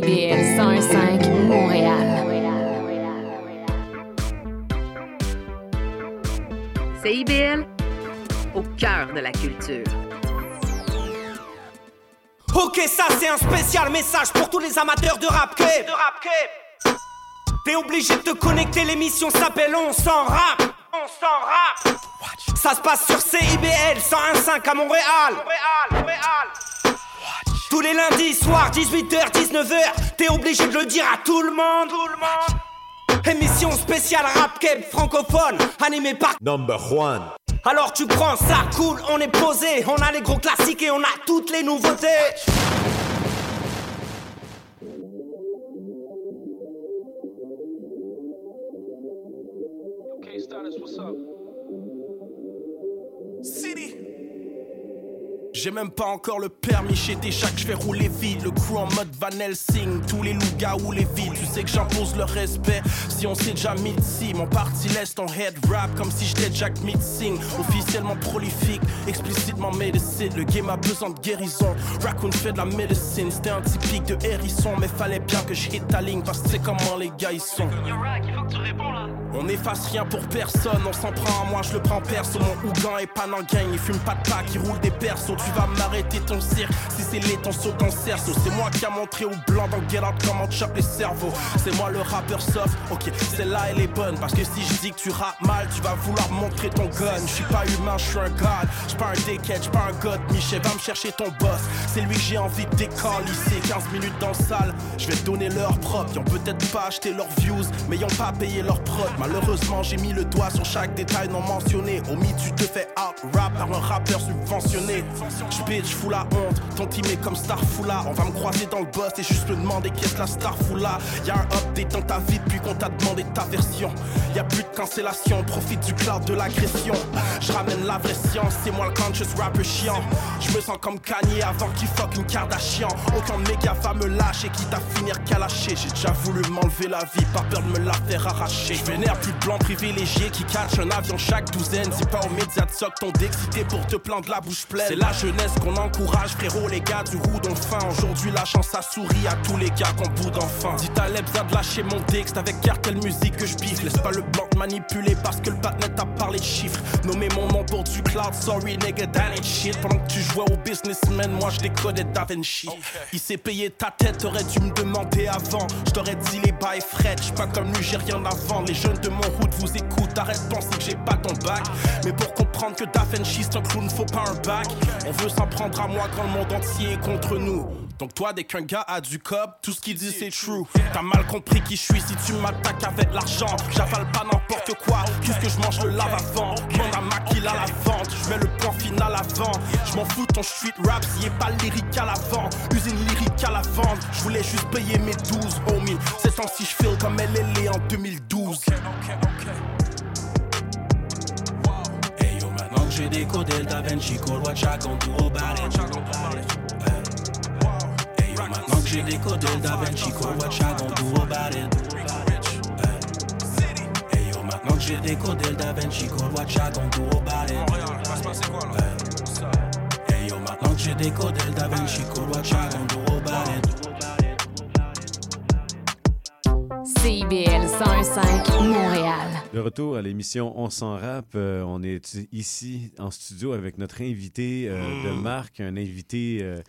CIBL 105 Montréal. CIBL, au cœur de la culture. Ok, ça c'est un spécial message pour tous les amateurs de rap cape. De rap cape. T'es obligé de te connecter, l'émission s'appelle On s'en rap. On s'en rap. Ça se passe sur CIBL 101.5 à Montréal. Montréal, Montréal. Tous les lundis soirs, 18h, 19h, t'es obligé de le dire à tout le monde. Tout le monde. Émission spéciale rap cape francophone, animée par Number one. alors tu prends ça cool, on est posé, on a les gros classiques et on a toutes les nouveautés. J'ai même pas encore le permis chez Téchac, je fais rouler vite. Le crew en mode Van Helsing, tous les loups ou les villes. Tu sais que j'impose le respect si on s'est déjà mis ici. Mon parti laisse ton head rap comme si j'étais Jack Mitsing. Officiellement prolifique, explicitement médecine. Le game a besoin de guérison. Raccoon fait de la médecine, c'était un typique de hérisson. Mais fallait bien que je hit ta ligne parce que c'est comment les gars ils sont. On efface rien pour personne, on s'en prend à moi, je le prends perso. Mon Ougan est pas dans gang, il fume pas de pack, il roule des persos. Tu vas m'arrêter ton cirque, si c'est les saut ton cerceau. C'est moi qui a montré au blanc dans Get Out comment chope les cerveaux. C'est moi le rappeur soft, ok, celle-là elle est bonne. Parce que si je dis que tu rappes mal, tu vas vouloir montrer ton gun. Je suis pas humain, je suis un god, je pas un déquette, je pas un god. Michel, va me chercher ton boss, c'est lui que j'ai envie de décalisser. 15 minutes dans la salle, je vais te donner leur propre. Ils peut-être pas acheté leurs views, mais ils pas payé leur prod. Malheureusement, j'ai mis le doigt sur chaque détail non mentionné. Omis, tu te fais out rap par un rappeur subventionné. J'bitch, fous la honte. Ton team est comme Starfoula. On va me croiser dans le boss et juste me demander qui est la Starfoula. Y'a un update dans ta vie depuis qu'on t'a demandé ta version. Y'a plus de cancellation, profite du cloud de l'agression. Je ramène la vraie science, c'est moi le conscious rapper chiant. Je me sens comme Kanye avant qu'il fuck une Kardashian. Aucun méga va me lâcher, quitte à finir calaché. J'ai déjà voulu m'enlever la vie, par peur de me la faire arracher. Je vénère plus de blancs privilégiés qui catchent un avion chaque douzaine. C'est pas aux médias de soc ton d'excité pour te plaindre la bouche pleine. C'est la jeunesse qu'on encourage, frérot, les gars du ont faim. Aujourd'hui, la chance a souri à tous les gars qu'on boude enfin. Dis ta besoin de lâcher mon texte avec cartel musique que je biffe. Laisse pas le blanc manipuler parce que le patnet a parlé de chiffres. Nommer mon nom pour du cloud, sorry nigga, that ain't shit. Pendant que tu jouais au businessman, moi je Da Vinci. Il s'est payé ta tête, t'aurais dû me demander avant. Je t'aurais dit les bails frais, j'suis pas comme lui, j'ai rien à vendre. Les jeunes de mon route vous écoutent, arrête de penser que j'ai pas ton bac. Mais pour comprendre que Da Vinci c'est un clown, faut pas un bac. On veut s'en prendre à moi quand le monde entier est contre nous. Donc toi, dès qu'un gars a du cob, tout ce qu'il dit c'est true. T'as mal compris qui je suis si tu m'attaques avec l'argent. J'avale pas n'importe quoi, puisque je mange le lave avant. Demande à Mac qu'il a la vente, je mets le point final avant. Je m'en fous ton street rap, s'il est pas lyrique à l'avant. Usine lyrique à la vente, je voulais juste payer mes 12 homie. C'est temps je feel comme elle est en 2012. Hey décodé le Da Vinci do about it? Hey yo, maintenant que j'ai décodé le Da Vinci do about it? Hey yo, maintenant que j'ai décodé le Da Vinci do about it? Hey yo, maintenant que j'ai décodé le Da Vinci? CIBL 105 Montréal. De retour à l'émission On s'en rap, euh, on est ici en studio avec notre invité euh, de marque, un invité euh,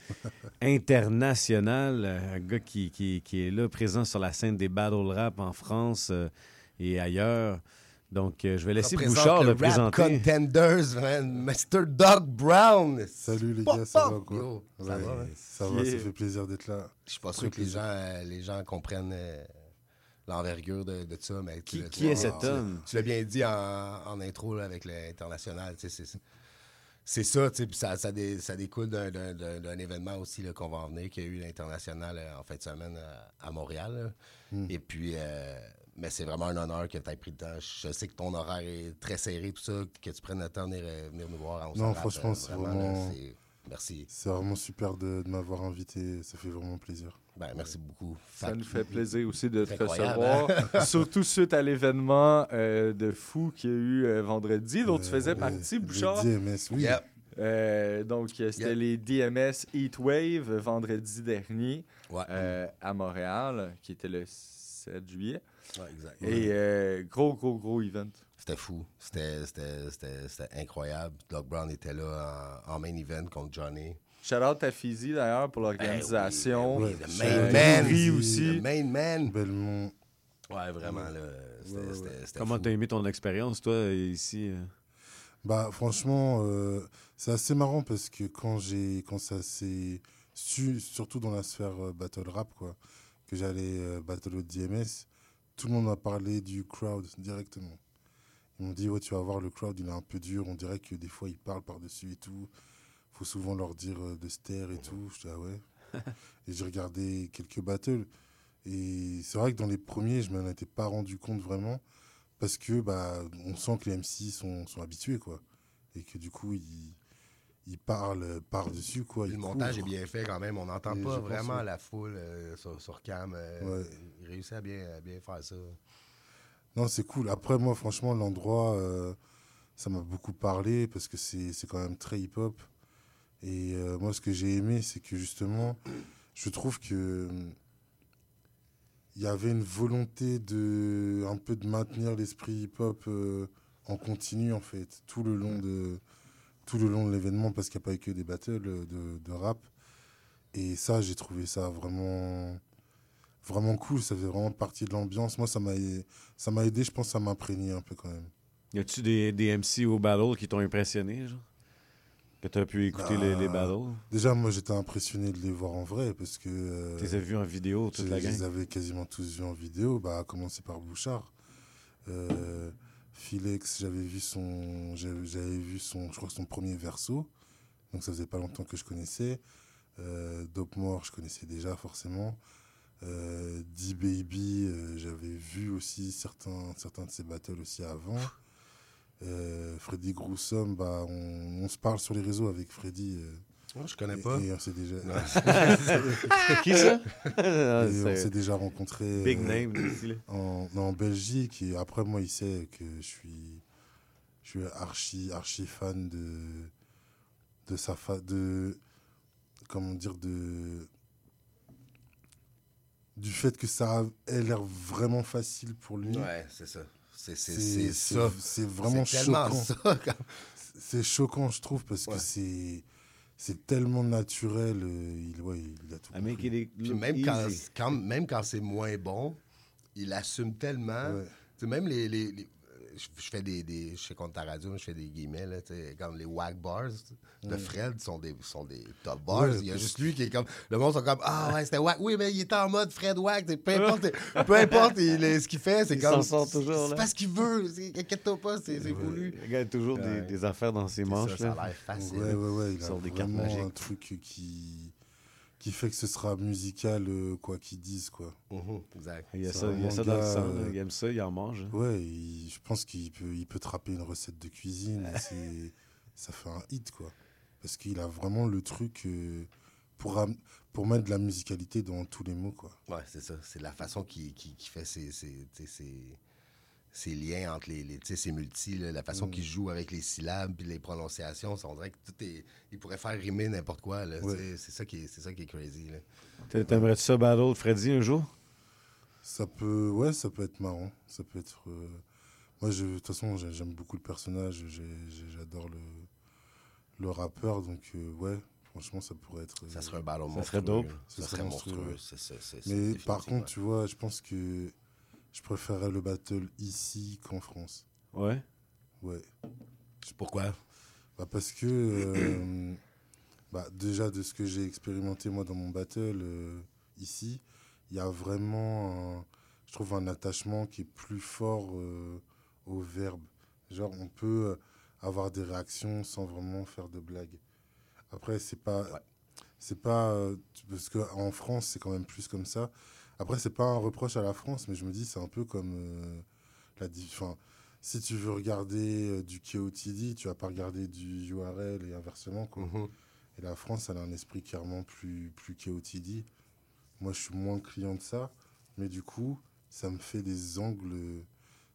international, un gars qui, qui- qui est là, présent sur la scène des battle rap en France euh, et ailleurs. Donc, euh, je vais laisser Bouchard le, rap présenter. Contenders, man. Mr. Doug Brown. Salut les gars, ça va quoi? Ça va, hein? Ça va, Yeah. ça fait plaisir d'être là. Je suis pas sûr que les gens, euh, les gens comprennent euh, l'envergure de, de ça, mais Qui, est cet tu- homme? Tu l'as bien dit en, en intro là, avec l'international, c'est ça, tu sais, puis ça, ça, dé- ça découle d'un- événement aussi qu'on va en venir, qu'il y a eu l'international euh, en fin de semaine à, à Montréal. Hmm. Et puis, euh, mais c'est vraiment un honneur que tu aies pris le temps. Je sais que ton horaire est très serré, tout ça, que tu prennes le temps de venir, euh, nous voir. Non, franchement, euh, c'est vraiment- Merci. C'est vraiment super de, de m'avoir invité. Ça fait vraiment plaisir. Ben, merci beaucoup. Ça Fait nous fait plaisir aussi de te recevoir. Surtout suite à l'événement euh, de fou qu'il y a eu euh, vendredi, dont tu Euh, faisais partie, le Bouchard. DMS, oui. Yep. Euh, donc, c'était les DMS Heatwave vendredi dernier Ouais. euh, à Montréal, qui était le 7 juillet. Ouais, exact. Et euh, gros, gros, gros event. C'était fou. C'était- C'était c'était- c'était incroyable. Doc Brown était là en, en main event contre Johnny. Shout out à Fizi d'ailleurs pour l'organisation. Ben oui, main man. Yuri Le aussi. Main man. Belmont. Ouais, vraiment, là. C'était Comment t'as aimé ton expérience, toi, ici? euh? Bah franchement, euh, c'est assez marrant parce que quand j'ai quand ça s'est su, surtout dans la sphère euh, battle rap quoi, que j'allais euh, battle au DMS, tout le monde m'a parlé du crowd directement. Ils m'ont dit ouais tu vas voir le crowd il est un peu dur, on dirait que des fois ils parlent par dessus et tout. Faut souvent leur dire euh, de se taire et tout. Je dis ah ouais. et j'ai regardé quelques battles et c'est vrai que dans les premiers je m'en étais pas rendu compte vraiment parce que bah on sent que les MC sont, sont habitués quoi et que du coup ils, ils parlent par dessus quoi ils le montage est bien fait quand même. On n'entend pas pense, vraiment la foule euh, sur, sur cam. euh, Ouais. Il réussit à bien, à bien faire ça. non c'est cool après moi franchement l'endroit euh, ça m'a beaucoup parlé parce que c'est c'est quand même très hip hop et euh, moi ce que j'ai aimé c'est que justement je trouve que hum, il y avait une volonté de un peu de maintenir l'esprit hip hop en continu en fait tout le long de tout le long de l'événement parce qu'il n'y a pas eu que des battles euh, de, rap. Et ça j'ai trouvé ça vraiment vraiment cool. Ça fait vraiment partie de l'ambiance. Moi ça m'a ça m'a aidé je pense à m'imprégner un peu quand même. Y a-tu des, des MC au battle qui t'ont impressionné? Que t'as pu écouter les, les Ah. battles? déjà moi j'étais impressionné de les voir en vrai parce que euh, Tu les as vus en vidéo, toute la je les gang? avais quasiment tous vus en vidéo, bah, à commencer par Bouchard. Euh, Philex, j'avais vu son, j'avais vu son, je crois son premier verso, donc ça faisait pas longtemps que je connaissais. Euh, Dope More, je connaissais déjà forcément. Euh, D-Baby, euh, j'avais vu aussi certains, certains de ses battles aussi avant. Euh, Freddy Groussom, bah, on, on se parle sur les réseaux avec Freddy. euh, Moi, je connais et- pas. Et on s'est déjà, Qui ça? Et on s'est déjà rencontrés. big euh, name en, en Belgique et après moi il sait que je suis je suis archi archi fan de de sa fa de comment dire de du fait que ça ait l'air vraiment facile pour lui Ouais, c'est ça. C'est c'est- c'est c'est ça. c'est vraiment choquant c'est choquant je trouve parce Ouais. que c'est c'est tellement naturel euh, il ouais il a tout I compris. make it Puis look même quand, même quand c'est moins bon, il assume tellement. Ouais. Même les. les- les- je, fais des, des. Je sais contre ta radio, mais je fais des guillemets, là, comme les whack bars de Fred sont des, sont des top bars. Il y a juste lui qui est comme. Le monde sont comme Ah ouais, c'était whack. Oui, mais il était en mode Fred sais, Peu importe, peu importe il est- ce qu'il fait, c'est Il comme. s'en sort toujours, C'est pas ce qu'il veut. Inquiète-toi pas, c'est voulu. Le gars a toujours des, Ouais. des affaires dans ses manches, ça, a l'air facile. Ouais, ouais, ouais. Il Sur des cartes magiques. un truc qui, qui fait que ce sera musical, euh, quoi qu'ils disent, quoi. Mhm, exact. Il y a ça, il y a un ça dans le sang, euh, il aime ça, il en mange. hein. Ouais, il- je pense qu'il peut, il peut trapper une recette de cuisine. et ça fait un hit, quoi. Parce qu'il a vraiment le truc euh, pour, am- pour mettre de la musicalité dans tous les mots, quoi. Ouais, c'est ça. C'est la façon qu'il qui, fait ses, ses- ses liens entre les, les tu sais, ses multis, là, la façon qu'il joue avec les syllabes puis les prononciations. ça, On dirait que tout est. Il pourrait faire rimer n'importe quoi. sais, C'est ça, qui est- c'est ça qui est crazy. T'aimerais-tu ça battle Freddy un jour? Ça peut, ouais, ça peut être marrant. Ça peut être. euh, Moi, de toute façon, j'ai- j'aime beaucoup le personnage. J'adore le, le rappeur, donc euh, ouais, franchement, ça pourrait être. Ça euh, serait un battle Ça monstrueux. serait dope. Ça Ça serait monstrueux, Mais par contre, tu vois, je pense que je préférerais le battle ici qu'en France. Ouais. Ouais. Pourquoi? Bah parce que euh, bah déjà de ce que j'ai expérimenté moi dans mon battle euh, ici, il y a vraiment, un- je trouve un attachement qui est plus fort euh, au verbe. Genre on peut avoir des réactions sans vraiment faire de blagues. Après c'est pas, Ouais. c'est pas parce que en France c'est quand même plus comme ça. Après c'est pas un reproche à la France, mais je me dis c'est un peu comme euh, la 'fin, si tu veux regarder euh, du KOTD, tu vas pas regarder du URL et inversement. Quoi. Mhm. Et la France, elle a un esprit clairement plus, plus KOTD. Moi, je suis moins client de ça. Mais du coup, ça me fait des angles.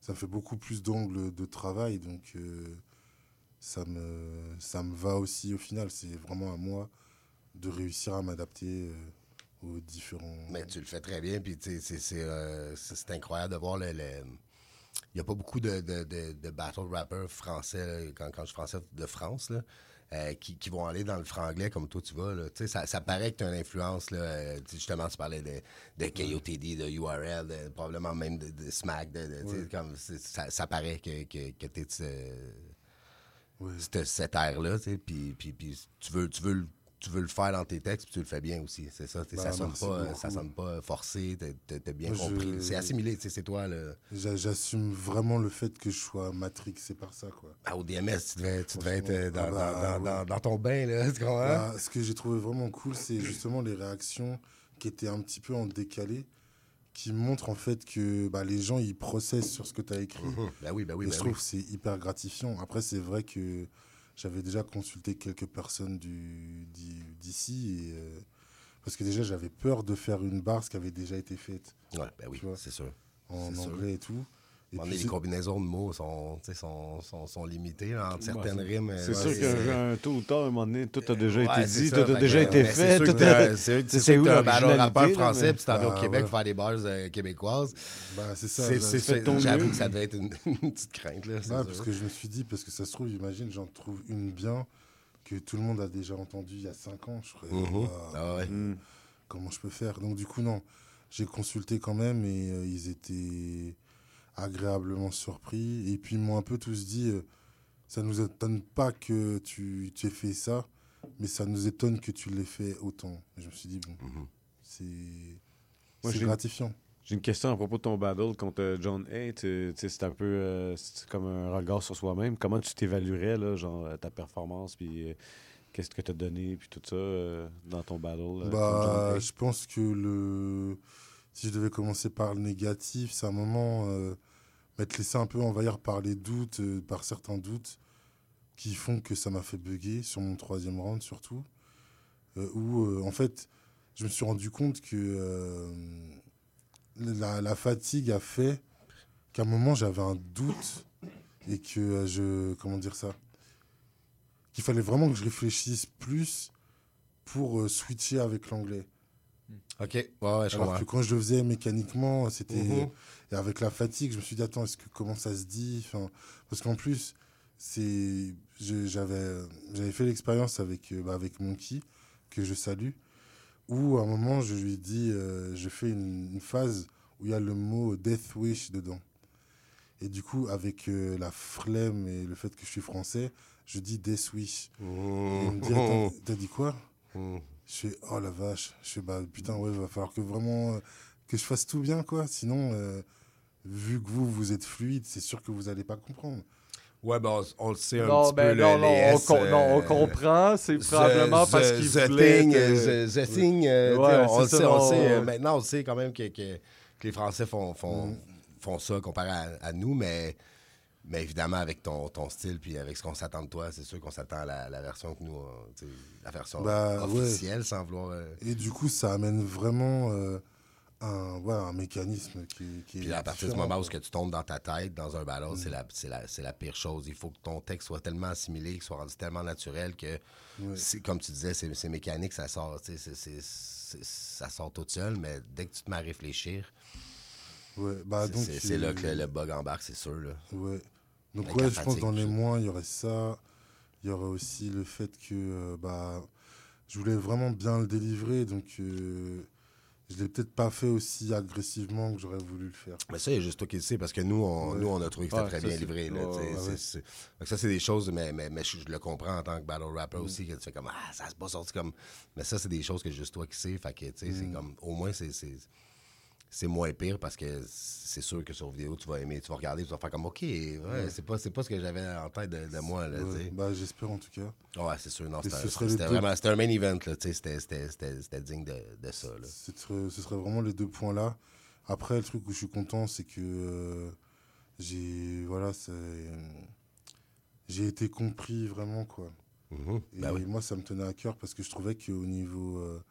Ça me fait beaucoup plus d'angles de travail. Donc, euh, ça me, ça me va aussi au final. C'est vraiment à moi de réussir à m'adapter euh, aux différents. Mais tu le fais très bien, puis c'est- euh, c'est- incroyable de voir le. le- Il n'y a pas beaucoup de, de, de- de battle rappers français, là, quand, quand je suis français de France, là, euh, qui, qui vont aller dans le franglais comme toi tu vas. là. Tu sais, Ça, ça paraît que tu as une influence. Là, euh, justement, tu parlais de, de KOTD, de URL, de- probablement même de, de Smack. De, comme ça, ça paraît que, que, que tu es Ouais. cette, cette ère-là. Puis, puis, puis tu, veux, tu, veux, tu veux le faire dans tes textes, puis tu le fais bien aussi. C'est ça. sais, Bah, ça, sonne pas, ça sonne pas forcé. t'as- bien Moi, je- compris. C'est assimilé. C'est toi. Le... J'a- J'assume vraiment le fait que je sois matrixé par ça, quoi. Ah, au DMS, tu devais, tu devais être euh, dans, Ah bah, dans- dans- ouais. dans- dans ton bain. Là, tu? Bah, ce que j'ai trouvé vraiment cool, c'est justement les réactions qui étaient un petit peu en décalé, qui montrent en fait que bah, les gens ils processent sur ce que tu as écrit. Mhm. Ben oui, ben oui, Et ben je oui. trouve que c'est hyper gratifiant. Après, c'est vrai que j'avais déjà consulté quelques personnes du- d'ici, euh, parce que déjà j'avais peur de faire une barre qui avait déjà été faite Ouais, ben oui, c'est sûr. en sûr. anglais et tout. Donné, les combinaisons de mots sont, tu sais, sont, sont, sont limitées là, entre certaines rimes. C'est euh, sûr qu'un tôt ou tard, à un moment donné, tout a déjà Ouais, été dit, ça, tout a déjà été fait. C'est où un rappeur français, puis tu t'en vas au Québec ouais. faire des bars euh, québécoises. bah, c'est ça. J'avoue que ça devait être une, une petite crainte. Là, parce que je me suis dit, parce que ça se trouve, imagine, j'en trouve une bien que tout le monde a déjà entendu il y a 5 ans. Je Mhm. Waouh, Ah ouais. Hmm. comment je peux faire? Donc du coup, non, j'ai consulté quand même et euh, ils étaient agréablement surpris. Et puis ils m'ont un peu tous dit, euh, ça nous étonne pas que tu, tu aies fait ça, mais ça nous étonne que tu l'aies fait autant. Et je me suis dit, bon, Mhm. c'est c'est gratifiant. J'ai une question à propos de ton battle contre euh, John Hay. C'est un peu euh, comme un regard sur soi-même. Comment tu t'évaluerais, là, genre, euh, ta performance, puis euh, qu'est-ce que tu as donné, puis tout ça euh, dans ton battle Bah, je pense que le. Si je devais commencer par le négatif, c'est un moment euh, m'être laissé un peu envahir par les doutes, euh, par certains doutes qui font que ça m'a fait bugger sur mon troisième round surtout. Euh, où, en fait, je me suis rendu compte que la, la fatigue a fait qu'à un moment j'avais un doute et que je. Comment dire ça Qu'il fallait vraiment que je réfléchisse plus pour switcher avec l'anglais. OK. Ouais, ouais, je Alors comprends. que quand je le faisais mécaniquement, c'était. Mhm. Et avec la fatigue, je me suis dit, attends, est-ce que, comment ça se dit? Enfin, Parce qu'en plus, c'est, je- j'avais, j'avais fait l'expérience avec, euh, bah, avec Monkey, que je salue, où à un moment, je lui ai dit, euh, je fais une, une phase où il y a le mot Death Wish dedans. Et du coup, avec euh, la flemme et le fait que je suis français, je dis Death Wish. Et il me dit, attends, t'as dit quoi? Mhm. Je fais, oh la vache. Je fais, bah putain, ouais, va falloir que vraiment euh, que je fasse tout bien, quoi. Sinon, euh, vu que vous, vous êtes fluide, c'est sûr que vous allez pas comprendre. Ouais, ben, on, on le sait un Non, petit ben peu. non, le- non, les on, S, com- non, on euh, comprend. C'est The- probablement parce qu'il voulait thing, que- the, the thing, euh, Ouais, on, on ça, sait, on sait. euh, Maintenant, on sait quand même que, que, que les Français font, font, Mm. font ça comparé à, à nous, mais, mais évidemment, avec ton, ton style puis avec ce qu'on s'attend de toi, c'est sûr qu'on s'attend à la, la version que nous, euh, la version Bah, ouais. officielle, sans vouloir. euh, Et du coup, ça amène vraiment euh, un, ouais, un mécanisme qui, qui Puis est. à partir du moment où quoi. que tu tombes dans ta tête, dans un Mm. c'est la, c'est la, la pire chose. Il faut que ton texte soit tellement assimilé, qu'il soit rendu tellement naturel que, Ouais. comme tu disais, c'est, mécanique, ça sort, ça sort tout seul, mais dès que tu te mets à réfléchir, Ouais, bah, c'est, là que le bug embarque, c'est sûr. Là. Ouais. Donc ouais, je pense dans les moins, il y aurait ça. Il y aurait aussi le fait que euh, bah, je voulais vraiment bien le délivrer, donc euh, je l'ai peut-être pas fait aussi agressivement que j'aurais voulu le faire. Mais ça, il y a juste toi qui le sais, parce que nous, on, Ouais. nous, on a trouvé que c'était Ouais, très ça, bien livré. Là, ouais, que ça, c'est des choses, mais, mais, mais je, je le comprends en tant que battle Mm. rapper aussi, que tu fais comme Ah, ça c'est pas sorti comme. Mais ça, c'est des choses que juste toi qui sais. Fait que, tu sais, Mm. c'est comme. Au moins, c'est. C'est moins pire parce que c'est sûr que sur vidéo, tu vas aimer, tu vas regarder, tu vas faire comme OK, ouais, c'est pas, pas ce que j'avais en tête de, de moi. Là, Ouais, bah, J'espère en tout cas. Ouais, c'est sûr. Non, c'était deux- vraiment un main event. C'était- digne de, de ça. Là. Ce serait, ce serait vraiment les deux points là. Après, le truc où je suis content, c'est que euh, j'ai voilà, j'ai été compris vraiment quoi. Et Ben oui. moi, ça me tenait à cœur parce que je trouvais qu'au niveau, euh,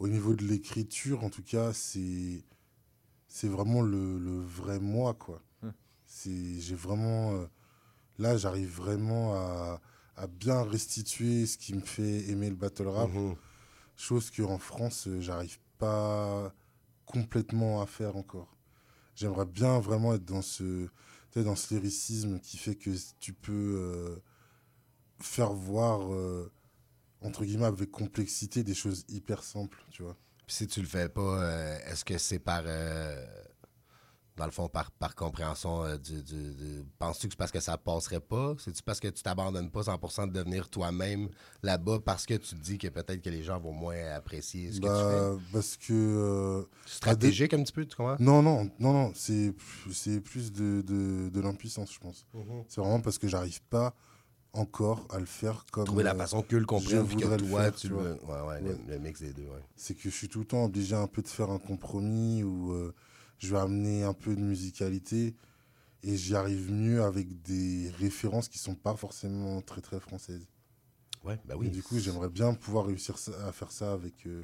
au niveau de l'écriture, en tout cas, c'est, c'est vraiment le, le vrai moi, quoi. Hmm. C'est, j'ai vraiment euh, là, j'arrive vraiment à, à bien restituer ce qui me fait aimer le battle rap. Chose qu'en France, euh, j'arrive pas complètement à faire encore. J'aimerais bien vraiment être dans ce, dans ce lyricisme qui fait que tu peux euh, faire voir, euh, entre guillemets, avec complexité, des choses hyper simples, tu vois. Puis si tu le fais pas, euh, est-ce que c'est par. euh, dans le fond, par, par compréhension euh, du. du- du- Penses-tu que c'est parce que ça passerait pas? C'est-tu parce que tu t'abandonnes pas 100% de devenir toi-même là-bas parce que tu te dis que peut-être que les gens vont moins apprécier ce que Bah, parce que. tu fais? Stratégique un petit peu, tu comprends? Non, non, non, non, c'est plus de, de, de l'impuissance, je pense. Mhm. C'est vraiment parce que j'arrive pas encore à le faire comme. Trouver la euh, façon que le puis que le faire, tu tu le. vois. Ouais, ouais, Ouais. Le, mix des deux, ouais. C'est que je suis tout le temps obligé un peu de faire un compromis où euh, je vais amener un peu de musicalité et j'y arrive mieux avec des références qui sont pas forcément très très françaises. Ouais, bah Et oui. du coup, j'aimerais bien pouvoir réussir ça- à faire ça avec euh,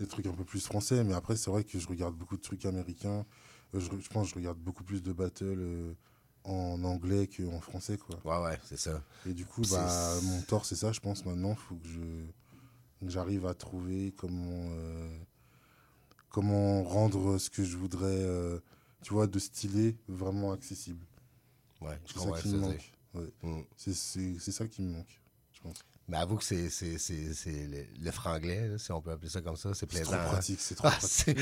des trucs un peu plus français. Mais après, c'est vrai que je regarde beaucoup de trucs américains. Euh, je, je pense que je regarde beaucoup plus de battles euh, en anglais qu'en français. Quoi. Ouais, ouais, c'est ça. Et du coup, bah, mon tort, c'est ça, je pense. Maintenant, faut que je- j'arrive à trouver comment, euh, comment rendre ce que je voudrais, euh, tu vois, de stylé vraiment accessible. Ouais, C'est ça qui me manque. Mm. C'est ça qui me manque, je pense. Mais avoue que c'est c'est- c'est- c'est le, le franglais, là, si on peut appeler ça comme ça, c'est C'est plaisant. trop hein. pratique, c'est trop Ah, pratique. c'est.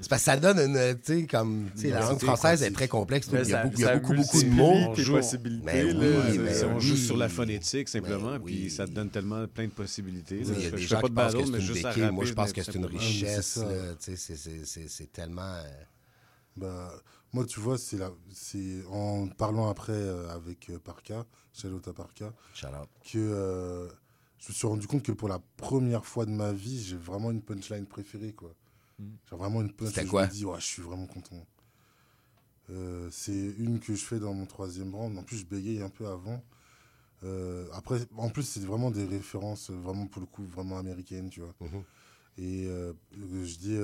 C'est parce que ça donne une, tu sais, comme, tu sais, la langue c'est française est très complexe. Il y a ça- beaucoup, il y a ça beaucoup, beaucoup de mots. joue- possibilités. Mais là. oui, Ouais, mais c'est- on oui. joue sur la phonétique simplement, Mais puis ça te donne tellement plein de possibilités. Il là. y a je des fais gens pas qui pensent que c'est une béquille. Moi, je pense que c'est une simplement. richesse. c'est ça. là, tu sais, c'est- c'est- C'est c'est tellement... euh, Bah, moi, tu vois, c'est la- c'est en parlant après euh, avec euh, Parka, Charlotte Parka, que euh, je me suis rendu compte que pour la première fois de ma vie, j'ai vraiment une punchline préférée, quoi. Mm. J'ai vraiment une punchline. Je me dis, ouais, je suis vraiment content. Euh, c'est une que je fais dans mon troisième round. En plus, je bégaye un peu avant. Après, en plus, c'est vraiment des références, vraiment pour le coup, vraiment américaines, tu vois. Mhm. Et je dis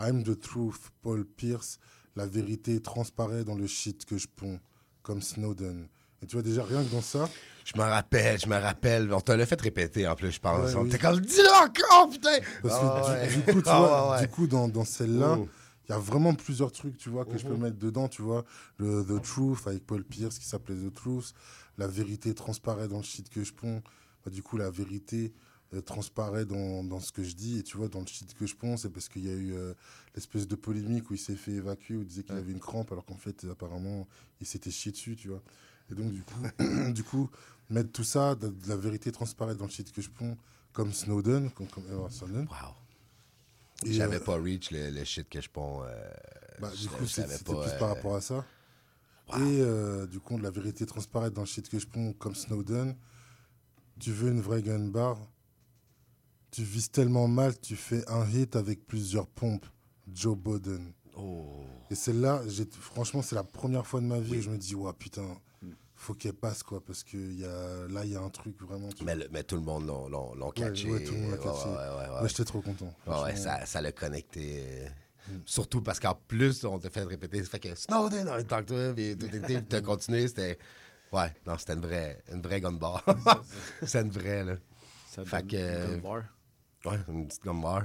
I'm the truth, Paul Pierce. La vérité transparaît dans le shit que je ponds, comme Snowden. Et tu vois, déjà, rien que dans ça, Je me rappelle, je me rappelle. On te l'a fait répéter en plus, je pense. Ouais, oui. était comme, dis-le encore, putain! parce Ah que du, du coup, tu Ah vois, ouais. du coup, dans, dans celle-là, Mm. il y a vraiment plusieurs trucs, tu vois, que je peux Mhm. mettre dedans, tu vois. Le The Truth avec Paul Pierce qui s'appelait The Truth. La vérité transparaît dans le shit que je ponds. Bah, du coup, la vérité transparaît dans, dans ce que je dis. Et tu vois, dans le shit que je ponds, c'est parce qu'il y a eu euh, l'espèce de polémique où il s'est fait évacuer, où il disait qu'il avait une crampe, alors qu'en fait, apparemment, il s'était chié dessus, tu vois. Et donc, du coup, du coup mettre tout ça, de, de la vérité transparaît dans le shit que je ponds, comme Snowden, comme, comme Edward Snowden. Wow. J'avais euh, pas reach le, le shit que je ponds. euh, Bah, du coup, c'était plus euh, par rapport à ça. wow. Et euh, du coup, de la vérité transparaît dans le shit que je ponds comme Snowden. Tu veux une vraie gun bar? Tu vises tellement mal, tu fais un hit avec plusieurs pompes. Joe Biden. Oh. Et celle-là, franchement, c'est la première fois de ma vie Oui. où je me dis, ouais, putain, faut qu'elle passe, quoi, parce que y a, là, il y a un truc vraiment. Mais, le- mais tout le monde l'ont catché. ouais, tout le monde l'a Ouais, catché. ouais, j'étais trop content. Ouais, ouais, Franchement, ça, ça l'a connecté. euh, Mm. Surtout parce qu'en plus, on t'a fait répéter. Ça fait que Snowden, on talk to him, puis tout t'as continué. C'était. Ouais, non, c'était une vraie, une vraie gun bar. c'est une vraie, là. Ça Fait que- une gun bar. Ouais, une petite gun bar.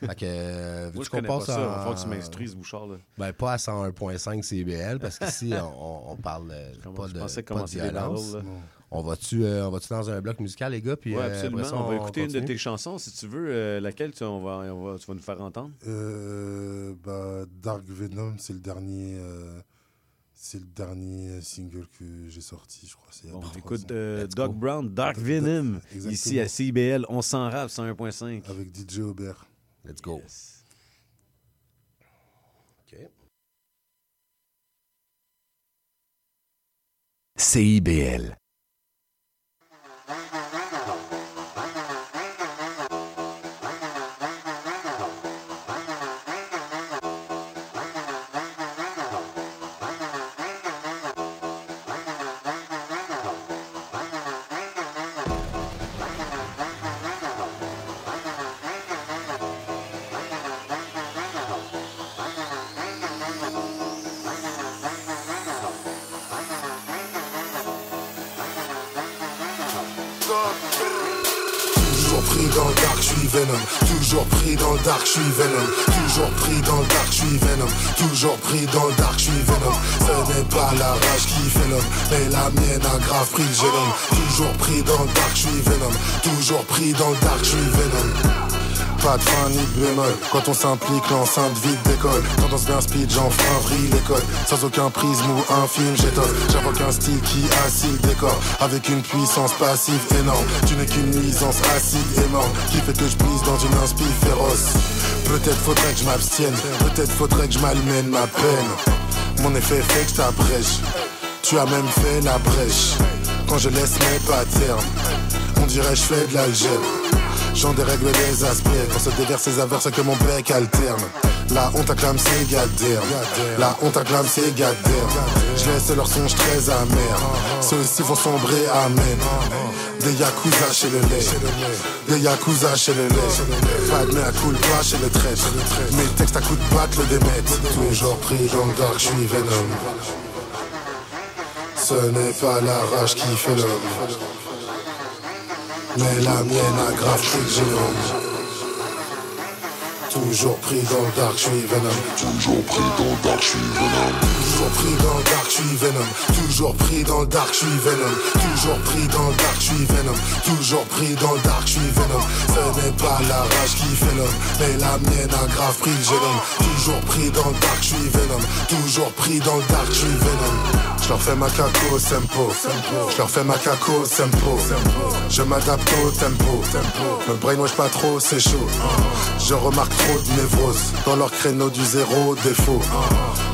fait que. euh, Moi, je qu'on passe ça. En- falloir que tu m'instruises, Bouchard. Là. Ben, pas à 101.5 CBL, parce qu'ici, on, on parle euh, Comment- pas je de, pensais pas commencer de violence. On va-tu euh, on va-tu dans un bloc musical, les gars? Puis, Ouais, absolument. ça, on va écouter une de tes chansons, si tu veux. euh, laquelle tu, on va, on va- tu vas nous faire entendre Euh, bah, Dark Venom, c'est le dernier. Euh, c'est le dernier single que j'ai sorti, je crois. c'est Bon, écoute, euh, Let's Doc go. Brown, Dark Doc- Venom, Exactement. ici à CIBL, on s'en rap 101.5. Avec DJ Aubert. Let's go. Yes. OK. CIBL. Toujours pris dans le dark, je suis Venom. Toujours pris dans le dark, je suis Venom. Toujours pris dans le dark, je suis Venom. Ce n'est pas la rage qui fait l'homme, mais la mienne a grave pris le. Toujours pris dans le dark, je suis Venom. Toujours pris dans le dark, je suis Venom. Pas de fin ni de bémol. Quand on s'implique l'enceinte vide d'école Tendance bien speed j'enfreins vrille l'école Sans aucun prisme ou un film j'étoffe. J'invoque un style qui assis le décor Avec une puissance passive énorme. Tu n'es qu'une nuisance acide et Qui fait que je brise dans une inspi féroce. Peut-être faudrait que je m'abstienne. Peut-être faudrait que je malmène ma peine. Mon effet fait que je t'abrège. Tu as même fait la brèche. Quand je laisse mes patterns On dirait je fais de l'algèbre J'en dérègle les aspects Quand se déverse ces averses que mon bec alterne. La honte acclame ses goddamn La honte acclame ses goddamn Je laisse leurs songes très amers. Ceux-ci vont sombrer, amen Des yakuza chez le lait. Des yakuza chez le lait. Pas de mea culpa chez le traître. Mes textes à coups de batte le démettent. Toujours pris dans le dark, je suis Venom. Ce n'est pas la rage qui fait l'homme mais la mienne a grave le génome. Toujours pris dans le dark, je suis Venom. Toujours pris dans le dark, je suis Venom. Toujours pris dans le dark, je suis Venom. Toujours pris dans le dark, je suis Venom. Toujours pris dans le dark, je suis Venom. Toujours pris dans le dark, je suis Venom. Ce n'est pas la rage qui fait l'homme, mais la mienne a grave pris le génome. Toujours pris dans le dark, je suis Venom. Toujours pris dans le dark, je suis Venom. Je leur fais ma caco sempo. Je leur fais ma caco sempo. Je m'adapte au tempo. Me brainwash pas trop, c'est chaud. Je remarque dans leur créneau du zéro défaut.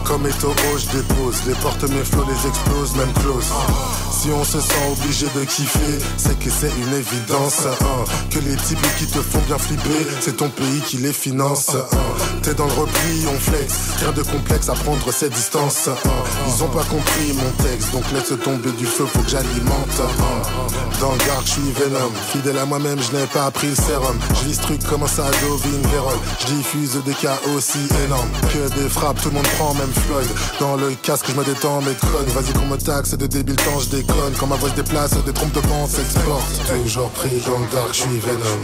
Comme étau je dépose. Les portes mes flots les explosent, même close. Si on se sent obligé de kiffer, c'est que c'est une évidence. Que les types qui te font bien flipper, c'est ton pays qui les finance. T'es dans le repli, on flex. Rien de complexe à prendre ses distances. Ils ont pas compris mon texte, donc laisse tomber du feu, faut que j'alimente. Dans le dark, je suis Venom. Fidèle à moi-même, je n'ai pas appris le sérum. Je vis ce truc comme un Sadovine Vérol. Diffuse des cas aussi énormes que des frappes. Tout le monde prend, même Floyd. Dans le casque, je me détends, mes connes. Vas-y qu'on me taxe, de débile temps, je déconne. Quand ma voix se déplace, des trompes de vent s'exportent. Toujours pris dans le dark, je Venom.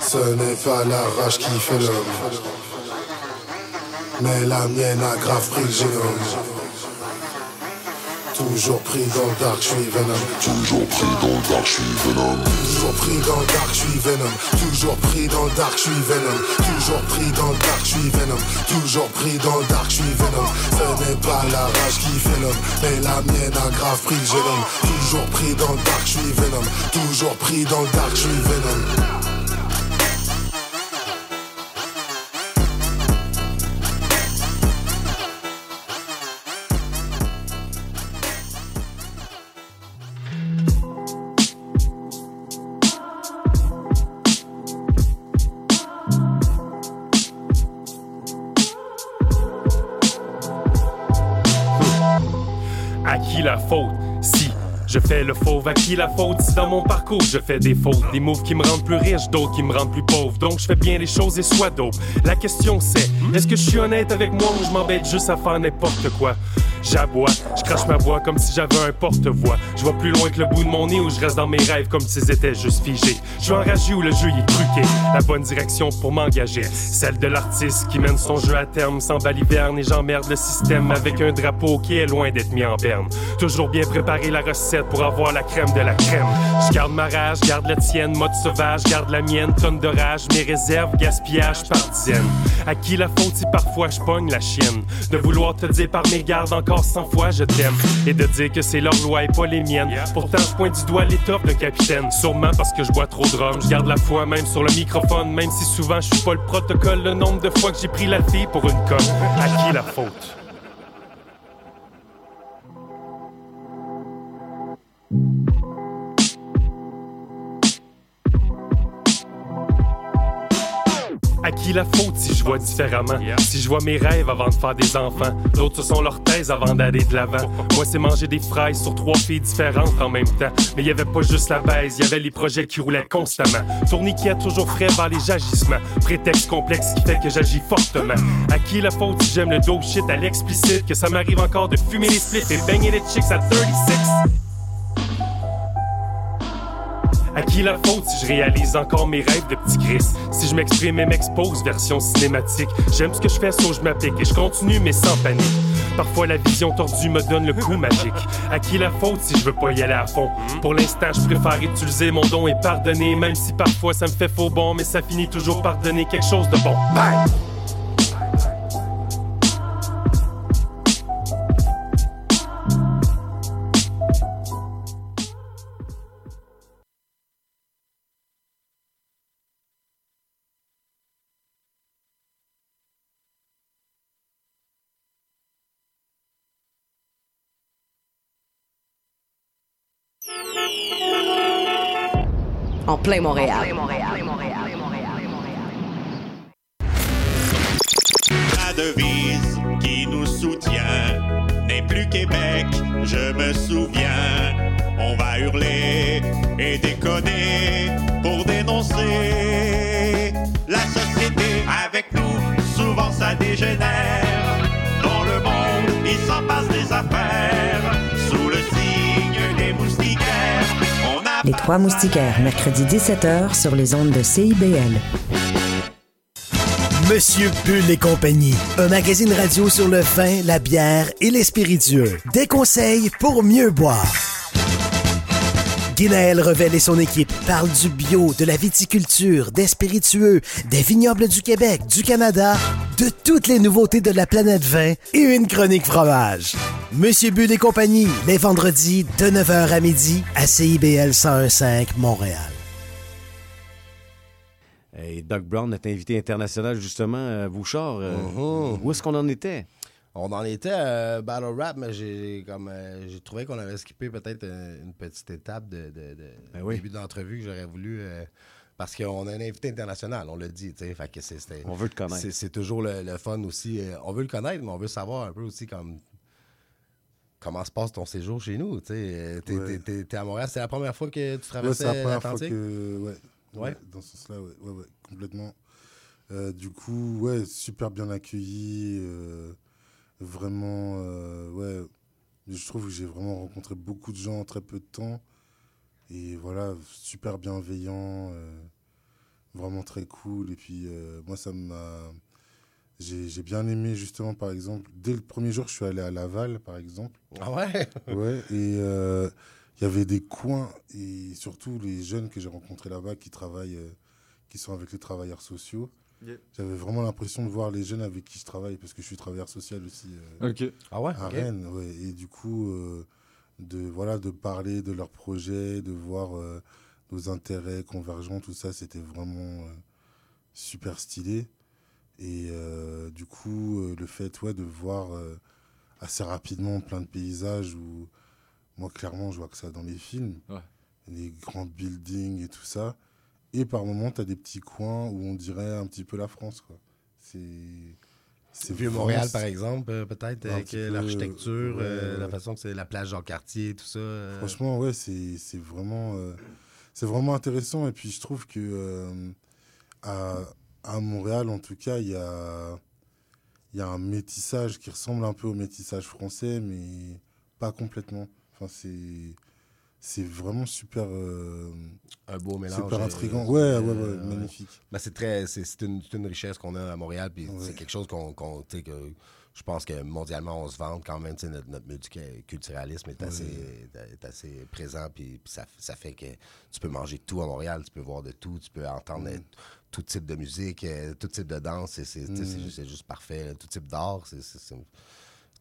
Ce n'est pas la rage qui fait l'homme. Mais la mienne a grave pris le génome. Toujours pris dans le dark, je suis Venom. Toujours pris dans le dark, je suis Venom. Toujours pris dans le dark, je suis Venom. Toujours pris dans le dark, je suis Venom. Toujours pris dans le dark, je suis Venom. Toujours pris dans le dark, je suis Venom. Ce n'est pas la rage qui fait l'homme, mais la mienne a grave pris le. Toujours pris dans le dark, je suis Venom. Toujours pris dans le dark, je suis Venom. Qui la faute? Dans mon parcours je fais des fautes. Des moves qui me rendent plus riche, d'autres qui me rendent plus pauvre. Donc je fais bien les choses et soit dope. La question c'est, est-ce que je suis honnête avec moi ou je m'embête juste à faire n'importe quoi? J'aboie, je crache ma voix comme si j'avais un porte-voix. Je vois plus loin que le bout de mon nez ou je reste dans mes rêves comme s'ils étaient juste figés. Je suis enragé ou le jeu y est truqué. La bonne direction pour m'engager. Celle de l'artiste qui mène son jeu à terme sans baliverne et j'emmerde le système avec un drapeau qui est loin d'être mis en berne. Toujours bien préparer la recette pour avoir la crème de la crème. Je garde ma rage, garde la tienne, mode sauvage, garde la mienne, tonne de rage, mes réserves, gaspillage par dizaines. À qui la faute si parfois je pogne la chienne? De vouloir te dire par mes gardes encore 100 fois je t'aime et de dire que c'est leur loi et pas les miennes. Pourtant, je pointe du doigt l'étoffe de capitaine. Sûrement parce que je bois trop de rhum. Je garde la foi même sur le microphone, même si souvent je suis pas le protocole. Le nombre de fois que j'ai pris la fille pour une conne. À qui la faute? À qui la faute si je vois différemment? Si je vois mes rêves avant de faire des enfants. D'autres, ce sont leurs thèses avant d'aller de l'avant. Moi, c'est manger des fraises sur trois filles différentes en même temps. Mais il y avait pas juste la baise, il y avait les projets qui roulaient constamment. Tourniquet a toujours frais vers les agissements. Prétexte complexe qui fait que j'agis fortement. À qui la faute si j'aime le dope shit? À l'explicite? Que ça m'arrive encore de fumer les spliffs et baigner les chicks à 36? Qui la faute si je réalise encore mes rêves de petit Chris? Si je m'exprime et m'expose, version cinématique. J'aime ce que je fais, so je m'applique et je continue, mais sans panique. Parfois la vision tordue me donne le coup magique. À qui la faute si je veux pas y aller à fond? Pour l'instant, je préfère utiliser mon don et pardonner, même si parfois ça me fait faux bon, mais ça finit toujours par donner quelque chose de bon. Bye! Plein Montréal. La devise qui nous soutient n'est plus Québec, je me souviens. On va hurler et déconner pour dénoncer la société avec nous. Souvent ça dégénère. Dans le monde, il s'en passe des affaires. Trois Moustiquaires, mercredi 17h sur les ondes de CIBL. Monsieur Bull et compagnie, un magazine radio sur le vin, la bière et les spiritueux. Des conseils pour mieux boire. Guinaël Revel et son équipe parlent du bio, de la viticulture, des spiritueux, des vignobles du Québec, du Canada, de toutes les nouveautés de la planète vin et une chronique fromage. Monsieur Bull et compagnie, les vendredis de 9h à midi à CIBL 1015 Montréal. Et Doug Brown, notre invité international, justement, à Bouchard. euh, Mhm. Où est-ce qu'on en était? On en était à Battle Rap, mais j'ai comme euh, j'ai trouvé qu'on avait skippé peut-être euh, une petite étape de, de- de- Ben oui. début d'entrevue que j'aurais voulu. euh, parce qu'on a un invité international, on l'a dit, tu sais. Fait que c'est- c'était- On veut le connaître. c'est- toujours le, le fun aussi. euh, on veut le connaître, mais on veut savoir un peu aussi comme comment se passe ton séjour chez nous. Tu sais, Euh, Ouais. t'es à Montréal, c'est la première fois que tu Ouais, traversais c'est la première fois l'Atlantique? que. Ouais, Ouais. ouais, dans ce sens-là, ouais, ouais, ouais, complètement. Euh, du coup, ouais, super bien accueilli. euh, vraiment, euh, ouais. Je trouve que j'ai vraiment rencontré beaucoup de gens en très peu de temps. Et voilà, super bienveillant. euh, vraiment très cool. Et puis, euh, moi, ça m'a. J'ai j'ai bien aimé, justement, par exemple, dès le premier jour, je suis allé à Laval, par exemple. Ah ouais? Ouais, et euh, il y avait des coins, et surtout les jeunes que j'ai rencontrés là-bas qui travaillent, euh, qui sont avec les travailleurs sociaux. Yeah. J'avais vraiment l'impression de voir les jeunes avec qui je travaille, parce que je suis travailleur social aussi euh, Ok. Ah ouais? à. Rennes. Ouais, et du coup, euh, de, voilà, de parler de leurs projets, de voir euh, nos intérêts convergents, tout ça, c'était vraiment euh, super stylé. Et euh, du coup, euh, le fait ouais, de voir euh, assez rapidement plein de paysages où, moi, clairement, je vois que ça dans les films. Ouais. Les grands buildings et tout ça. Et par moments, tu as des petits coins où on dirait un petit peu la France. quoi. C'est. c'est Vieux Montréal, par exemple, peut-être, avec l'architecture, euh, ouais, la façon que c'est la plage Jean-Cartier, tout ça. euh. Franchement, ouais, c'est c'est vraiment, euh, c'est vraiment intéressant. Et puis, je trouve que euh, à, à Montréal, en tout cas, il y a, y a un métissage qui ressemble un peu au métissage français, mais pas complètement. Enfin, c'est c'est vraiment super. euh, un beau mélange. Super euh, intriguant. Ouais, ouais, ouais, magnifique. Ben, c'est très, c'est c'est une, une richesse qu'on a à Montréal, puis c'est quelque chose qu'on, que je pense que mondialement on se vante quand même. tu sais, Notre, notre multiculturalisme est assez, est assez présent, puis, puis ça, ça fait que tu peux manger tout à Montréal, tu peux voir de tout, tu peux entendre euh, tout type de musique, euh, tout type de danse, c'est, Mm. juste, juste parfait. Tout type d'art, c'est-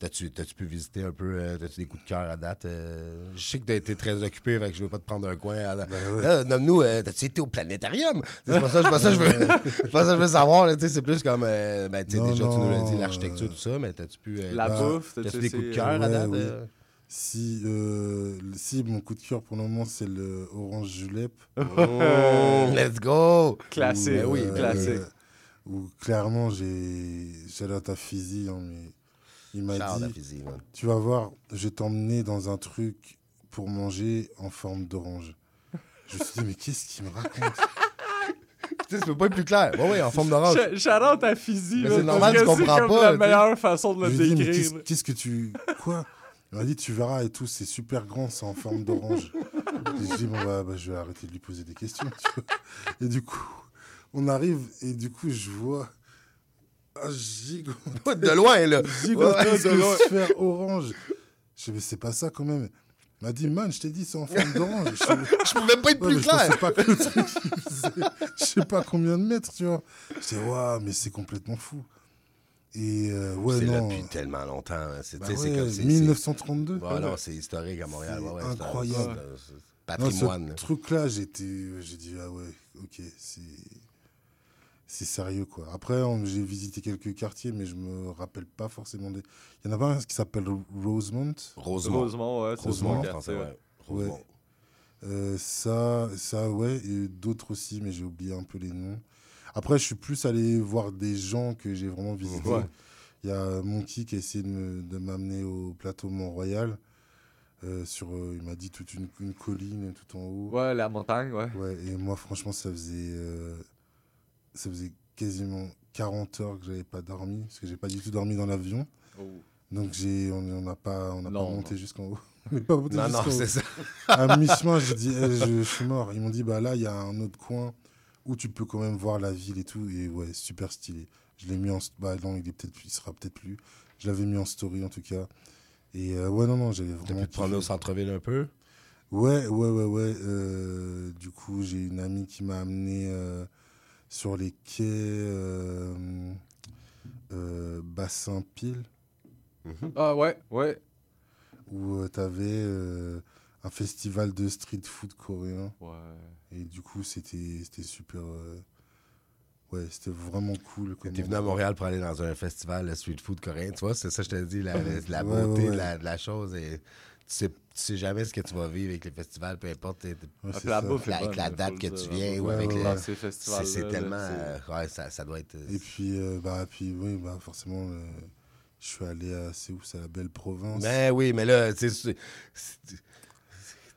T'as-tu, t'as-tu pu visiter un peu, euh, t'as-tu des coups de cœur à date? euh? je sais que t'as été très occupé, fait que je veux pas te prendre un coin. à la- Là, Nomme-nous, euh, t'as-tu été au planétarium? C'est pas ça, c'est pas ça je veux, c'est pas ça que je veux savoir. là, c'est plus comme, euh, ben, tu sais, Non, déjà, tu nous l'as dit, l'architecture, tout ça, mais t'as-tu pu... euh, La bouffe, t'as-tu t'as-tu des coups de cœur à date? oui. euh? Si, euh, si, mon coup de cœur pour le moment, c'est le Orange Julep. Mm, let's go! Classique. Ben oui, euh, classique. Où clairement, j'ai. J'allais ta physique, hein, mais il m'a la dit physique. Tu vas voir, je vais t'emmener dans un truc pour manger en forme d'orange. Je me suis dit, mais qu'est-ce qu'il me raconte? Tu sais, ça peut pas être plus clair. Ouais, ouais, en forme d'orange. Out à là, c'est normal, tu comprends C'est comme pas, la tu sais. meilleure façon de Je le mais décrire. qu'est-ce que tu. Quoi? Il m'a dit, tu verras et tout, c'est super grand, c'est en forme d'orange. Je dis, bon, bah, bah, je vais arrêter de lui poser des questions. tu vois. Et du coup, on arrive et du coup, je vois un gigantesque. De loin, là. Gigantesque Ouais, de loin. sphère orange? Je dis, mais c'est pas ça quand même. Il m'a dit, man, je t'ai dit, c'est en forme d'orange. Je pouvais pas être Ouais, plus je clair. pensais pas que le truc, je sais pas combien de mètres, tu vois. Je dis, waouh, mais c'est complètement fou. Et euh, ouais, c'est là depuis tellement longtemps. hein. C'est Bah tu sais, c'est ouais, comme- c'est- 1932. c'est- Ouais, non, c'est historique à Montréal. Ouais, incroyable. c'est c'est Non, Patrimoine. ce truc-là, j'étais, j'ai dit ah ouais, ok, c'est, c'est sérieux quoi. Après, j'ai visité quelques quartiers, mais je me rappelle pas forcément des. Il y en a pas un qui s'appelle Rosemont? Rosemont. Rosemont, ouais, c'est Rosemont. quartier, ouais. Rosemont. Ouais. Euh, ça, ça, ouais, et d'autres aussi, mais j'ai oublié un peu les noms. Après, je suis plus allé voir des gens que j'ai vraiment visités. Ouais. Il y a Monkey qui a essayé de me- de m'amener au plateau Mont-Royal. Euh, sur, euh, il m'a dit toute une, une colline tout en haut. Ouais, la montagne, ouais. Ouais, et moi, franchement, ça faisait, euh, ça faisait quasiment 40 heures que j'avais pas dormi, parce que j'ai pas du tout dormi dans l'avion. Oh. Donc, j'ai, on n'a pas, on pas Non, monté non. jusqu'en haut. On pas monté Non, non, c'est ça. à mi-chemin, j'ai dit, Eh, je, je suis mort. Ils m'ont dit, bah là, il y a un autre coin où tu peux quand même voir la ville et tout. Et ouais, super stylé. Je l'ai mis en. Bah non, il, est peut-être, il sera peut-être plus. Je l'avais mis en story en tout cas. Et euh, ouais, non, non, j'avais vraiment. te promener au centre-ville un peu? Ouais, ouais, ouais, ouais. euh, du coup, j'ai une amie qui m'a amené euh, sur les quais euh, euh, Bassin Pile, Ah ouais, ouais. où tu avais un festival de street food coréen. Ouais. Et du coup, c'était c'était super. euh, Ouais, c'était vraiment cool. T'es venu à. Montréal pour aller dans un festival de street food coréen, tu vois, c'est ça, je te dis, la, la- la Ouais, beauté ouais, De, la, de la chose. Et sais, tu sais jamais ce que tu vas vivre avec les festivals, peu importe. Ouais, Ah, puis la bouffe avec la date que tu viens ou avec ouais, les. C'est tellement. euh, ouais, ça, ça doit être. Et puis, euh, bah, puis, oui, bah, forcément, euh, je suis allé à. C'est où C'est à la belle province. Ben oui, mais là, tu sais,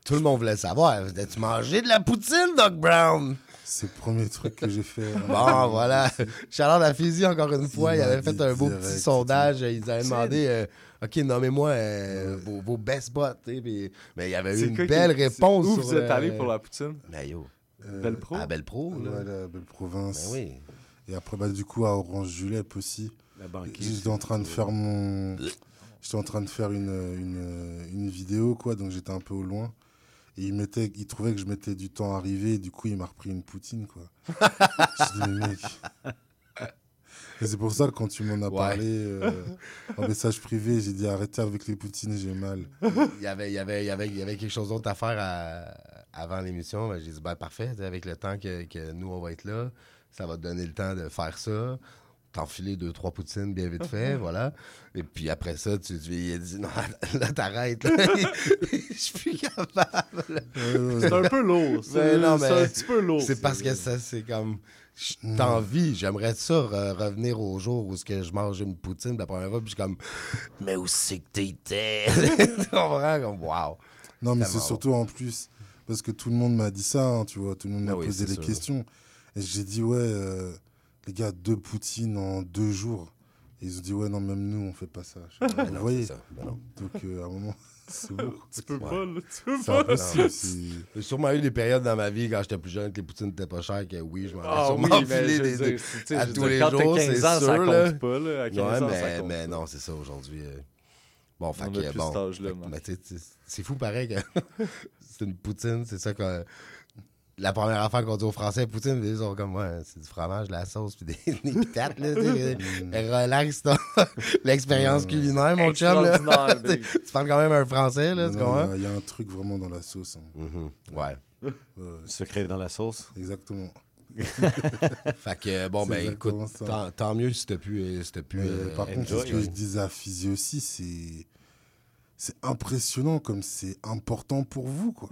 tout le monde voulait savoir. As-tu mangé de la poutine, Doc Brown? C'est le premier truc que j'ai fait. hein. Bon, voilà. Charlotte à Fizi, encore une fois, Il il avait fait un beau direct, petit sondage. Ils avaient demandé, euh, OK, nommez-moi euh, vos, vos best spots. tu sais, puis- Mais il y avait eu une qui- belle réponse. Où sur, vous êtes allé euh, pour la poutine? Ben yo, Euh, Belle Pro? à Belle Pro, là. Ouais, la belle province. Ben oui. Et après, bah, du coup, à Orange Julep aussi. La banquise. J'étais en train de faire mon. J'étais en train de faire une, une, une vidéo, quoi, donc j'étais un peu au loin. Et il, mettait, il trouvait que je mettais du temps à arriver, et du coup, il m'a repris une poutine, quoi. je dis, mais mec. Et c'est pour ça que quand tu m'en as Ouais. parlé euh, en message privé, j'ai dit arrêtez avec les poutines, j'ai mal. il y avait, il y avait, il y avait, il y avait quelque chose d'autre à faire à- avant l'émission. Ben, j'ai dit, ben parfait, avec le temps que, que nous, on va être là, ça va te donner le temps de faire ça. T'enfiler deux, trois poutines bien vite fait, voilà. Et puis après ça, tu, a dit, non, là, t'arrêtes. Je suis plus capable. C'est un peu lourd. C'est un petit peu lourd. C'est parce que ça, c'est comme. j- T'as envie, j'aimerais ça re- revenir au jour où ce que je mange une poutine la première fois, puis je suis comme, mais où c'est que t'étais? tu comprends? Comme, wow. Non, mais c'est surtout en plus parce que tout le monde m'a dit ça, hein, tu vois, tout le monde m'a Ah oui, posé des sûr. questions. Et j'ai dit, ouais, euh, les gars, deux poutines en deux jours. Et ils ont dit, ouais, non, même nous, on fait pas ça. Ben Vous non, voyez ça. Ben. Donc, euh, à un moment, c'est bon. Tu peux Ouais. pas, là, tu peux J'ai sûrement eu des périodes dans ma vie quand j'étais plus jeune que les poutines n'étaient pas chères, que oui, je m'en Ah ai oui, sûrement mais filé des, dire, des- à tous dire, les quand jours, 15 c'est ans, ça sûr. compte là. pas, là. À 15 Ouais, ans, ça mais, compte mais pas. non, c'est ça aujourd'hui. euh. Bon, fait que plus bon. mais c'est fou pareil que c'est une poutine, c'est ça que. La première affaire qu'on dit aux Français, poutine, ils sont comme, ouais, c'est du fromage, de la sauce, puis des, des patates, là, tu sais. Relax. L'expérience culinaire, mon chum, là. Tu parles quand même un français, là, tu Non, comprends? Il y a un truc vraiment dans la sauce. hein. Mhm, Ouais. Ouais, Secret dans la sauce? exactement. Fait que, bon, ben, écoute, tant, tant mieux si t'as pu. euh, Si t'as pu Mais euh, par contre, ce que je disais à Fizzy aussi, c'est c'est impressionnant comme c'est important pour vous, quoi.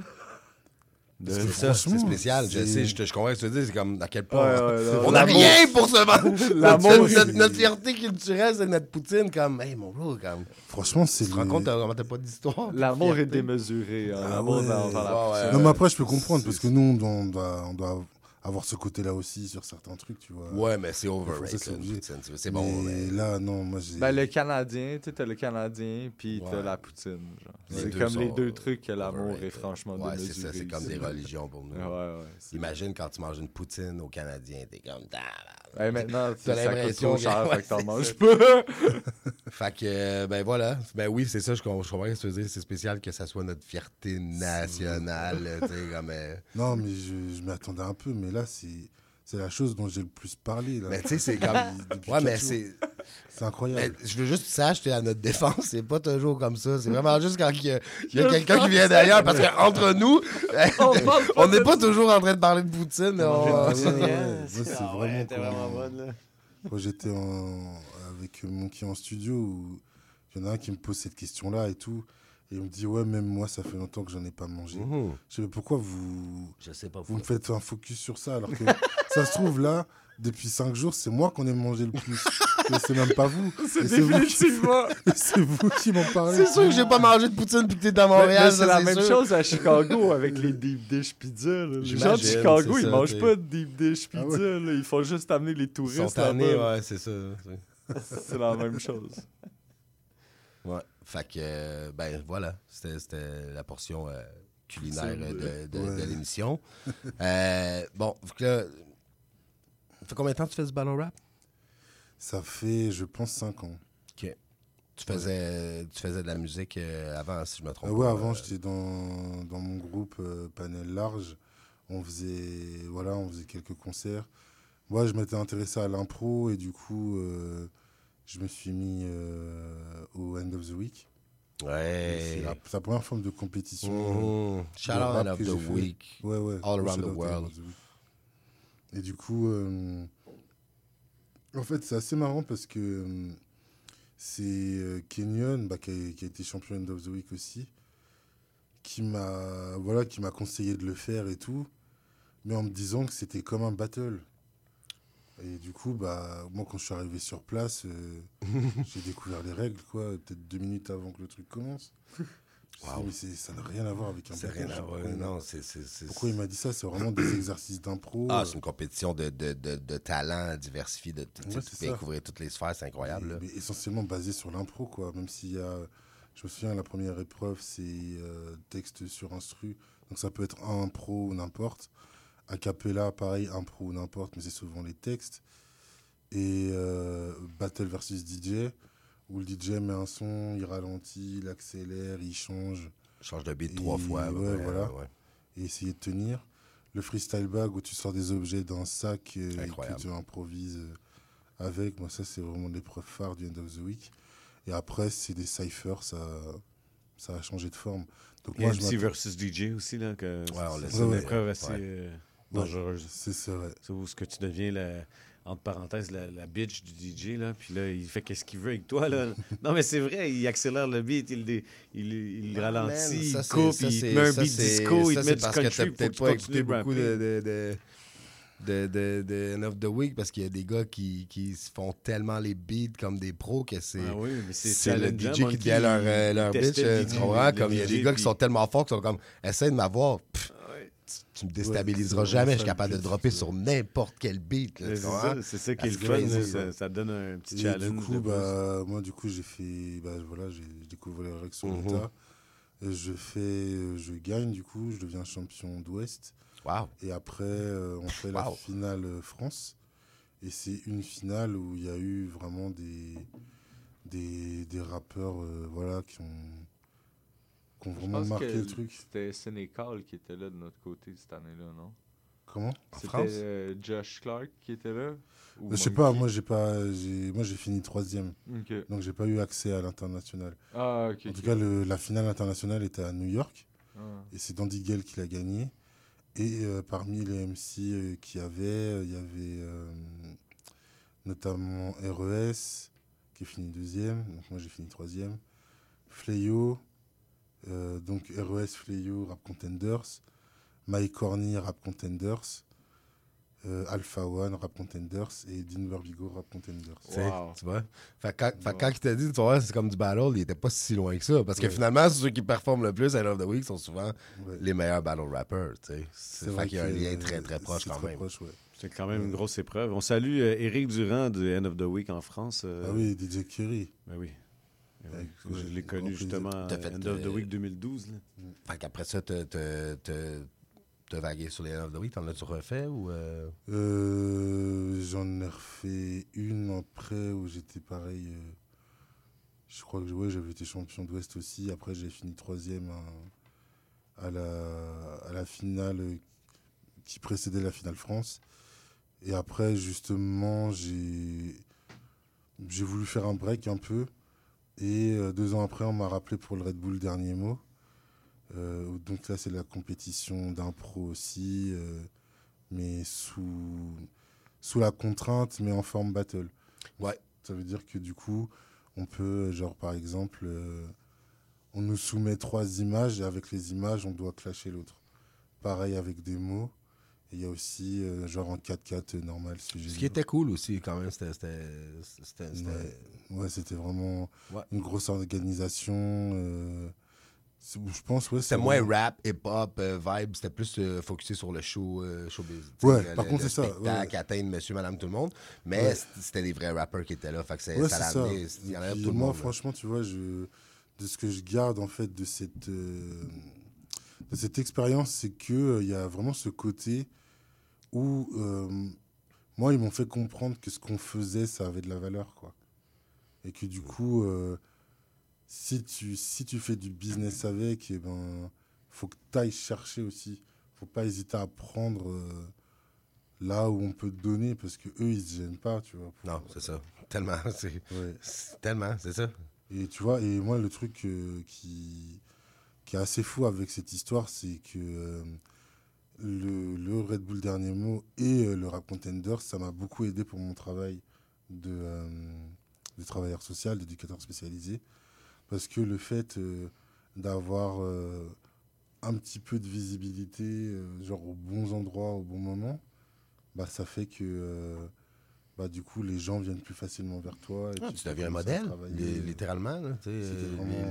C'est ça, c'est franchement, spécial. Je sais, je, te- je comprends ce que tu dis. C'est comme à quel point. Ouais, ouais, là, on n'a rien pour se vendre. L'amour, notre, fierté culturelle, c'est notre poutine. Comme, hey, mon bro, comme. Franchement, c'est Tu te le- rends compte t'as- pas d'histoire? L'amour est démesuré. hein, Ah L'amour ouais. dans dans la Ouais, poutine. ouais, Non, mais après, je peux comprendre parce que nous, on doit, on doit avoir ce côté-là aussi sur certains trucs, tu vois. Ouais, mais c'est overrated, ça, c'est bon, Mais là, non, moi j'ai. Ben, le Canadien, tu sais, t'as le Canadien, puis t'as Ouais. la poutine. C'est comme les deux trucs que l'amour est franchement Ouais, c'est ça, c'est comme des religions pour nous. Ouais, ouais. Imagine quand tu manges une poutine au Canadien, t'es comme. Ouais, maintenant, ça coûte l'impression cher, ouais, fait que t'en c'est manges ça. pas. fait que, euh, ben voilà. Ben oui, c'est ça, je com- je comprends ce que tu veux dire. C'est spécial que ça soit notre fierté nationale. tu sais, comme. euh, Non, mais je, je m'y attendais un peu, mais là, c'est. C'est la chose dont j'ai le plus parlé. Là. Mais tu sais, c'est comme. Ouais, mais c'est. C'est incroyable. Mais je veux juste que tu saches, t'es à notre défense, c'est pas toujours comme ça. C'est vraiment juste quand il y a, il y a quelqu'un qui vient d'ailleurs, parce qu'entre nous, on n'est pas toujours en train de parler de Poutine. mais on- ouais, ouais, ouais. Moi, c'est Ah vraiment. ouais, t'es quand- vraiment bonne, là. Quand j'étais en... avec Monkey en studio, où il y en a un qui me pose cette question-là et tout. Et il me dit, ouais, même moi, ça fait longtemps que j'en ai pas mangé. Mhm. Je sais pas pourquoi vous. Je sais pas Vous me faites un focus sur ça, alors que ça se trouve là, depuis cinq jours, c'est moi qu'on ait mangé le plus. Et c'est même pas vous. C'est vous qui- définitivement. et C'est vous qui m'en parlez. C'est sûr que j'ai pas mangé de Poutine puis que t'es à Montréal. c'est la même sûr. chose à Chicago avec les deep dish pizza. là. Les gens de Chicago, ils ça, mangent pas de deep dish Ah pizza. là. Ils font juste amener les Ils touristes là-bas. ouais, c'est ça. c'est- la même chose. Ouais. Fait que, euh, ben voilà, c'était c'était la portion euh, culinaire euh, de, de- Ouais. de l'émission. Euh, bon, là, fait combien de temps que tu fais du battle rap? Ça fait, je pense, cinq ans. Ok. Tu faisais, tu faisais de la musique euh, avant, si je me trompe Ah ouais, pas, avant, euh, j'étais dans, dans mon groupe euh, Panel Large. On faisait, voilà, on faisait quelques concerts. Moi, je m'étais intéressé à l'impro et du coup, euh, je me suis mis euh, au End of the Week. Ouais. C'est la, première forme de compétition. Euh, Shout out of the. Week. Ouais, ouais. All around the world. the. Et du coup, euh, en fait, c'est assez marrant parce que euh, c'est euh, Kenyon, bah, qui, a, qui a été champion End of the Week aussi, qui m'a voilà, qui m'a conseillé de le faire et tout, mais en me disant que c'était comme un battle. Et du coup, bah, moi, quand je suis arrivé sur place, euh, j'ai découvert les règles, quoi, peut-être deux minutes avant que le truc commence. Wow. ça n'a rien à voir avec un rien à voir, m'a- non, c'est- c'est- c'est- Pourquoi il m'a dit ça? C'est vraiment des exercices d'impro. Ah, euh, c'est une compétition de, de, de, de talents diversifiés. De, Ouais, tu peux ça. découvrir toutes les sphères, c'est incroyable. mais essentiellement basé sur l'impro, quoi. Même s'il y a. Je me souviens, la première épreuve, c'est euh, texte sur instru. Donc ça peut être un impro ou n'importe. A cappella, pareil, impro ou n'importe, mais c'est souvent les textes. Et euh, battle versus DJ, où le DJ met un son, il ralentit, il accélère, il change. Change de beat Et- trois fois, Ouais, près, voilà. ouais. Et essayer de tenir. Le freestyle bag, où tu sors des objets d'un sac euh, que tu improvises avec. Moi, ça, c'est vraiment l'épreuve phare du End of the Week. Et après, c'est des cyphers, ça, ça a changé de forme. Donc, a moi, MC versus DJ aussi, là, que Ouais, c'est une ouais. épreuve assez Ouais. euh, Ouais, dangereuse. C'est ouais. C'est où ce que tu deviens, la, entre parenthèses, la, la bitch du DJ, là, puis là, il fait qu'est-ce qu'il veut avec toi, là. non, mais c'est vrai, il accélère le beat, il, il, il Ah, ralentit, il coupe, ça, il te met un beat disco, il te met du parce que country pour peut-être que pas écouté beaucoup de, de, de, de, de- de End of the Week parce qu'il y a des gars qui, qui se font tellement les beats comme des pros que c'est Ah oui, c'est le DJ qui devient leur, euh, leur bitch. euh, Tu comprends? Comme il y a des gars qui sont tellement forts qui sont comme essaie de m'avoir. pff, Tu me déstabiliseras Ouais, jamais, je suis capable le de dropper sur n'importe quel beat. C'est ça, qui est le fun, là, ça. donne un petit Et challenge. du coup, bah, moi, du coup, j'ai fait. Bah, voilà, j'ai découvert les règles sur Mhm. l'État. Et Je fais, euh, je gagne du coup, je deviens champion d'Ouest. Wow. Et après, euh, on fait la finale euh, France. Et c'est une finale où il y a eu vraiment des, des, des rappeurs euh, voilà, qui, ont, qui ont vraiment marqué le truc. C'était Sénécal qui était là de notre côté cette année-là, non? Comment? C'était euh, Josh Clark qui était là? Je sais pas, moi j'ai pas, moi j'ai fini troisième, donc j'ai pas eu accès à l'international. Ah, ok. En tout cas, le- la finale internationale était à New York Ah. et c'est Dandy Gale qui l'a gagné. Et euh, parmi les MC euh, qu'il y avait, euh, il y avait notamment RES qui est fini deuxième, donc moi j'ai fini troisième. Fleyo, euh, donc RES, Fleyo, Rap Contenders. Mike Corny, Rap Contenders. euh, Alpha One, Rap Contenders et Dean Verbigo, Rap Contenders. Tu sais, Tu vois? Fait quand, fait que quand il t'a dit, tu vois, c'est comme du battle, il était pas si loin que ça. Parce que Ouais. finalement, ceux qui performent le plus à Love the Week sont souvent les meilleurs battle rappers. Tu sais. C'est vrai qu'il y a un lien très très euh, proche c'est quand très même. proche, ouais. C'est quand même une grosse épreuve. On salue euh, Éric Durand de End of the Week en France. euh, Ah oui, DJ Curry. Ben oui. Avec, Je l'ai connu justement à T'as fait, End of the euh, Week 2012. là. Fait qu'après ça, te, te vaguer sur les End of the Week, t'en as-tu refait ou. euh, Euh, J'en ai refait une après où j'étais pareil. euh, je crois que ouais, j'avais été champion d'Ouest aussi. Après, j'ai fini troisième à, à la, à la finale qui précédait la finale France. Et après, justement, j'ai voulu faire un break un peu. Et euh, deux ans après, on m'a rappelé pour le Red Bull Dernier Mot. Euh, donc là, c'est la compétition d'impro aussi, euh, mais sous, sous la contrainte, mais en forme battle. Ouais. Ça veut dire que du coup, on peut, genre par exemple, euh, on nous soumet trois images et avec les images, on doit clasher l'autre. Pareil avec des mots. Il y a aussi, euh, genre en 4-4 normal, sujet. Ce qui était cool aussi, quand même, c'était. Ouais, c'était vraiment Ouais. une grosse organisation. euh, je pense, ouais. C'était moins rap, hip-hop, euh, vibe, c'était plus euh, focusé sur le show, euh, showbiz. Ouais, par le- contre, c'est ça, ouais. atteindre monsieur, madame, tout le monde. Mais Ouais. c'était des vrais rappers qui étaient là. Fait que ça c'est l'a ça. amené. Il y en avait tout le moi, monde. franchement, tu vois, je, de ce que je garde en fait de cette, euh, de cette expérience, c'est euh, il y a vraiment ce côté où euh, moi, ils m'ont fait comprendre que ce qu'on faisait, ça avait de la valeur, quoi. Et que du coup, euh, si tu si tu fais du business avec, et ben, faut que tu ailles chercher aussi. Faut pas hésiter à prendre euh, là où on peut te donner parce que eux, ils se gênent pas, tu vois. pour- Non, c'est ça. Tellement. C'est Ouais. c'est tellement, c'est ça. Et tu vois, et moi, le truc euh, qui, qui est assez fou avec cette histoire, c'est que le, le Red Bull Dernier Mot et euh, le Rap Contender, ça m'a beaucoup aidé pour mon travail de, euh, de travailleur social, d'éducateur spécialisé. Parce que le fait euh, d'avoir un petit peu de visibilité, genre aux bons endroits, au bon moment, bah, ça fait que bah, du coup, les gens viennent plus facilement vers toi. et Ah, tu deviens un modèle, littéralement. là,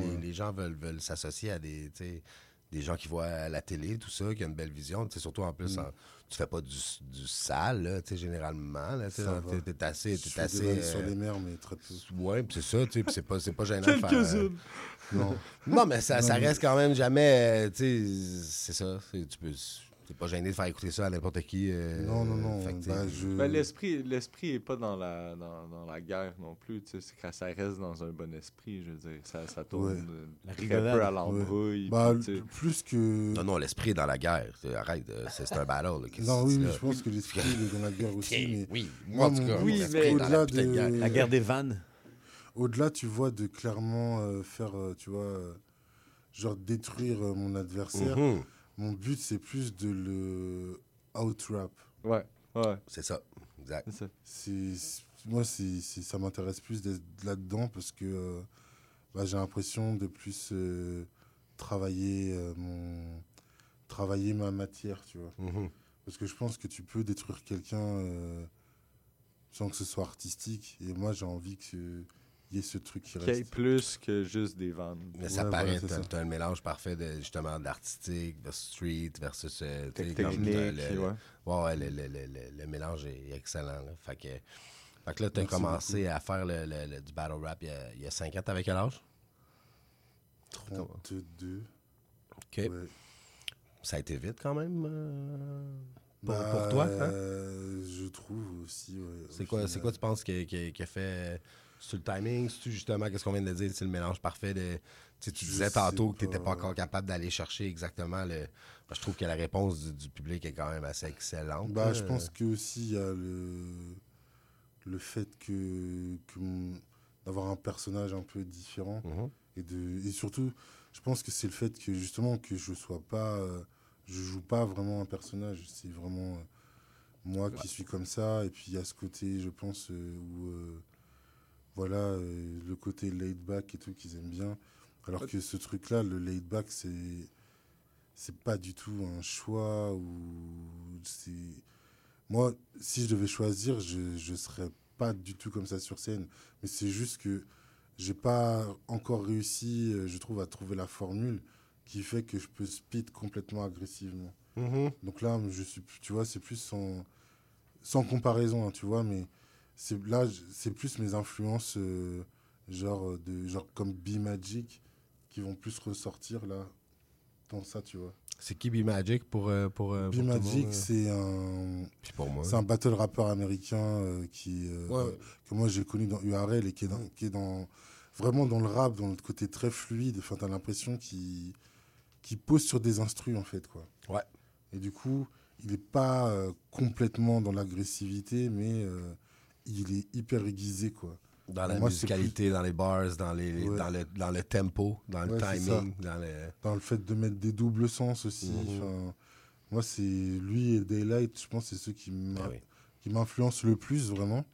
les, les- les gens veulent, veulent s'associer à des, des gens qui voient à la télé, tout ça, qui ont une belle vision. Tu sais, surtout en plus, Mm. en- tu fais pas du, du sale, là, tu sais, généralement. Là, tu sais, t'es, assez. T'es assez vannes sur euh, les mers, mais très peu. Ouais, c'est ça, tu sais, c'est pas, gênant de faire. euh. Non. non, mais ça, Non, ça reste quand même jamais. euh, tu sais, c'est ça. Tu peux. T'es pas gêné de faire écouter ça à n'importe qui. euh, Non, non, non, je- Ben, l'esprit, l'esprit est pas dans la, dans, dans la guerre non plus. tu sais, C'est quand ça reste dans un bon esprit, je veux dire. Ça, ça tourne Ouais. La très peu à l'embrouille. Ouais. Bah, sais. plus que. Non, non, l'esprit est dans la guerre. Arrête, euh, c'est c'est un battle. là, Non, oui, mais je pense que l'esprit il est dans la guerre aussi. mais oui, moi, en tout mon cas, oui, mais- la de. guerre. La guerre des vannes? Au-delà, tu vois, de clairement euh, faire, euh, tu vois, euh, genre détruire euh, mon adversaire. Mhm. Mon but, c'est plus de le out-rap. Ouais, ouais. C'est ça, exact. C'est ça. Moi, ça m'intéresse plus d'être là-dedans parce que euh, bah, j'ai l'impression de plus euh, travailler, euh, mon, travailler ma matière, tu vois. Mhm. Parce que je pense que tu peux détruire quelqu'un sans que ce soit artistique. Et moi, j'ai envie qu'il y ait ce truc qui Qu'il y ait reste. plus que juste des vannes. Mais ça paraît, voilà, t'as, un mélange parfait de justement d'artistique versus street versus euh, tu sais, Technique, le, le- ouais. ouais, ouais, le, le- le- le- le mélange est excellent. Là. Fait que, fait que là, t'as commencé à faire le, le- le- du battle rap il y a, il y a 5 ans. T'avais quel âge? 32. OK. Ouais. Ça a été vite quand même euh, pour, Bah, pour toi. hein? euh, Je trouve aussi. ouais, C'est au quoi, quoi tu penses qui, qui- qui a fait sur le timing? C'est justement qu'est-ce qu'on vient de dire, c'est le mélange parfait de. Tu sais, tu Je disais sais tantôt que tu n'étais pas encore capable d'aller chercher exactement le. Ben, je trouve que la réponse du, du public est quand même assez excellente. Là. je pense que aussi il y a le, le fait que, d'avoir un personnage un peu différent Mhm. et de et surtout je pense que c'est le fait que justement que je sois pas euh, je joue pas vraiment un personnage c'est vraiment euh, moi qui suis comme ça et puis il y a ce côté je pense euh, où voilà euh, le côté laid back et tout qu'ils aiment bien alors que ce truc là le laid back c'est c'est pas du tout un choix ou c'est moi, si je devais choisir, je ne serais pas du tout comme ça sur scène. Mais c'est juste que j'ai pas encore réussi, euh, je trouve, à trouver la formule qui fait que je peux speed complètement agressivement. Mhm. Donc là, je suis, tu vois, c'est plus sans, sans comparaison, hein, tu vois, mais c'est là, c'est plus mes influences, euh, genre, euh, de, genre comme B-Magic, qui vont plus ressortir là, dans ça, tu vois. C'est qui B-Magic pour, euh, pour, euh, pour B-Magic, monde, euh? c'est un, pour c'est un battle rappeur américain euh, qui, euh, Ouais. que moi j'ai connu dans URL et qui est, dans, qui est dans, vraiment dans le rap, dans le côté très fluide. Enfin, t'as l'impression qu'il qu'il pose sur des instrus en fait, quoi. Ouais. Et du coup, il n'est pas complètement dans l'agressivité, mais il est hyper aiguisé, quoi. Dans la Moi, musicalité, dans les bars, dans, les, les- Ouais. dans, le, dans le tempo, dans le Ouais, timing, dans le... Dans le fait de mettre des doubles sens aussi. Mhm. Moi, c'est lui et Daylight, je pense, c'est ceux qui Ah oui. qui m'influencent le plus, vraiment.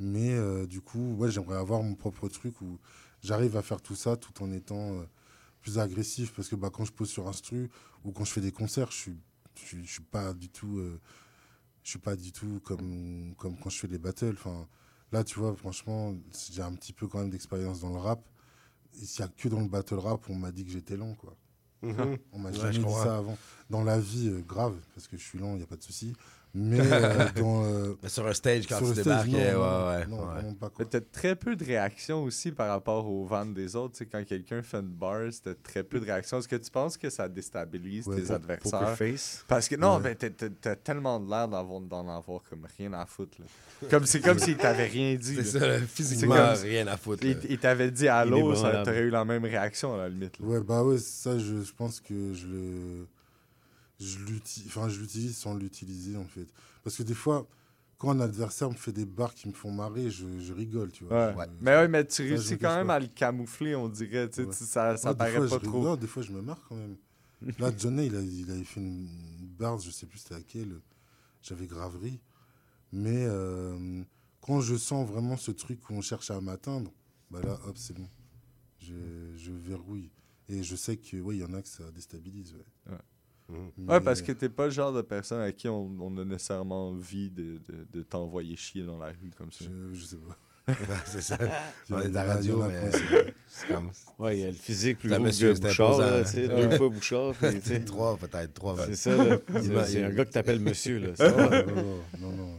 Mais euh, du coup, ouais, j'aimerais avoir mon propre truc où j'arrive à faire tout ça tout en étant euh, plus agressif. Parce que bah, quand je pose sur instru ou quand je fais des concerts, je suis, je suis, je suis pas du tout, euh, je suis pas du tout comme, comme quand je fais des battles. Enfin, là, tu vois, franchement, j'ai un petit peu quand même d'expérience dans le rap. Il n'y a que dans le battle rap on m'a dit que j'étais lent, quoi. Mhm. On m'a Ouais, jamais dit ça avant. Dans la vie, euh, grave, parce que je suis lent, il n'y a pas de souci. Mais euh, dans. euh, Mais sur un stage, quand sur tu débarques, non, ouais, ouais, non, ouais. vraiment pas, quoi. Mais t'as très peu de réactions aussi par rapport aux ventes des autres. Tu sais, quand quelqu'un fait une bar, t'as très peu de réactions. Est-ce que tu penses que ça déstabilise Ouais, tes adversaires? Face. Parce que non, Ouais. ben, t'as- tellement de l'air d'avoir- d'en avoir comme rien à foutre. là. Comme C'est comme s'il t'avait rien dit. C'est là. ça, physiquement, comme- rien à foutre. Il, là. il t'avait dit allô, ça- Inébranlable. t'aurais eu la même réaction à la limite. là. Ouais, bah ouais, ça, je, je pense que je le. Je l'utilise, enfin, je l'utilise sans l'utiliser, en fait. Parce que des fois, quand un adversaire me fait des barres qui me font marrer, je, je rigole, tu vois. Ouais. Je- Mais ouais, mais tu réussis quand même pas. à le camoufler, on dirait. tu sais, Ouais. tu- Ça, ça paraît fois, pas je trop. rigole, des fois, je me marre quand même. Là, Johnny, il, a, il avait fait une barre, je sais plus c'était laquelle. J'avais graverie. Mais euh, quand je sens vraiment ce truc où on cherche à m'atteindre, bah là, hop, c'est bon. Je, je verrouille. Et je sais que, ouais, il y en a que ça déstabilise, ouais. Ouais. Mais- Ouais, parce que t'es pas le genre de personne à qui on, on a nécessairement envie de, de, de t'envoyer chier dans la rue comme ça. Je, je sais pas. C'est ça. Il y On est de la il y en radio, a mais ont- c'est comme... Ouais, il y a le physique plus C'est un gros monsieur, que Bouchard, là, tu sais, Ouais. deux fois Bouchard. puis, Trois, peut-être trois. C'est ça, là. Il C'est un gars que t'appelles monsieur, là. ça. Non, non, non,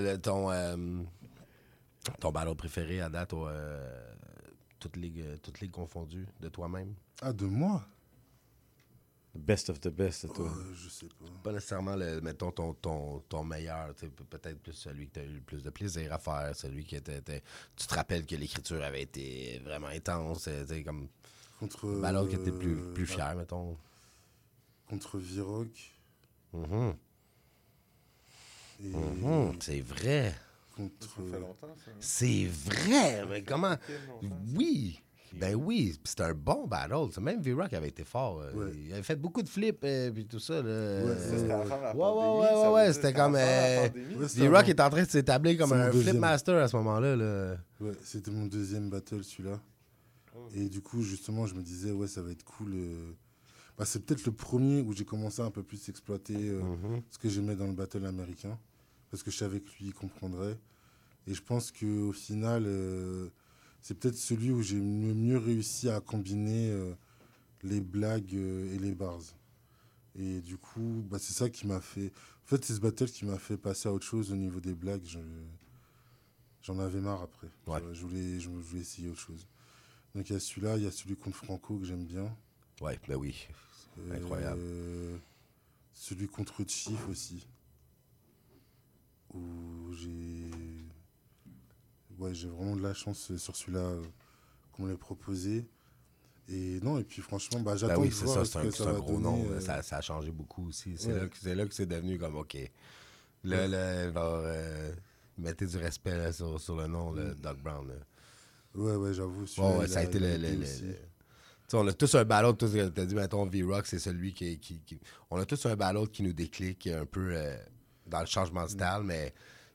là, ton, euh, ton battle préféré à date, euh, toutes, euh, toutes ligues confondues, de toi-même? Ah, de moi? Best of the best, toi. Euh, Je sais pas. Pas nécessairement, le, mettons, ton, ton, ton meilleur, peut-être plus celui que tu as eu le plus de plaisir à faire, celui qui était... était- tu te rappelles que l'écriture avait été vraiment intense, euh, tu comme... Contre. Que t'es plus, euh, plus fier, mettons. Contre Viroc. Mhm. Et Mhm, C'est vrai. contre. Ça fait longtemps, ça. hein? C'est vrai, mais comment... Oui, ben oui, puis c'était un bon battle. C'est Même V-Rock avait été fort. euh, Ouais. Il avait fait beaucoup de flips et puis tout ça. Là. Ouais, Ça, c'était avant la Ouais, pandémie, ouais, ouais, ouais, c'était comme, euh, V-Rock est en train de s'établir comme un deuxième. flip master à ce moment-là. Là. Ouais, c'était mon deuxième battle, celui-là. Et du coup, justement, je me disais, ouais, ça va être cool. euh. Bah, c'est peut-être le premier où j'ai commencé à un peu plus exploiter euh, Mhm. ce que j'aimais dans le battle américain. Parce que je savais que lui, il comprendrait. Et je pense qu'au final, euh, c'est peut-être celui où j'ai le mieux réussi à combiner euh, les blagues euh, et les bars. Et du coup, bah, c'est ça qui m'a fait. En fait, c'est ce battle qui m'a fait passer à autre chose au niveau des blagues. Je- J'en avais marre après. Ouais. Je, voulais, je voulais essayer autre chose. Donc il y a celui-là, il y a celui contre Franco que j'aime bien. Ouais, ben oui. Incroyable. Euh, celui contre Chief aussi. Où j'ai. Ouais, j'ai vraiment de la chance sur celui-là euh, qu'on l'ait proposé. Et non, et puis franchement, bah, j'attends oui, de voir ça, ce que un, ça va gros donner, nom. euh, Ça, ça a changé beaucoup aussi. C'est Ouais. là, que- c'est devenu comme, OK. Là, là, genre, euh, mettez du respect là, sur, sur le nom, le Doc Brown. là. Ouais, ouais, j'avoue. Ouais, ça a été le. le- le- on a tous un battle, tous, t'as dit, mettons, V-Rock, c'est celui qui, qui, qui- On a tous un battle qui nous déclique un peu euh, dans le changement de style, mais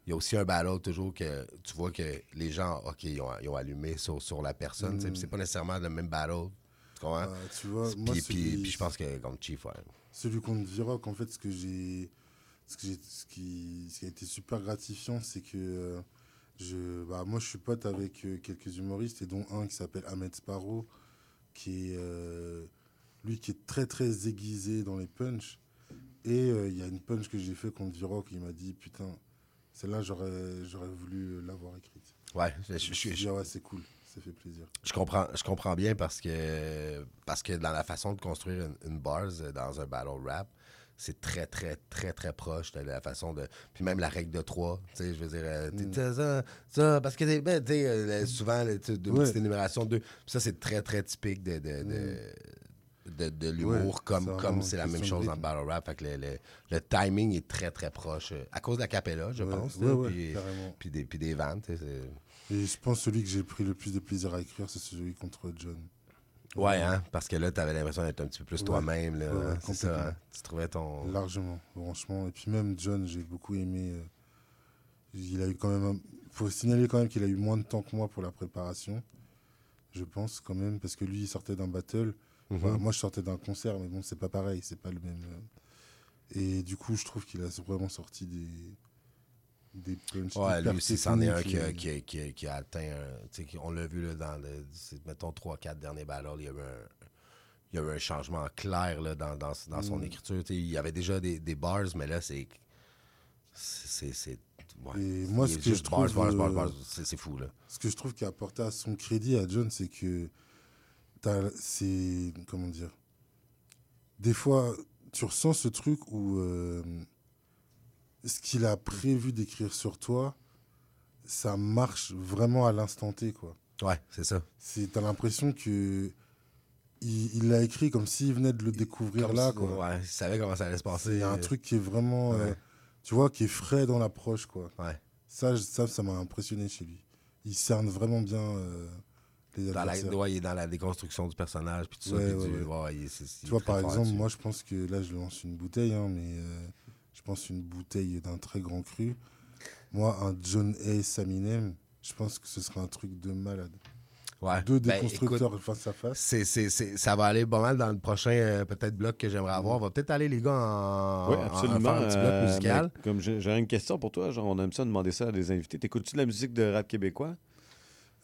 il y a aussi un battle toujours que tu vois que les gens, OK, ils ont, ils ont allumé sur, sur la personne. C'est pas nécessairement le même battle Tu comprends? Tu vois, moi, puis, celui- puis- puis je pense que contre Chief, ouais. Celui contre Viroc, en fait, ce que j'ai. Ce, que ce qui, ce qui a été super gratifiant, c'est que euh, je, bah, moi, je suis pote avec euh, quelques humoristes, et dont un qui s'appelle Ahmed Sparrow, qui est. euh, lui qui est très, très aiguisé dans les punchs. Et il y a une punch que j'ai fait contre Viroc, il m'a dit Putain, celle-là, j'aurais, j'aurais voulu l'avoir écrite. Ouais, je- je- je- Ah ouais, c'est cool, ça fait plaisir. Je comprends, je comprends bien parce que, parce que dans la façon de construire une, une bars euh, dans un battle rap, c'est très, très, très, très proche de la façon de. Puis même la règle de trois, tu sais, je veux dire, euh, Mm. ça, ça, parce que, ben, tu sais, euh, souvent, tu sais, de Ouais. petite énumération de ça, c'est très, très typique de. de, de de, de l'humour Ouais, comme c'est comme c'est la même chose en rythme. battle rap fait que le, le, le timing est très très proche euh, à cause de la capella je Ouais, pense ouais, puis, puis des puis des tu c'est- Et je pense que celui que j'ai pris le plus de plaisir à écrire, c'est celui contre John. Ouais, hein, parce que là, t'avais l'impression d'être un petit peu plus toi-même, ouais, c'est ça, hein. Tu trouvais ton... Largement, franchement. Et puis même John, j'ai beaucoup aimé. euh, il a eu quand même. un- faut signaler quand même qu'il a eu moins de temps que moi pour la préparation. Je pense quand même, parce que lui, il sortait d'un battle. Mhm. Enfin, moi, je sortais d'un concert, mais bon, c'est pas pareil, c'est pas le même. euh. Et du coup, je trouve qu'il a vraiment sorti des. Des. Ouais, lui aussi, c'en est un qui a, et- qui a- qui a- qui a atteint un- On l'a vu là, dans, le, mettons, 3-4 derniers battles, il y avait un, il y avait un changement clair là, dans, dans, dans son Mm. écriture. Tu sais, il y avait déjà des, des bars, mais là, c'est. C'est. c'est ouais. Et moi, ce que je bars, trouve, bars, bars, euh, c'est, c'est fou, là. Ce que je trouve qui a apporté à son crédit à John, c'est que c'est comment dire. Des fois, tu ressens ce truc où euh, ce qu'il a prévu d'écrire sur toi, ça marche vraiment à l'instant T, quoi. Ouais, c'est ça. C'est t'as l'impression que il l'a écrit comme s'il venait de le découvrir Comme là, si- quoi. Ouais, il savait comment ça allait se passer. Il y a un truc qui est vraiment, euh, tu vois, qui est frais dans l'approche, quoi. Ouais. Ça, ça, ça m'a impressionné chez lui. Il cerne vraiment bien euh, Dans la, ouais, il est dans la déconstruction du personnage, puis tout ça. Ouais, puis ouais, du- ouais. ouais, il est- c'est- il Tu est vois, par fort exemple, moi, je pense que là, je lance une bouteille, hein, mais euh, je pense une bouteille d'un très grand cru. Moi, un John A. Saminem, je pense que ce serait un truc de malade. Ouais. Deux Ben, déconstructeurs écoute, face à face. C'est, c'est, c'est- ça va aller pas mal dans le prochain euh, peut-être bloc que j'aimerais avoir. On va peut-être aller les gars en, Oui, en- en absolument. faire un petit bloc euh, musical. comme j'ai j'ai une question pour toi, genre, on aime ça demander ça à des invités. T'écoutes-tu de la musique de rap québécois?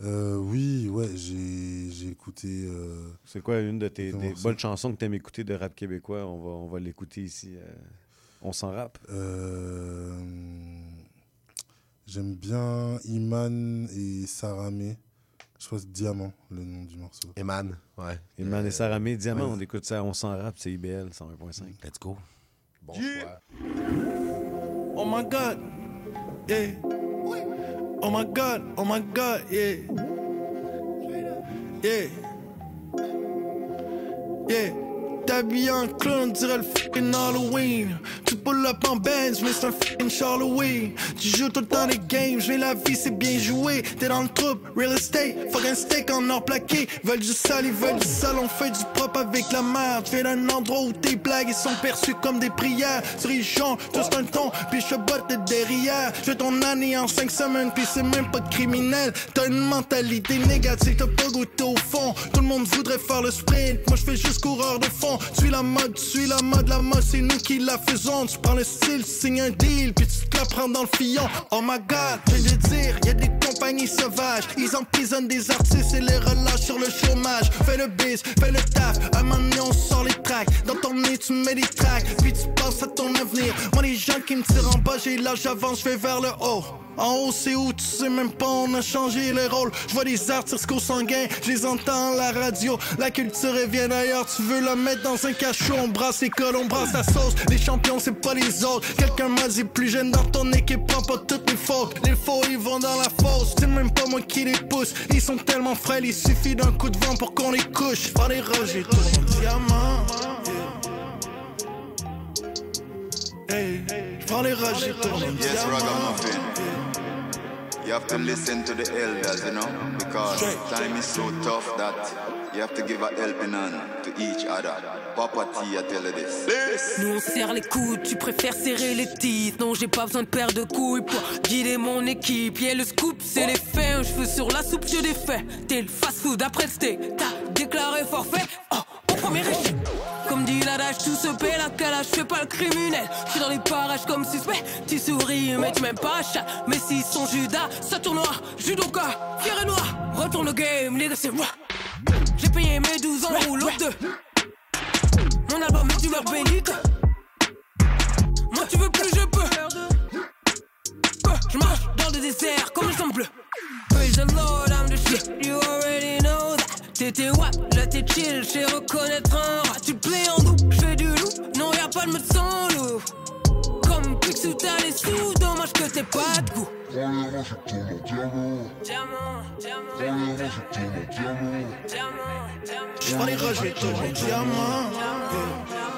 Euh, oui, ouais, j'ai j'ai écouté. euh, C'est quoi une de tes des bonnes chansons que t'aimes écouter de rap québécois? On va, on va l'écouter ici. euh, on s'en rappe. euh, J'aime bien Iman et Saramé. Je crois que c'est Diamant, le nom du morceau. Eman, ouais. Iman et Saramé, Diamant, ouais. on écoute ça, on s'en rappe, c'est IBL 101.5. Let's go. Bon Yeah. Oh my god, yeah. Oh my god, oh my god, yeah. Yeah. Yeah. T'habilles en clown, on dirait le fucking Halloween. Tu pull up en Benz, mais c'est un fucking Halloween. Tu joues tout le temps des games, mais la vie c'est bien joué. T'es dans le troupe, real estate, fucking steak en or plaqué. Veulent du sale, ils veulent du sale, on fait du propre avec la merde. Viens d'un endroit où tes blagues ils sont perçues comme des prières. Dirigeant, tous un ton, puis je botte de derrière. Je ton année en 5 semaines, puis c'est même pas criminel. T'as une mentalité négative, t'as pas goûté au fond. Tout le monde voudrait faire le sprint, moi je fais juste coureur de fond. Suis la mode, suis la mode, la mode c'est nous qui la faisons. Tu prends le style, tu signes un deal, puis tu te la prends dans le fillon. Oh my god, je de dire, y a des compagnies sauvages. Ils emprisonnent des artistes et les relâchent sur le chômage. Fais le biz, fais le taf, un moment donné on sort les tracks. Dans ton nez tu mets des tracks, puis tu penses à ton avenir. Moi les gens qui me tirent en bas, j'ai l'âge j'avance, je vais vers le haut. En haut, c'est où tu sais même pas, on a changé les rôles. Je vois des artistes sanguins, je les entends à la radio. La culture elle vient d'ailleurs, tu veux la mettre dans un cachot. On brasse l'école, on brasse la sauce. Les champions, c'est pas les autres. Quelqu'un m'a dit plus jeune dans ton équipe, prends pas toutes les fautes. Les faux, ils vont dans la fosse. C'est même pas moi qui les pousse. Ils sont tellement frêles, il suffit d'un coup de vent pour qu'on les couche. Prends les roches, tout mon diamant. Hey, je prends les roches, diamant. You have to listen to the elders, you know, because time is so tough that you have to give a helping hand to each other. Papa T, I tell you this. Nous on serre les coudes, tu préfères serrer les titres. Non, j'ai pas besoin de paire de couilles pour guider mon équipe. Yeah, le scoop, c'est les faits. Un cheveu sur la soupe, je des faits. T'es le fast food après le steak. T'as déclaré forfait. Oh, Comme dit l'adage, tout se paie, la calage, je fais pas le criminel. Je suis dans les parages comme suspect. Tu souris, mais tu m'aimes pas, chat. Mais s'ils sont Judas, ça tournoi, judoka, fier et noir. Retourne le game, les gars, c'est moi. J'ai payé mes 12 ans, au deux. Mon album est une heure bénite. Moi, tu veux plus, je peux. Je marche dans le désert comme le sang bleu. Praise the Lord, I'm the shit, you already know that. T'étais what, là t'es chill, j'sais reconnaître un rat. Tu plais en nous, j'fais du loup, non y'a pas de mode sans loup. Comme Pixou, t'as les sous, dommage que t'aies pas de goût. Je vais les rejeter mon diamant.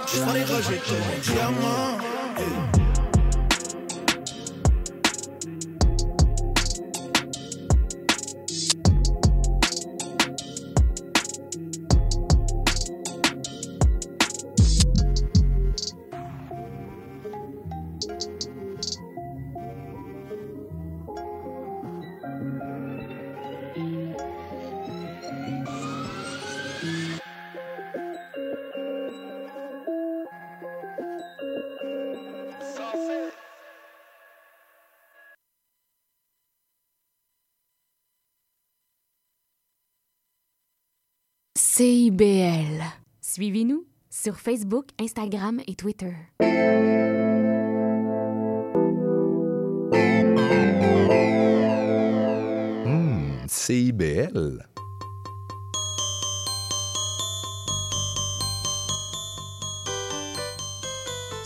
Je vais les diamant. CIBL. Suivez-nous sur Facebook, Instagram et Twitter. Hmm, CIBL.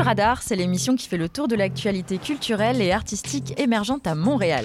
Le radar, c'est l'émission qui fait le tour de l'actualité culturelle et artistique émergente à Montréal.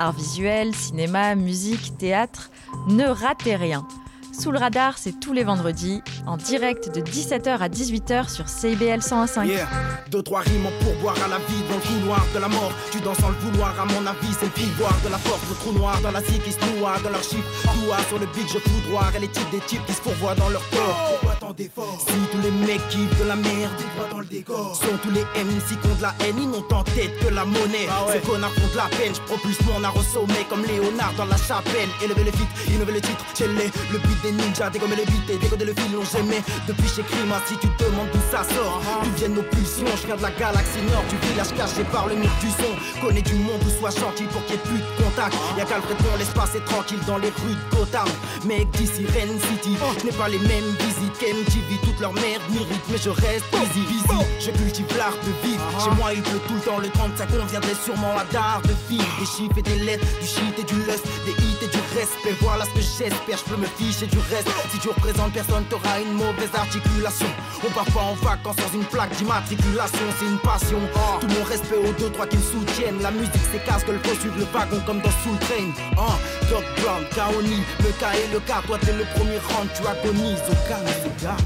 Art visuel, cinéma, musique, théâtre, ne ratez rien. Sous le radar, c'est tous les vendredis, en direct de 17h à 18h sur CIBL 101.5. Yeah. Deux, trois rimes en pourboire à la vie dans le trou noir de la mort. Tu danses sans le vouloir, à mon avis, c'est le pouvoir de la force. Le trou noir dans la zik qui se noie dans leurs chiffres. Doigt sur le beat, je foudroie. Et les types des types qui se fourvoient dans leur corps. Pourquoi tant d'efforts Si tous les mecs kiffent de la merde, droit dans le décor. Sont tous les MC qui ont de la haine, ils n'ont en tête que la monnaie. Ces connards font de la peine, je propulse mon art au sommet comme Léonard dans la chapelle. Élever les feats, innover le titre, chez les, le beat des ninjas, dégommer le beat et décoder le fil, on jamais. Depuis chez Crima, si tu te demandes d'où ça sort, d'où viennent nos pulsions, je viens de la galaxie nord, du village caché par le mur du son. Connais du monde où soit gentil pour qu'il y ait plus de contact. Y'a qu'à le l'espace est tranquille dans les rues de Gotham. Mec d'ici, Rennes City, je n'ai pas les mêmes visites qu'MTV, toute leur merde mérite, mais je reste busy, busy. Je cultive l'art de vivre, chez moi il pleut tout le temps, le 30 ça conviendrait sûrement à d'art de vivre. Des chiffres et des lettres, du shit et du lust, des hits et du respect. Voilà ce que j'espère, je peux me ficher du reste. Si tu représentes personne, t'auras une mauvaise articulation. On part pas en vacances sans une plaque d'immatriculation, c'est une passion. Tout mon respect aux deux, trois qui me soutiennent. La musique c'est casse que le faut suivre le wagon comme dans Soul Train. Ah, Doc Brown, Kaoni, le cas et le cas. Toi t'es le premier round, tu agonises au calme, ce gars.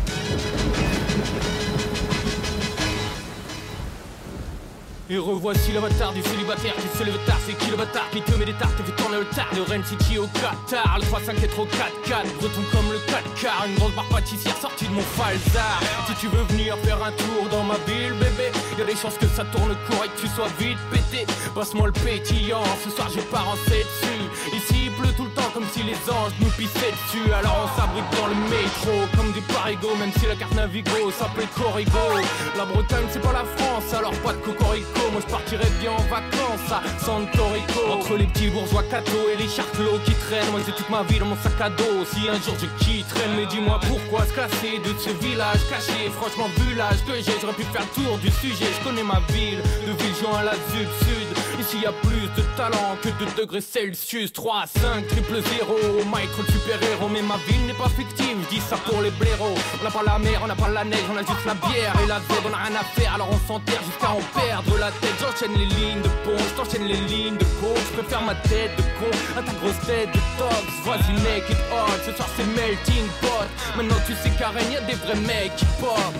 Et revoici l'avatar du célibataire qui se lève tard, c'est qui le bâtard qui te met des tartes et fait tourner le tard de Rennes City au Qatar, le 3-5 est trop 4-4, breton comme le 4 car une grande barre pâtissière sortie de mon falzar. Si tu veux venir faire un tour dans ma ville, bébé, y a des chances que ça tourne court et que tu sois vite pété. Passe-moi le pétillant, ce soir je pars en dessus. Ici il pleut tout le temps comme si les anges nous pissaient dessus. Alors on s'abrite dans le métro comme des parigots, même si la carte Navigo s'appelait Corrigo. La Bretagne c'est pas la France, alors pas de cocorico. Moi je partirais bien en vacances à Santorico Entre les petits bourgeois cathos et les charclos qui traînent Moi j'ai toute ma vie dans mon sac à dos. Si un jour je quitterai Mais dis-moi pourquoi se casser de ce village caché. Franchement vu l'âge que j'ai J'aurais pu faire tour du sujet. Je connais ma ville De Villejean à la Sud Sud. Ici y a plus de talent que de degrés Celsius. 3, 5, triple 0 Micro super héros Mais ma ville n'est pas fictive. Dis ça pour les blaireaux. On n'a pas la mer, on n'a pas la neige On a juste la bière. Et la Z On a rien à faire. Alors on s'enterre jusqu'à en perdre la j'enchaîne les lignes de pont, j'enchaîne les lignes de con, je préfère ma tête de con à ta grosse tête de tox, vas-y make it hard, ce soir c'est melting pot, maintenant tu sais qu'à y des vrais mecs qui pop.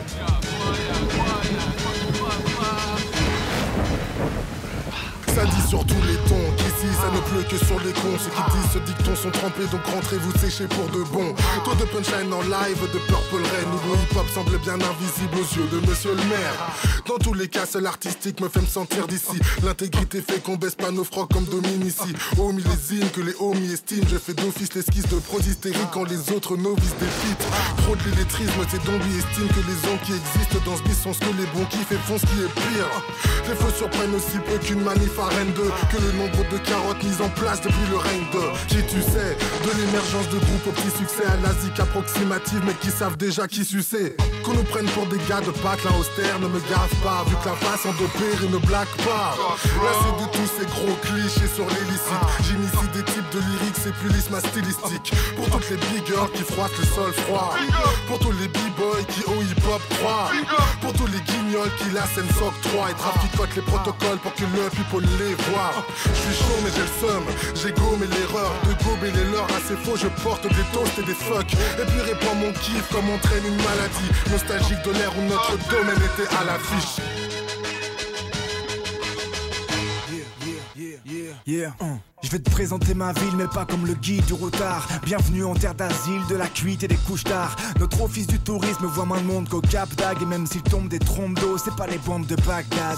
Ça dit sur tous les tons. Ça ne pleut que sur les cons. Ceux qui disent ce dicton sont trempés, donc rentrez-vous sécher pour de bon. Taux de punchline en live de Purple Rain. Nouveau hip-hop semble bien invisible aux yeux de monsieur le maire. Dans tous les cas, seul artistique me fait me sentir d'ici. L'intégrité fait qu'on baisse pas nos frocs comme Dominici. Au millésime que les homies estiment. Je fais d'office l'esquisse de prod hystérique quand les autres novices défitent. Trop de l'illettrisme, ces zombies estiment que les ondes qui existent dans ce bis sont que les bons kiffent et font ce qui est pire. Les faux surprennent aussi peu qu'une manif à Rennes 2 Que le nombre de mises en place depuis le règne de Qui tu sais De l'émergence de groupes au petit succès à la zik approximative Mais qui savent déjà qui sucer. Qu'on nous prenne pour des gars de Pâques, la austère ne me gave pas Vu que la face en et ne blague pas. Là c'est de tous ces gros clichés sur l'illicite J'initie des types de lyrics et plus lisse ma stylistique. Pour toutes les big girls qui frottent le sol froid. Pour tous les b-boys qui au hip-hop croient. Pour tous les guignols qui la scène s'octroient Et traficotent les protocoles pour que le people les voit. Je suis chaud mais j'ai le seum. J'ai gommé l'erreur. De gober les leurs Assez faux. Je porte des toasts et des fuck Et puis répands mon kiff comme on traîne une maladie. Nostalgique de l'ère où notre domaine était à l'affiche Yeah. uh. Je vais te présenter ma ville, mais pas comme le guide du retard. Bienvenue en terre d'asile, de la cuite et des couches tard. Notre office du tourisme voit moins de monde qu'au Cap d'Ag. Et même s'il tombe des trompes d'eau, c'est pas les bombes de Bagdad.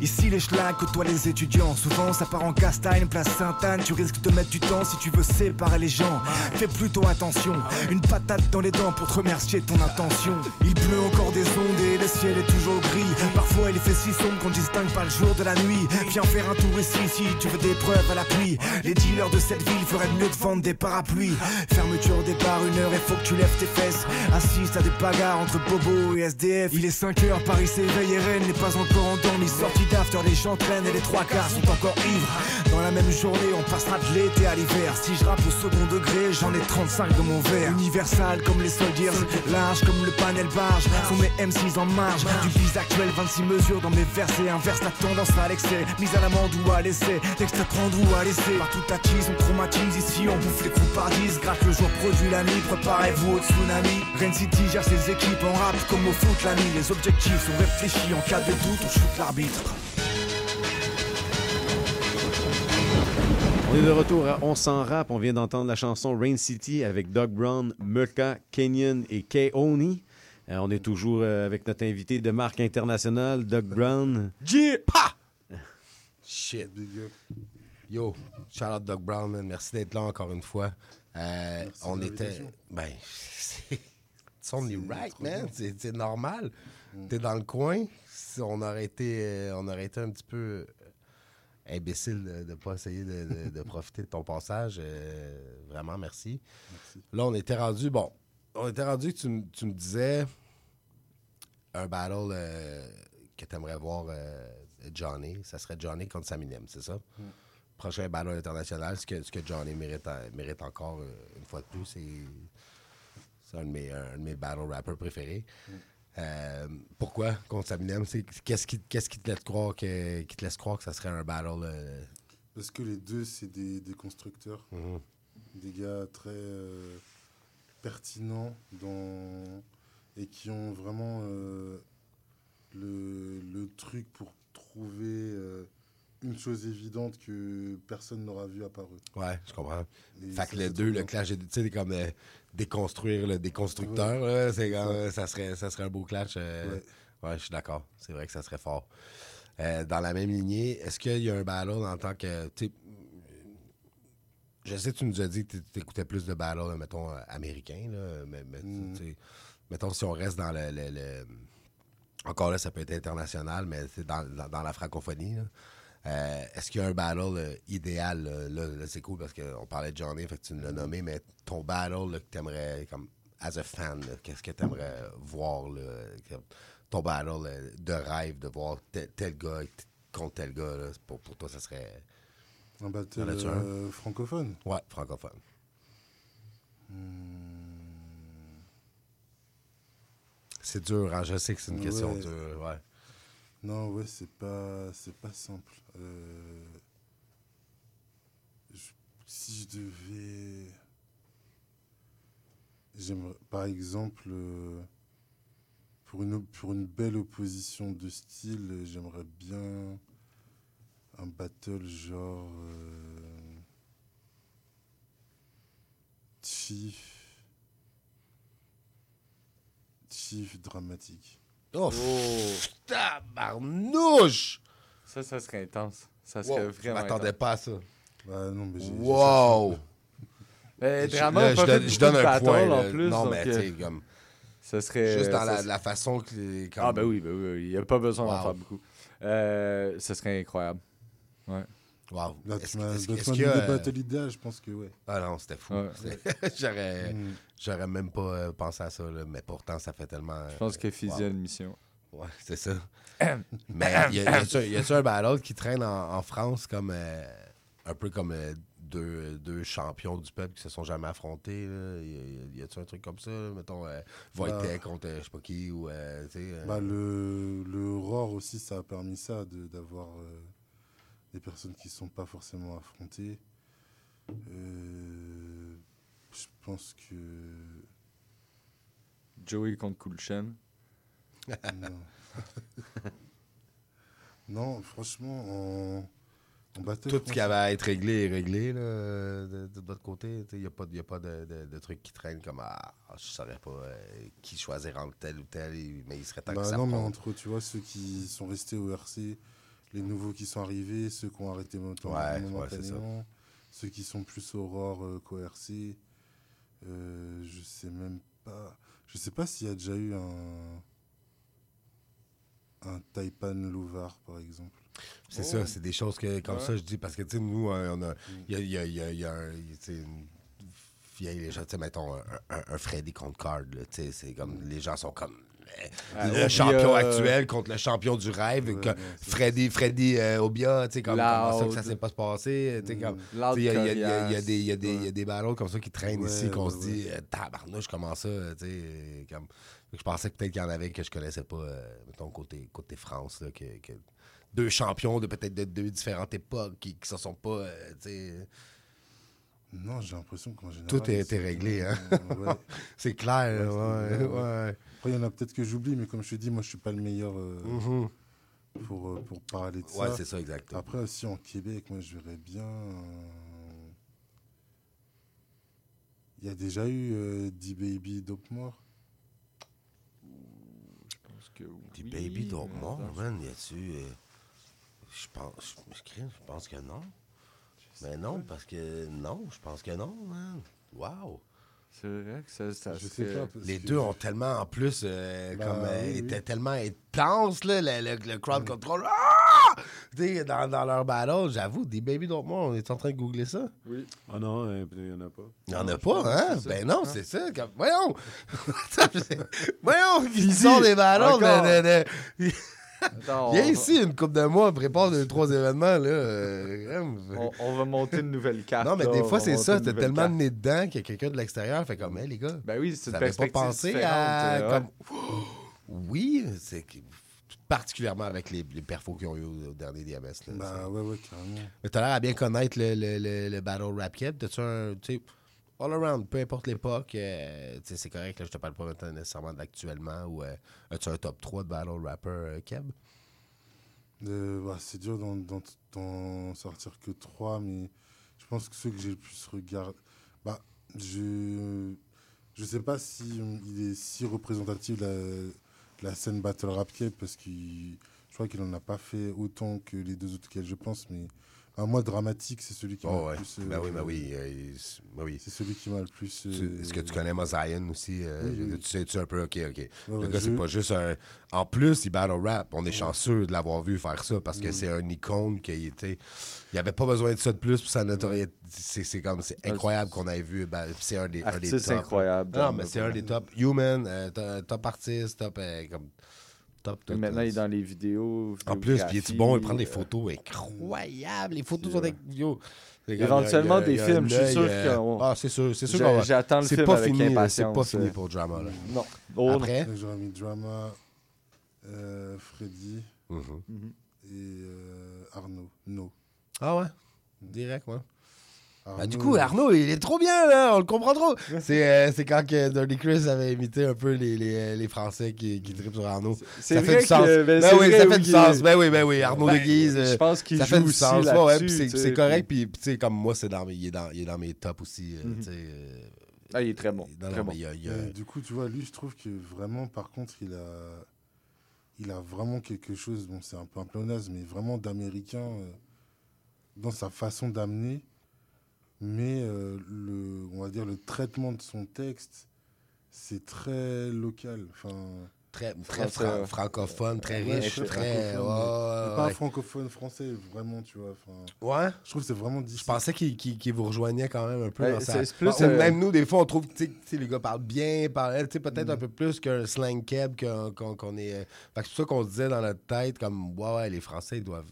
Ici, les schlags côtoient les étudiants. Souvent, ça part en castagne, place Sainte-Anne. Tu risques de mettre du temps si tu veux séparer les gens. Fais plutôt attention, une patate dans les dents pour te remercier de ton intention. Il pleut encore des ondes le ciel est toujours gris. Parfois, il fait si sombre qu'on distingue pas le jour de la nuit. Viens faire un tour ici si tu veux des preuves à la pluie. Les dealers de cette ville feraient mieux de vendre des parapluies. Fermeture au départ, une heure et faut que tu lèves tes fesses. Assiste à des bagarres entre Bobo et SDF. Il est 5 heures, Paris s'éveille et Rennes n'est pas encore endormi. Sortie d'after, les gens traînent et les trois quarts sont encore ivres. Dans la même journée, on passera de l'été à l'hiver. Si je rappe au second degré, j'en ai 35 dans mon verre. Universal comme les soldiers, large comme le panel barge. Sont mes M6 en marge. Du bis actuel, 26 mesures dans mes versets. Inverse la tendance à l'excès. Mise à l'amende ou à l'essai. Texte à prendre ou à laisser. Partout à cheese, on traumatise. Ici, on bouffe les coups par 10. Gratte le jour produit la nuit. Préparez-vous au tsunami. Rain City gère ses équipes en rap comme au foot la nuit. Les objectifs sont réfléchis. En cas de doute, on shoot l'arbitre. On est de retour à On s'en rap. On vient d'entendre la chanson Rain City avec Doug Brown, Murka, Kenyon et K-Oni. Euh, on est toujours euh, avec notre invité de marque internationale, Doug Brown. Shit. Yo, shout out Doug Brown, man. Merci d'être là encore une fois. Euh, on était. Ben, c'est. It's only right, man. C'est normal. T'es dans le coin. Si on aurait été, euh, on aurait été un petit peu imbécile de ne pas essayer de, de- de profiter de ton passage. euh, vraiment, merci. Là, on était rendu. Bon, on était rendu que tu, me- tu me disais un battle euh, que tu aimerais voir euh, Johnny. Ça serait Johnny contre Saminem, c'est ça? Mm. Prochain battle international, ce que, ce que Johnny mérite, euh, mérite encore une fois de plus, c'est un, de mes- un de mes battle rappers préférés. Euh, pourquoi contre Saminem? Qu'est-ce qui, te laisse croire que, qui te laisse croire que ça serait un battle? euh, Parce que les deux, c'est des, des constructeurs. Mhm. Des gars très euh, pertinents dans... et qui ont vraiment euh, le, le truc pour trouver euh, une chose évidente que personne n'aura vue à part eux. Ouais, je comprends. Et fait que les deux, le clash, tu sais, comme euh, déconstruire le déconstructeur, là, c'est euh, ça, serait, ça serait un beau clash. euh, ouais. je suis d'accord. C'est vrai que ça serait fort. Dans la même lignée, est-ce qu'il y a un battle en tant que. Je sais tu nous as dit que tu écoutais plus de battles, mettons, américains, là, mais, mais, tu sais, mettons, si on reste dans le. le- le- Encore là, ça peut être international, mais c'est dans, dans, dans la francophonie. là. Euh, Est-ce qu'il y a un battle euh, idéal? Là, Là, là, c'est cool parce qu'on parlait de Johnny, fait que tu l'as nommé, mais ton battle là, que tu aimerais, comme, as a fan, qu'est-ce que tu aimerais voir? Ton battle là, de rêve de voir tel, tel gars contre tel gars, là, pour, pour toi, ça serait. Un battle euh, francophone Ouais, francophone. C'est dur, hein? je sais que c'est une question Ouais. dure. Ouais. Non, ouais, c'est pas, c'est pas simple. Euh, je- si je devais, j'aimerais, par exemple, euh, pour une, pour une belle opposition de style, j'aimerais bien un battle genre. euh, Chief. Dramatique. Oh, tabarnouche! Ça, ça serait intense. Ça serait Wow, je vraiment m'attendais intense. pas à ça. Bah non, mais j'ai. j'ai Wow! Mais Je- Drama je donne- je donne de un point, en là. plus. Non, donc, mais tu euh, sais, comme- Ça serait. Juste dans ça la, serait- la façon que les. comme- Ah, ben oui, ben oui, il n'y a pas besoin d'en Wow. faire beaucoup. Euh, ça serait incroyable. Ouais. Wow. Là, Est-ce qu'il y a, donné euh, des battles idéales, je pense que ouais. Ah non, c'était fou. Ouais. C'était- J'aurais Mm. j'aurais même pas euh, pensé à ça, là, mais pourtant, ça fait tellement. Je pense que Fizzy a une mission. Ouais, c'est ça. mais y a- y a-tu un battle qui traîne en, en France comme. euh, un peu comme euh, deux, deux champions du peuple qui se sont jamais affrontés? là? Y a- y a-tu un truc comme ça? là? Mettons, euh, Wojtek contre euh, je sais pas qui ou. euh, tu sais, euh, Bah, le, le ROR aussi, ça a permis ça, de- d'avoir euh, des personnes qui ne sont pas forcément affrontées. Euh, je pense que. Joey contre Coolchen. Non. non, franchement, en, en battle. Tout ce qui avait à être réglé est réglé là, de, de votre côté. Il n'y a pas, y a pas de, de, de truc qui traîne comme Ah, je saurais pas euh, qui choisir entre tel ou tel, mais il serait temps Bah que ça non, mais entre, tu vois, ceux qui sont restés au RC, les nouveaux qui sont arrivés, ceux qui ont arrêté momenta- Ouais, momentanément, ceux qui sont plus Aurore euh, RC. Euh, je sais même pas. Je sais pas s'il y a déjà eu un. Un Taipan Louvard, par exemple. C'est ça, c'est des choses que, comme Ouais. ça, je dis, parce que, tu sais, nous, euh, on a. Il y a, y a, y a, y a un- tu sais, tu mettons, un, un, un Freddy contre Card, tu sais, c'est comme. Les gens sont comme. Ah, le champion euh, actuel contre le champion du rêve. Freddy, Freddy euh, Obia, tu sais, comme, comment ça que ça s'est pas comme, Mm. Il y, a- des- battles comme ça qui traînent ici, qu'on se dit, euh, tabarnouche, comment ça, tu sais, comme. Je pensais que peut-être qu'il y en avait que je connaissais pas, mettons, côté, côté France, là, que, deux champions de peut-être de deux différentes époques qui, qui se sont pas. Non, j'ai l'impression qu'en général. Tout est, c'est- est réglé, hein? Ouais. c'est clair, Ouais, ouais, ouais. Après, il y en a peut-être que j'oublie, mais comme je te dis, moi, je suis pas le meilleur euh, Mhm. pour, euh, pour parler de Ouais, ça. c'est ça, exact. Après, aussi, en Québec, moi, je verrais bien. euh, Il y a déjà eu euh, D-Baby Dope Mort. Je pense que Des oui, baby donc mais mort, man, y a-tu. euh, je pense. Je, je- je pense que non. Mais non, parce que non, je pense que non, man. Wow. C'est vrai que ça, ça Je sais pas. Les que- deux ont tellement, en plus, euh, Bah, comme, euh, oui, oui. étaient tellement intenses, là, le, le- le crowd Mm. control. Ah! Tu sais, Dans, dans leur battle, j'avoue, des baby donc mort, on est en train de googler ça. Oui. Ah non, euh, il n'y en a pas. Il n'y en a pas, hein? Ben non, Ah. c'est ça. comme- Voyons! Voyons! Ils sont des battles Encore. de... de- de- Attends, Viens on- ici, une coupe de mois, prépare deux, trois événements, là. euh, On, on va monter une nouvelle carte. Non, mais là, des fois, c'est ça. nouvelle tellement carte. nez dedans qu'il y a quelqu'un de l'extérieur fait comme, hey, les gars, Ben oui, c'est une avez pas perspective pensé à... euh, comme- Oui, c'est particulièrement avec les, les perfos qu'ils ont eu au, au dernier DMS. Là, Bah ouais, ouais, carrément. Mais t'as l'air à bien connaître le, le, le, le Battle Rap Keb. T'as-tu un. All around, peu importe l'époque, euh, c'est correct, là, je te parle pas maintenant nécessairement d'actuellement ou euh, as-tu un top 3 de Battle Rapper euh, Keb? Euh, c'est dur d'en, sortir que trois, mais je pense que ceux que j'ai le plus regardé. Bah, je. Je sais pas si euh, il est si représentatif de la, scène Battle Rap Cape parce que je crois qu'il en a pas fait autant que les deux autres auxquels je pense, mais bah, moi, Dramatique, c'est celui qui m'a Oh, le ouais. plus. Ben euh, oui, ben oui. euh, c'est- ben oui. C'est celui qui m'a le plus. Euh, Est-ce que tu connais Mosaïen aussi? euh, Oui. Tu sais-tu un peu? OK, OK. Ouais, le ouais, gars, c'est pas juste un... En plus, il battle rap. On est chanceux de l'avoir vu faire ça parce que Mm. c'est un icône qui était... Il avait pas besoin de ça de plus pour sa notoriété. C'est c'est comme... C'est incroyable qu'on ait vu. Ben, c'est un des, un des Artiste top. incroyable, Non, mais c'est un des top. Human, euh, to- top artiste, top... euh, comme, top, top, Maintenant, top. il est dans les vidéos. En plus, puis il est bon, il prend des vidéographies, photos incroyables. Les photos sont des... Yo, Éventuellement, des films, je suis sûr œil, qu'on- Ah, c'est sûr, c'est sûr J'ai- qu'on va- j'attends le c'est film pas avec fini, C'est pas impatience, fini euh. pour Drama, là. Non. Oh. Après? J'aurais mis Drama, euh, Freddy Mhm. Mhm. et euh, Arnaud. No. Ah ouais? Direct, ouais. Bah, du coup, Arnaud, il est trop bien, là. On le comprend trop. C'est euh, c'est quand que Dirty Chris avait imité un peu les, les, les Français qui, qui trippent sur Arnaud. C'est ça vrai fait du sens. que- ben, Ben oui, vrai, ça fait du sens. Ben oui, ben oui. Arnaud Ben, de Guise. je euh, pense qu'il Ça fait joue du aussi sens. Ouais, ouais, c'est correct. Puis, tu sais, comme moi, c'est dans, mes- il, est dans, il est dans mes tops aussi. euh, tu sais, euh, Ah, il est très bon. non, très non, bon. mais il y a- il y a- Et du coup, tu vois, lui, je trouve que vraiment, par contre, il a, il a vraiment quelque chose, bon, c'est un peu un pléonasme, mais vraiment d'américain euh, dans sa façon d'amener. Mais euh, le, on va dire le traitement de son texte, c'est très local. Enfin, Très, très fran- francophone, très Ouais, riche, très. francophone, ouais, pas francophone français, vraiment, tu vois. enfin, Ouais? Je trouve que c'est vraiment Je pensais qu'il qu'il- qu'il vous rejoignait quand même un peu. Ouais, dans sa- plus, ou euh, Même nous, des fois, on trouve que les gars parlent bien, parlent tu sais, peut-être Mm. un peu plus qu'un slang keb qu'on qu'on- qu'on est. euh, Fait que c'est pour ça qu'on se disait dans notre tête, comme, ouais, ouais, les Français, ils doivent,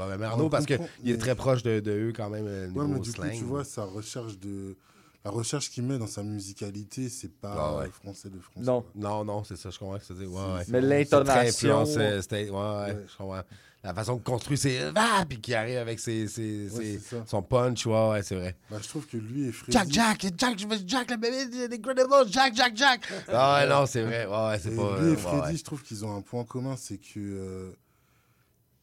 Arnaud On parce qu'il est très proche de, de eux quand même, euh, Ouais, mais du slang. coup, tu vois, sa recherche de. La recherche qu'il met dans sa musicalité, c'est pas Ah ouais. français de France. Non. Non, non, c'est ça, je comprends que dis. Ouais, ouais. Mais C'est l'intonation- euh, c'était- ouais, ouais, je comprends. La façon de construire ses. Ah, puis qui arrive avec ses, ses- Ouais, ses- c'est son punch, ouais, ouais, c'est vrai. Bah, je trouve que lui et Freddy. Jack, Jack, Jack, je veux Jack, le bébé des Incredibles, Jack, Jack, Jack. Ah, ouais, non, c'est vrai. Ouais, ouais, c'est pas. lui euh, et ouais, Freddy, ouais. je trouve qu'ils ont un point commun, c'est que euh,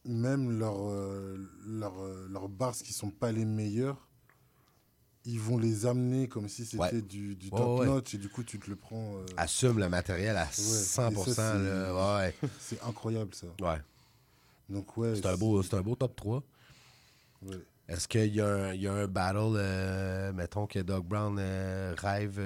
même leurs euh, leurs, euh, leurs bars qui sont pas les meilleurs, ils vont les amener comme si c'était Ouais. du, top ouais. notch et du coup tu te le prends. euh, Assume le matériel à ouais. 100%. Et ça, ouais. C'est incroyable ça. Ouais. Donc ouais. C'est un, beau, c'est un beau top 3. Ouais. Est-ce qu'il y, a un- il y a un battle, mettons que Doug Brown rêve,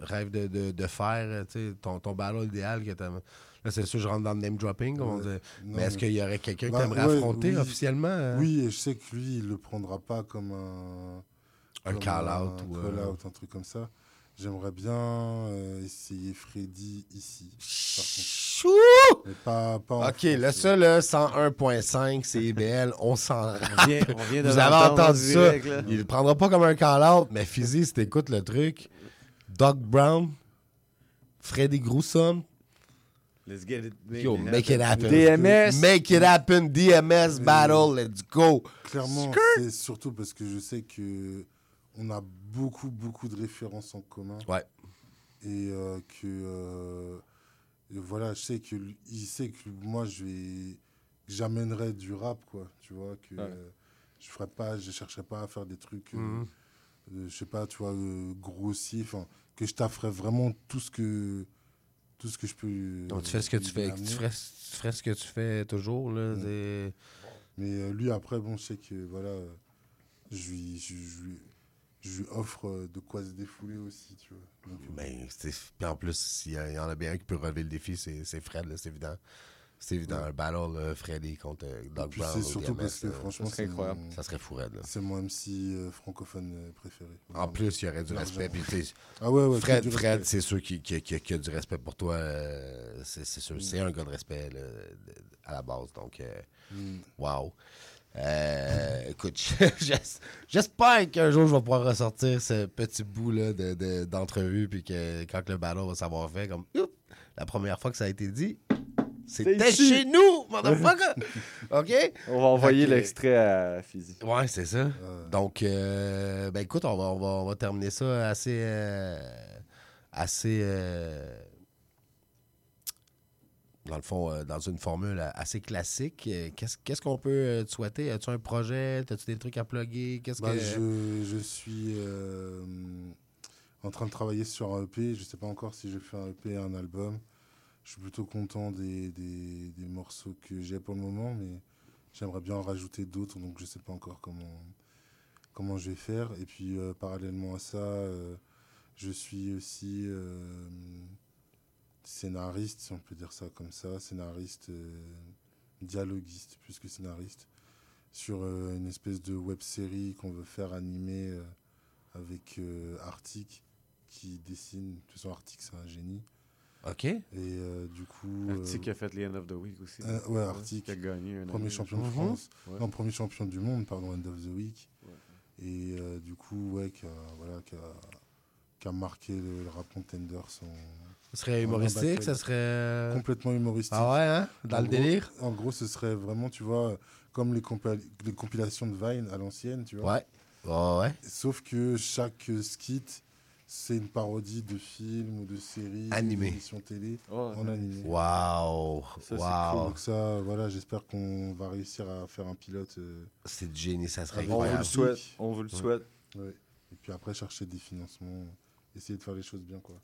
rêve de, de, de faire, tu ton, ton battle idéal que t'aimes- Là, c'est sûr, je rentre dans le name dropping, comme on Ouais. dit. Non, mais est-ce mais- qu'il y aurait quelqu'un Bah, que tu aimerais ouais, affronter oui. officiellement? euh? Oui, et je sais que lui, il le prendra pas comme un. Un call-out un ou, euh, call-out, un truc comme ça. J'aimerais bien euh, essayer Freddy ici. Chou! Pas, pas OK, ça, là, 101.5, c'est IBL, on s'en vient- on vient de Vous avez entendu en ça. direct. Il le prendra pas comme un call-out, mais Fizzy, si t'écoutes le truc, Doug Brown, Freddy Gruesome, Let's get it. yo, make it happen. DMS. Make it happen, DMS battle, let's go. Clairement, c'est surtout parce que je sais que on a beaucoup, beaucoup de références en commun. Ouais. Et euh, que. euh, et voilà, je sais que lui- il sait que moi, je vais. J'amènerai du rap, quoi. Tu vois, que Ouais. euh, je ferai pas. Je chercherai pas à faire des trucs. Mhm. euh, je sais pas, tu vois, euh, grossiers. Enfin, que je t'afferai vraiment tout ce que. Tout ce que je peux. euh, Donc, tu fais ce que tu fais, amener. tu ferais, tu ferais ce que tu fais toujours, là. Mais euh, lui, après, bon, je sais que voilà, euh, je lui, je, je lui, je lui offre euh, de quoi se défouler aussi, tu vois. Donc, euh, Ben, puis en plus, s'il y, y en a bien un qui peut relever le défi, c'est c'est Fred, là, c'est évident. C'est évident, un battle là, Freddy contre euh, puis Brown. c'est surtout DMS, parce que là, franchement, ça serait c'est incroyable. mon- Ça serait fou. C'est mon MC euh, francophone euh, préféré. En plus, il y aurait du respect. Puis, Ah ouais, ouais, Fred, Fred c'est sûr qu'il qui, qui- qui a du respect pour toi. euh, c'est c'est sûr. C'est un gars de respect là, à la base. Donc, euh, Mm. wow. Euh, écoute, j'es- j'espère qu'un jour je vais pouvoir ressortir ce petit bout là de- de- d'entrevue. Puis que quand le ballon va s'avoir fait, comme la première fois que ça a été dit, c'était ici. chez nous, motherfucker! OK? On va envoyer l'extrait à Fizzy. Ouais, c'est ça. Donc, euh, ben écoute, on va, on, va, on va terminer ça assez. euh, assez. euh, dans le fond, dans une formule assez classique. Qu'est-ce qu'est-ce qu'on peut te souhaiter? As-tu un projet? As-tu des trucs à plugger? Qu'est-ce Bah, que. je, je suis euh, en train de travailler sur un EP. Je sais pas encore si je fais un EP et un album. Je suis plutôt content des, des, morceaux que j'ai pour le moment, mais j'aimerais bien en rajouter d'autres, donc je sais pas encore comment, comment je vais faire. Et puis, euh, parallèlement à ça, euh, je suis aussi euh, scénariste, si on peut dire ça comme ça, scénariste, dialoguiste plus que scénariste, sur une espèce de web série qu'on veut faire animer avec Arctic qui dessine. De toute façon, Arctic, c'est un génie. OK. Et euh, du coup. Arctic euh, a fait les End of the Week aussi. euh, ouais, Arctic. Qui a gagné un Premier année, champion de France. Ouais. Non, premier champion du monde, pardon, End of the Week. Et euh, du coup, ouais, qui a, voilà, qui a, qui a marqué le, le rap contender. Son, Ça serait en humoristique, ça serait- Complètement humoristique. Ah ouais, hein? Dans En le gros- délire? En gros, ce serait vraiment, tu vois, comme les, compa- les compilations de Vine à l'ancienne, tu vois. Ouais. ouais. Sauf que chaque euh, skit, c'est une parodie de film ou de série, Animé. télé Oh, en animé. Waouh. Waouh. cool. Donc ça, voilà, j'espère qu'on va réussir à faire un pilote. euh, C'est génie, ça serait avec On vous le incroyable. souhaite. On vous le Ouais. souhaite. Ouais. Et puis après, chercher des financements, essayer de faire les choses bien, quoi.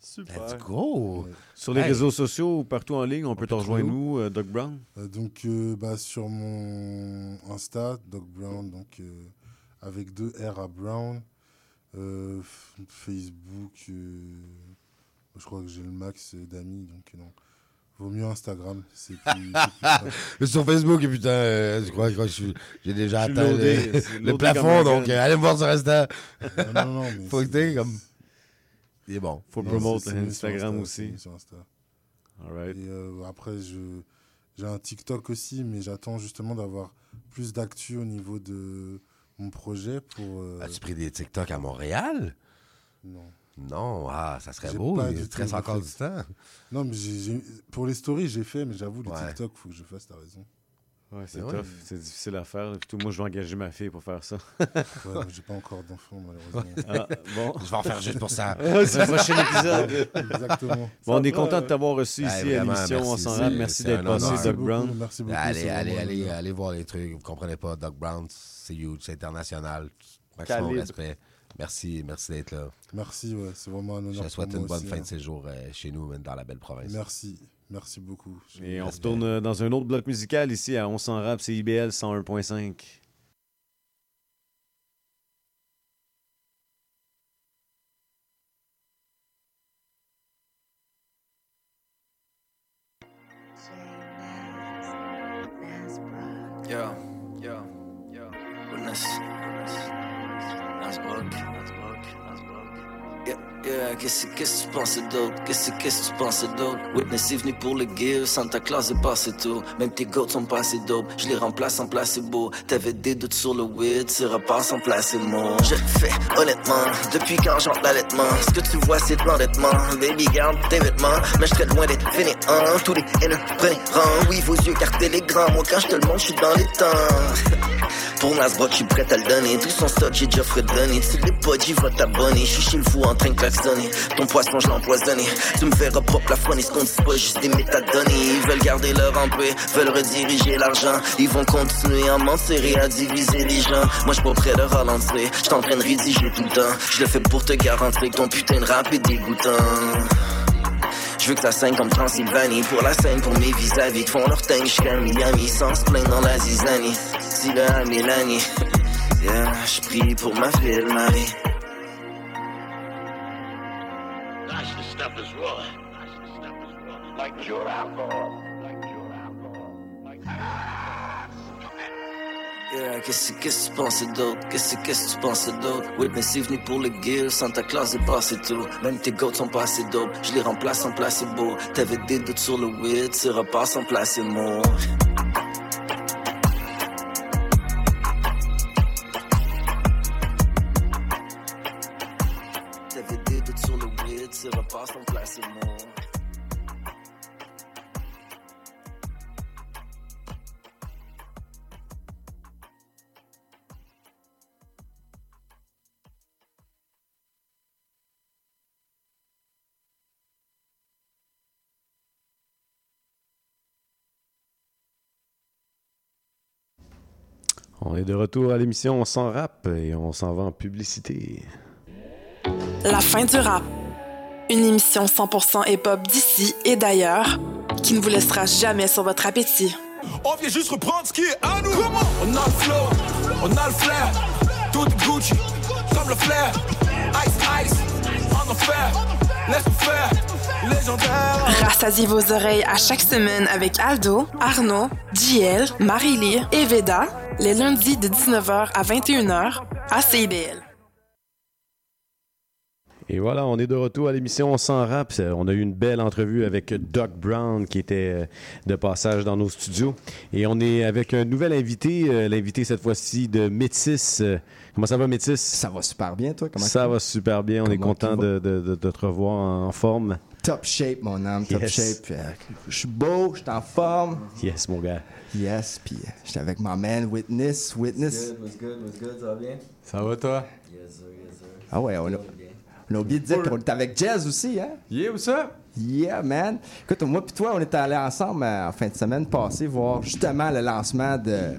Super. Let's go. Ouais. Sur les Hey. réseaux sociaux ou partout en ligne, on peut te rejoindre nous, euh, Doc Brown? Euh, donc, euh, bah, sur mon Insta, Doc Brown, donc euh, avec deux R à Brown. Euh, Facebook, euh, je crois que j'ai le max d'amis, donc euh, non. Vaut mieux Instagram, c'est plus, sur Facebook, et putain, euh, je crois, je crois que je suis- j'ai déjà atteint loadé, le, plafond, donc euh, allez me voir sur Insta. Non, non, non, mais Faut que comme. Il est bon. Faut Non, promote c'est- c'est mieux sur Instagram aussi. sur Insta. All right. Et euh, après, je, j'ai un TikTok aussi, mais j'attends justement d'avoir plus d'actu au niveau de mon projet pour. euh, As-tu pris des TikTok à Montréal? Non. Non, ah, ça serait beau. Il te reste encore du temps. Non, mais j'ai- pour les stories, j'ai fait, mais j'avoue, les Ouais. TikTok, faut que je fasse, t'as raison. Ouais, c'est Mais ouais. tough. C'est difficile à faire. Surtout moi, je vais engager ma fille pour faire ça. Ouais, j'ai pas encore d'enfant, malheureusement. Ah, bon. Je vais en faire juste pour ça. c'est le prochain épisode. Exactement. Bon, on est content de t'avoir reçu Ouais, ici à l'émission On merci, s'en c'est- rap. Merci c'est d'être passé. Doc beaucoup, Brown. Merci beaucoup. Allez, c'est allez, allez, allez voir les trucs. Vous comprenez pas, Doc Brown, c'est huge, c'est international. Maximum Calibre. respect. Merci, merci d'être là. Merci, ouais, c'est vraiment un honneur. Je te souhaite une bonne aussi, fin hein. de séjour euh, chez nous, même dans la belle province. Merci, merci beaucoup. Je- Et on Respect. retourne euh, dans un autre bloc musical ici à On s'en rap, c'est IBL 101.5. Yeah, yeah, qu'est-ce que tu pensais d'autre? Qu'est-ce que tu pensais d'autre? Witness est venu pour le give, Santa Claus est passé tôt. Même tes goats sont pas assez je les remplace en placebo. T'avais des doutes sur le weed, tu repasses en placebo. Je fais, honnêtement, depuis quand j'entre l'allaitement. Ce que tu vois, c'est de l'endettement. Baby, garde tes vêtements, mais je serais loin d'être fainéant. Tous les haineux, prenez rang. Oui, vos yeux cartés les grands. Moi, quand je te le montre, je suis dans les temps. Pour Nasbrock, je suis prêt à le donner. Tout son stock, j'ai déjà fredonné. Tu l'es j'y va t'abonner. Je suis chez le fou en train de klaxonner. Ton poisson, je l'ai empoisonné. Tu me verras pas plafonner. Ce qu'on dit, c'est pas juste des métadonnées. Ils veulent garder leur employé, veulent rediriger l'argent. Ils vont continuer à mentir et à diviser les gens. Moi, je suis pas prêt de ralentir. Je en train de rédiger tout le temps. Je le fais pour te garantir que ton putain de rap est dégoûtant. Je veux que ça saigne comme Transylvanie Pour la scène, pour mes vis-à-vis Qui font leur teint jusqu'à Miami Sans se plaindre dans la zizanie À Mélanie Yeah, je prie pour ma fille Marie. Yeah, qu'est-ce que tu pensais d'autre? Qu'est-ce que tu pensais d'autre? Witness est venu pour le give, Santa Claus est passé tôt. Même tes goats sont pas assez dope, je les remplace en placebo. T'avais des doutes sur le weed, tu repasses en placebo. On est de retour à l'émission On s'en rap et on s'en va en publicité. La fin du rap. Une émission 100% hip-hop d'ici et d'ailleurs qui ne vous laissera jamais sur votre appétit. On vient juste reprendre ce qui est à nous. On a le flow, on a le flair. Tout est Gucci, comme le flair. Ice, ice, en enfer. Laisse-nous faire, légendaire. Rassasiez vos oreilles à chaque semaine avec Aldo, Arnaud, JL, Marie-Lee et Veda, les lundis de 19h à 21h à CIBL. Et voilà, on est de retour à l'émission On s'en rap. On a eu une belle entrevue avec Doc Brown qui était euh, de passage dans nos studios. Et on est avec un nouvel invité, euh, l'invité cette fois-ci de Métis. Euh, Comment ça va, Métis? Ça va super bien, toi? Comment ça va? super bien. On est content tu vas? de, de- de- de te revoir en forme. Top shape, mon homme, top Yes. shape. Euh, Je suis beau, je suis en forme. Yes, mon gars. Yes, puis euh, j'étais avec ma man Witness. Witness. What's good, what's good, ça va bien? Ça va, toi? Yes, sir, yes, sir. Ah ouais, on a, on a oublié de dire qu'on était avec Jazz aussi, hein? Yeah, what's up? Yeah, man. Écoute, moi puis toi, on était allés ensemble euh, en fin de semaine passée voir justement le lancement de...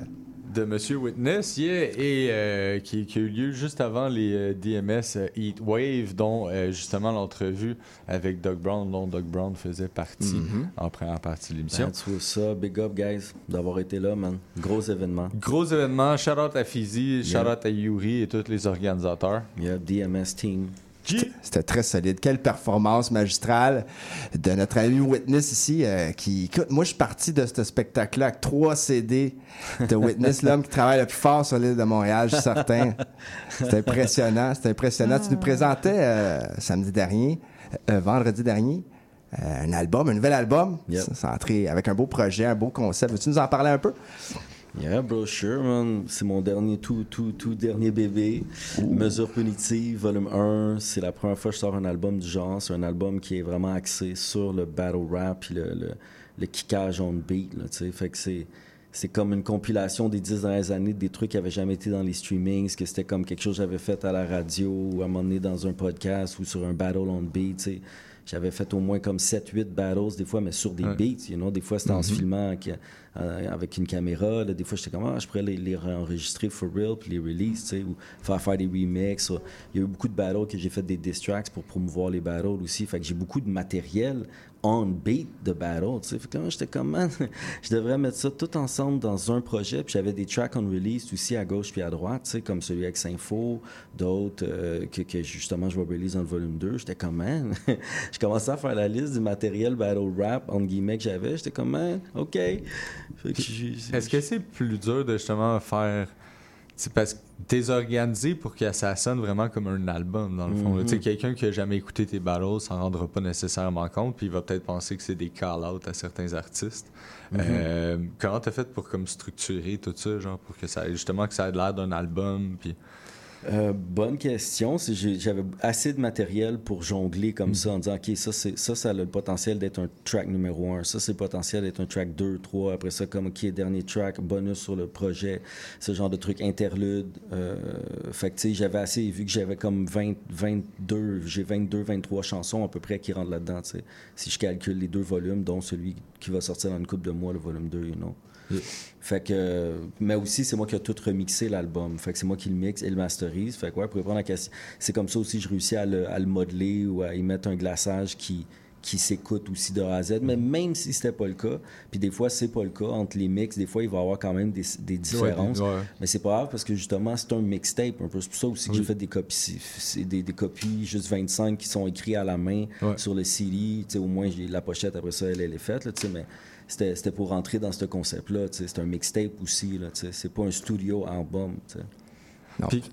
De Monsieur Witness, yeah, et euh, qui, qui a eu lieu juste avant les euh, DMS euh, Heat Wave, dont euh, justement l'entrevue avec Doug Brown, dont Doug Brown faisait partie Mhm. en première partie de l'émission. Up. Big up, guys, d'avoir été là, man. Gros événement. Gros événement, shout out à Fizi, shout Yeah. out à Yuri et tous les organisateurs. Yeah, DMS team. C'était- très solide. Quelle performance magistrale de notre ami Witness ici. euh, qui, écoute, moi, je suis parti de ce spectacle-là avec trois CD de Witness, l'homme qui travaille le plus fort sur l'île de Montréal, je suis certain. C'était impressionnant. C'était impressionnant. Tu nous présentais euh, samedi dernier, euh, vendredi dernier, un album, un nouvel album. Yep. C'est entré avec un beau projet, un beau concept. Veux-tu nous en parler un peu? Yeah, bro, sure, man. C'est mon dernier, tout, tout, tout dernier bébé. Mesure punitive, volume 1. C'est la première fois que je sors un album du genre. C'est un album qui est vraiment axé sur le battle rap puis le, le, le kickage on beat, là, tu sais. Fait que c'est... C'est comme une compilation des dix dernières années des trucs qui n'avaient jamais été dans les streamings, que c'était comme quelque chose que j'avais fait à la radio ou à un moment donné dans un podcast ou sur un battle on beat. J'avais fait au moins comme 7-8 battles, des fois, mais sur des Ouais. beats, you know. Des fois, c'était en se Mhm. filmant avec, euh, avec une caméra. là. Des fois, j'étais comme, ah, je pourrais les, les enregistrer for real, puis les release, tu sais, ou faire, faire des remixes. Il y a eu beaucoup de battles que j'ai fait des diss tracks pour promouvoir les battles aussi. Fait que j'ai beaucoup de matériel on beat de battle, tu sais. Fait que là, j'étais comme, man, je devrais mettre ça tout ensemble dans un projet. Puis j'avais des tracks on release aussi à gauche puis à droite, tu sais, comme celui avec Sinfo, d'autres euh, que, justement je vais release dans le volume 2. J'étais comme, man, je commençais à faire la liste du matériel battle rap, entre guillemets, que j'avais. J'étais comme, man, OK. Est-ce que c'est plus dur de justement faire. C'est parce que t'es organisé pour que ça sonne vraiment comme un album, dans le fond. Tu sais, quelqu'un qui a jamais écouté tes battles s'en rendra pas nécessairement compte, puis il va peut-être penser que c'est des call-outs à certains artistes. Mhm. Euh, comment t'as fait pour comme structurer tout ça, genre, pour que ça justement que ça ait l'air d'un album, puis. Euh, bonne question. J'avais assez de matériel pour jongler comme ça en disant, OK, ça, ça, ça a le potentiel d'être un track numéro un. Ça, c'est le potentiel d'être un track 2, 3. Après ça, comme, OK, dernier track, bonus sur le projet. Ce genre de truc interlude. Euh, fait que, tu sais, j'avais assez, vu que j'avais comme 20, 22, j'ai 22, 23 chansons à peu près qui rentrent là-dedans, tu sais. Si je calcule les deux volumes, dont celui qui va sortir dans une couple de mois, le volume 2, you know. Fait que, mais aussi, c'est moi qui ai tout remixé l'album. Fait que c'est moi qui le mixe et le masterise. Fait que, ouais, pour répondre à la question, c'est comme ça aussi que je réussis à le, à le modeler ou à y mettre un glaçage qui, qui s'écoute aussi de A à Z. Mais même si c'était pas le cas, puis des fois, c'est pas le cas, entre les mix, des fois, il va y avoir quand même des, des différences. Ouais, ouais. Mais c'est pas grave parce que justement, c'est un mixtape un peu. C'est pour ça aussi que Oui. j'ai fait des copies, des, des copies juste 25 qui sont écrits à la main Ouais. sur le CD. Tu sais, au moins, j'ai la pochette après ça, elle, elle est faite. Là, tu sais, mais c'était c'était pour rentrer dans ce concept-là. C'est un mixtape aussi. C'est pas un studio album. Puis-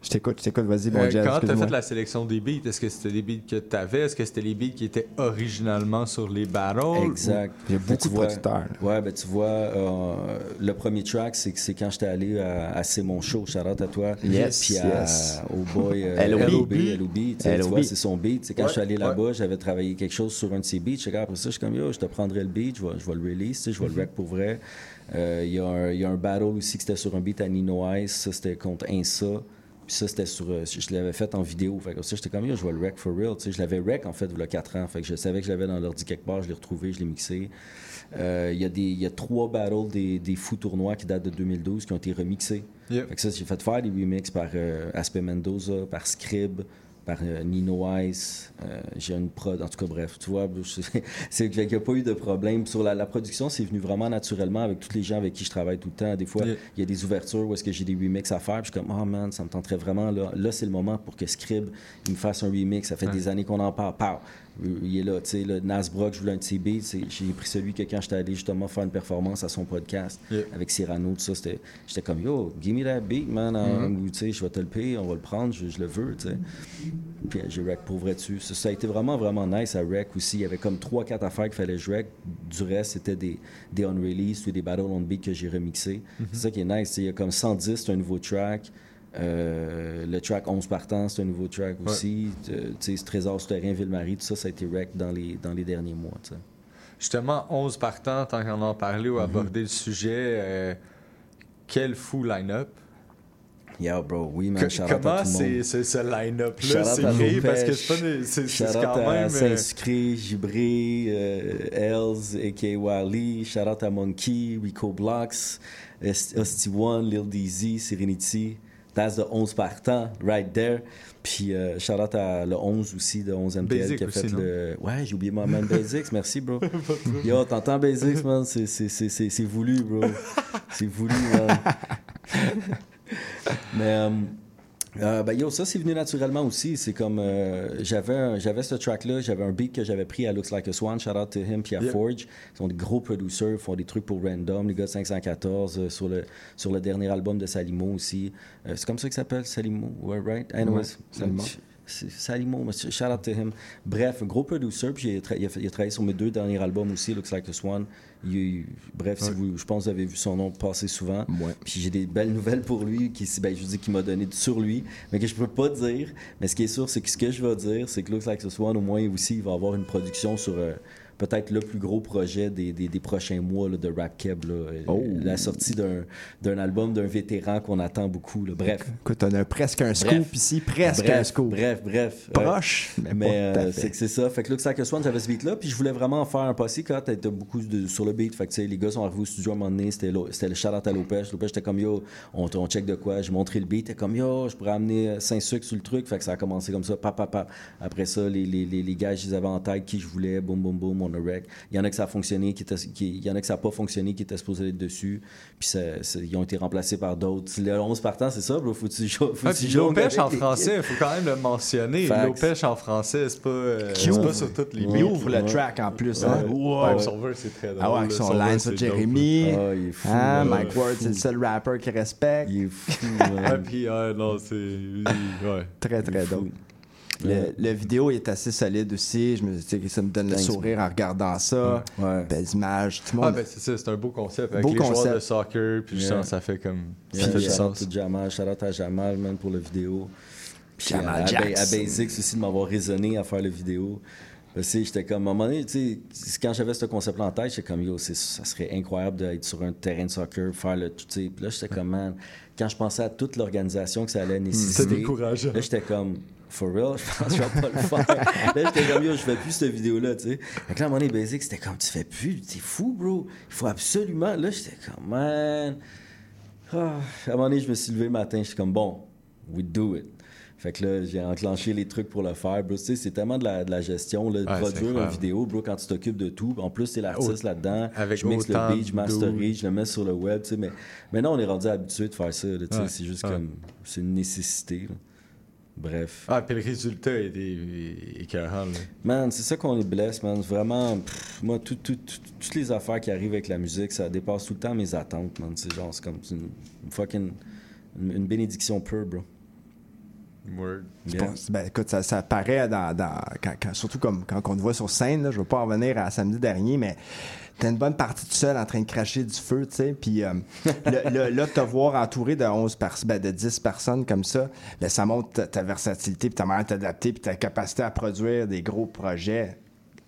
Je t'écoute, je t'écoute. Vas-y, mon Euh, Jazz, quand t'as excuse-moi. fait la sélection des beats, est-ce que c'était des beats que t'avais? Est-ce que c'était les beats qui étaient originalement sur les battles? Exact. Il y a Ben, beaucoup tu de vois- producteurs. Ouais, ben tu vois, euh, le premier track, c'est c'est quand j'étais allé à, à C'est mon show, shout out à toi. Yes, Puis à- yes. au boy euh, LOB. LOB, LOB, tu tu vois, c'est son beat. C'est quand Ouais, je suis allé ouais. là-bas, j'avais travaillé quelque chose sur un de ses beats. Qu'après ça, je suis comme, yo, je te prendrai le beat, je vais, je vais le release, tu sais, je vais le rec pour vrai. Euh, Il y, a un- il y a un battle aussi qui c'était sur un beat à Nino Ice, ça c'était contre Insa. Puis ça, c'était sur. euh, je l'avais fait en vidéo. Fait que ça, j'étais comme, yo, je vais le rec for real. Tu sais, je l'avais rec, en fait, il y a 4 ans. Fait que je savais que je l'avais dans l'ordi quelque part. Je l'ai retrouvé, je l'ai mixé. Euh, Il y, a des- il y a trois battles des, des fous tournois qui datent de 2012 qui ont été remixés. Yep. Fait que ça, j'ai fait faire des remixes par euh, Aspe Mendoza, par Scrib, par euh, Nino Ice. Euh, j'ai une prod, en tout cas, bref, tu vois, c'est qu'il n'y a pas eu de problème. Sur la, la production, c'est venu vraiment naturellement avec tous les gens avec qui je travaille tout le temps. Des fois, Yeah. il y a des ouvertures où est-ce que j'ai des remixes à faire. Puis je suis comme, oh man, ça me tenterait vraiment. Là, là c'est le moment pour que Scrib il me fasse un remix. Ça fait Ouais. des années qu'on en parle. Pow! Il est là, tu sais, le Nasbrock, je voulais un beats. c'est- J'ai pris celui que quand j'étais allé justement faire une performance à son podcast Yeah. avec Cyrano, tout ça, j'étais comme, yo, give me that beat, man. Ou, tu sais, je vais te le payer, on va le prendre, je, je le veux, tu sais. Puis j'ai rec pour vrai dessus. Ça, ça a été vraiment, vraiment nice à rec aussi. Il y avait comme 3-4 affaires qu'il fallait que je rec. Du reste, c'était des, des on-release ou des battle on beat que j'ai remixés. Mhm. C'est ça qui est nice. Il y a comme 110, c'est un nouveau track. Euh, le track 11 partants, c'est un nouveau track aussi. Euh, tu sais, Trésor souterrain, Ville-Marie, tout ça, ça a été rec dans les, dans les derniers mois. Justement, 11 partants, tant qu'on en parlait Mhm. ou abordé le sujet, euh, quel fou line-up. Yeah, bro, oui, man, shout comment c'est ce line-up-là? Lopez, Parce que c'est quand à même... euh, Saint-Sucré, Gibré, euh, Els, a.k.a. Wally, à Monkey, Rico Blocks, Hosty One, Lil DZ, Serenity. That's the 11 partant, right there. Puis euh, shout out à le 11 aussi, de 11 MTL Basic qui a fait le. Ouais, j'ai oublié mon man Basics, merci, bro. Yo, t'entends Basics, man? C'est voulu, bro. C'est voulu, man. Mais, euh, euh, ben, yo, ça, c'est venu naturellement aussi. C'est comme. euh, j'avais, j'avais ce track-là, j'avais un beat que j'avais pris à Looks Like a Swan. Shout out to him, puis à Yep. Forge. Ils sont des gros producers, ils font des trucs pour Random, les gars de 514, euh, sur, le, sur le dernier album de Salimo aussi. C'est comme ça qu'il s'appelle, Salimo, ouais, right? Anyways, Ouais, Salimo. Salimo, mais shout out to him. Bref, un gros producer, puis il a, tra- il a fait- il a travaillé sur mes deux derniers albums aussi, Looks Like a Swan. Il- bref, si Ouais. vous, je pense que vous avez vu son nom passer souvent. Puis j'ai des belles nouvelles pour lui, qui, ben, je vous dis qu'il m'a donné sur lui, mais que je peux pas dire. Mais ce qui est sûr, c'est que ce que je vais dire, c'est que Looks Like a Swan, au moins aussi, il va avoir une production sur euh, peut-être le plus gros projet des, des, des prochains mois là, de Rap Keb. là. Euh, Oh. La sortie d'un d'un album d'un vétéran qu'on attend beaucoup. là. Bref. Écoute, on a presque un scoop Bref. ici, presque Bref, un scoop. Bref, bref. Proche, Euh, mais, mais euh, c'est que c'est ça. Fait que a Swan, j'avais ce beat-là, puis je voulais vraiment en faire un posse quand t'étais beaucoup de- sur le beat. Fait que, tu sais, les gars sont arrivés au studio à un moment donné, c'était le shout-out à Lopez. Lopez, j'étais comme, yo, on, on check de quoi. J'ai montré le beat, t'es comme, yo, je pourrais amener 5 sucres sur le truc. Fait que ça a commencé comme ça, pap, pap, pap. Après ça, les, les, les, les gars, je les avais en tête, qui je voulais, boum, boum, boum, on a rec. Il y en a que ça a fonctionné, qui était, qui, il y en a que ça n'a pas fonctionné, qui étaient supposés être dessus. Puis ça- ça- ils ont été remplacés par d'autres. Le 11 partant, c'est ça, bro? Faut-tu faut Ah, Lopez avec en français, il faut quand même le mentionner. Lopez en français, c'est pas, euh, pas sur toutes les Il ouvre le track en plus. Hein? Wow. son verse, c'est très drôle. Ah ouais, avec son line sur Jeremy. Ah, il est fou, Hein, là. Mike Ward, c'est le seul rapper qui respecte. Il est fou, Ouais, puis, non, c'est. Ouais. Très, très dope. Le, le vidéo est assez solide aussi. Je me dis, tu sais, ça me donne le sourire en regardant ça. Belles images. Tout le Ah, monde. ben c'est ça, c'est un beau concept. Avec Beau les concept. joueurs de soccer, puis Yeah. ça fait comme. Yeah, Ça fait du shout out sens. to Jamal, shout out à Jamal, man, pour la vidéo. Puis Jamal à, à, à Basics aussi de m'avoir raisonné à faire la vidéo. Parce que j'étais comme, à un moment donné, tu sais, c'est- quand j'avais ce concept-là en tête, j'étais comme, yo, ça serait incroyable d'être sur un terrain de soccer, faire le, sais. Puis là, j'étais comme, man, quand je pensais à toute l'organisation que ça allait nécessiter. C'était décourageant. Là, j'étais comme, for real, je pense que je vais pas le faire. là, j'étais comme, yo, je fais plus cette vidéo-là, tu sais. Fait que là, à un moment donné, Basics, c'était comme, tu fais plus, t'es fou, bro. Il faut absolument. Là, j'étais comme, man. Ah, à un moment donné, je me suis levé le matin, j'étais comme, bon, we do it. Fait que là, j'ai enclenché les trucs pour le faire, bro. Tu sais, c'est tellement de la, de la gestion, là, de Ouais, c'est produire une vidéo, bro, quand tu t'occupes de tout. En plus, t'es l'artiste là-dedans. avec je mixe le beat, je masterise, je le mets sur le web, tu sais. Mais maintenant, on est rendu habitué de faire ça, tu sais. Ouais, C'est juste ouais. comme, c'est une nécessité, là. Bref. Ah, puis le résultat est est écœurant. Man, c'est ça qu'on est blessé, man. Vraiment, pff, moi, tout- tout- tout- toutes les affaires qui arrivent avec la musique, ça dépasse tout le temps mes attentes, man. C'est genre, c'est comme une, une fucking. Une, une bénédiction pure, bro. Word. Je Yeah. pense- ben, écoute, ça, ça paraît dans, dans- quand- quand- surtout comme quand on te voit sur scène. Là, je veux pas en revenir à samedi dernier, mais t'as une bonne partie tout seul en train de cracher du feu, tu sais. Puis euh, là, te voir entouré de 11 pers- ben, de 10 personnes comme ça, ben, ça montre ta, ta versatilité, puis ta manière de t'adapter, puis ta capacité à produire des gros projets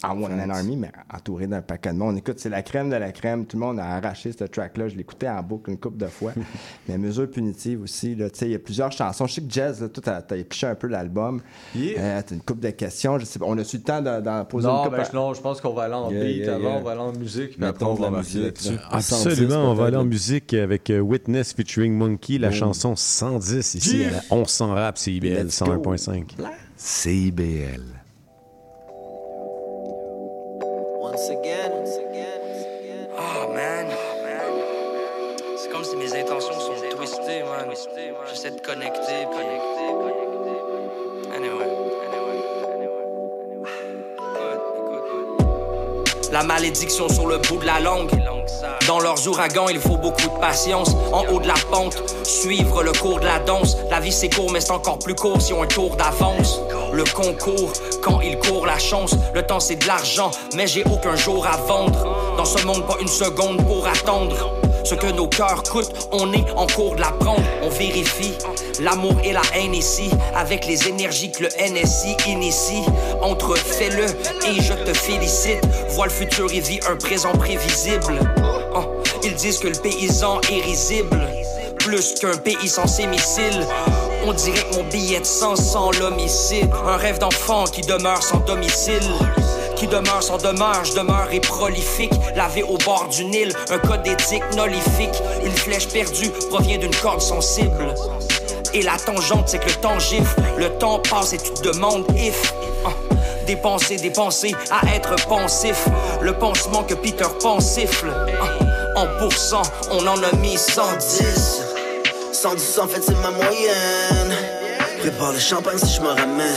en One Man. Army, mais entouré d'un paquet de monde. Écoute, c'est la crème de la crème. Tout le monde a arraché ce track-là. Je l'écoutais en boucle une couple de fois. mais Mesure punitive aussi, là, tu sais, il y a plusieurs chansons. Je sais que Jazz, là, toi, t'as, épluché un peu l'album. Yeah. Euh, t'as une couple de questions. Je sais pas, on a su le temps d'en, poser une Non, couple. ben, non, je pense qu'on va aller en Yeah, beat yeah, avant, yeah. on va aller en musique, puis après on va la embarquer musique, là-dessus. là. 110 Absolument, on va aller en musique avec euh, Witness featuring Monkey, la Boom. chanson 110 ici Yeah. à la 1100 rap CIBL Let's go. 101.5. CIBL. Once again, once again, once again. Oh man, c'est comme si mes intentions sont twistées, man. J'essaie de connecter, connecter, connecter. Anyway, anyway, anyway. Écoute. La malédiction sur le bout de la langue. Dans leurs ouragans, il faut beaucoup de patience. En haut de la pente, suivre le cours de la danse. La vie c'est court, mais c'est encore plus court si on un tour d'avance. Le concours, quand il court la chance. Le temps c'est de l'argent, mais j'ai aucun jour à vendre. Dans ce monde, pas une seconde pour attendre. ce que nos cœurs coûtent. On est en cours de l'apprendre, on vérifie l'amour et la haine ici, avec les énergies que le NSI initie. Entre fais-le et je te félicite. Vois le futur et vis un présent prévisible. Ils disent que le paysan est risible, plus qu'un pays sans ses. On dirait que mon billet de sang sans l'homicide. Un rêve d'enfant qui demeure sans domicile qui demeure sans demeure, je demeure et prolifique, lavé au bord du Nil, un code d'éthique nolifique, une flèche perdue provient d'une corde sensible. Et la tangente, c'est que le temps gifle, le temps passe et tu te demandes if. Ah, dépenser, dépenser, à être pensif, le pansement que Peter Pan siffle. Ah, en pourcent, on en a mis 110. 110 en fait c'est ma moyenne. Prépare le champagne si je me ramène.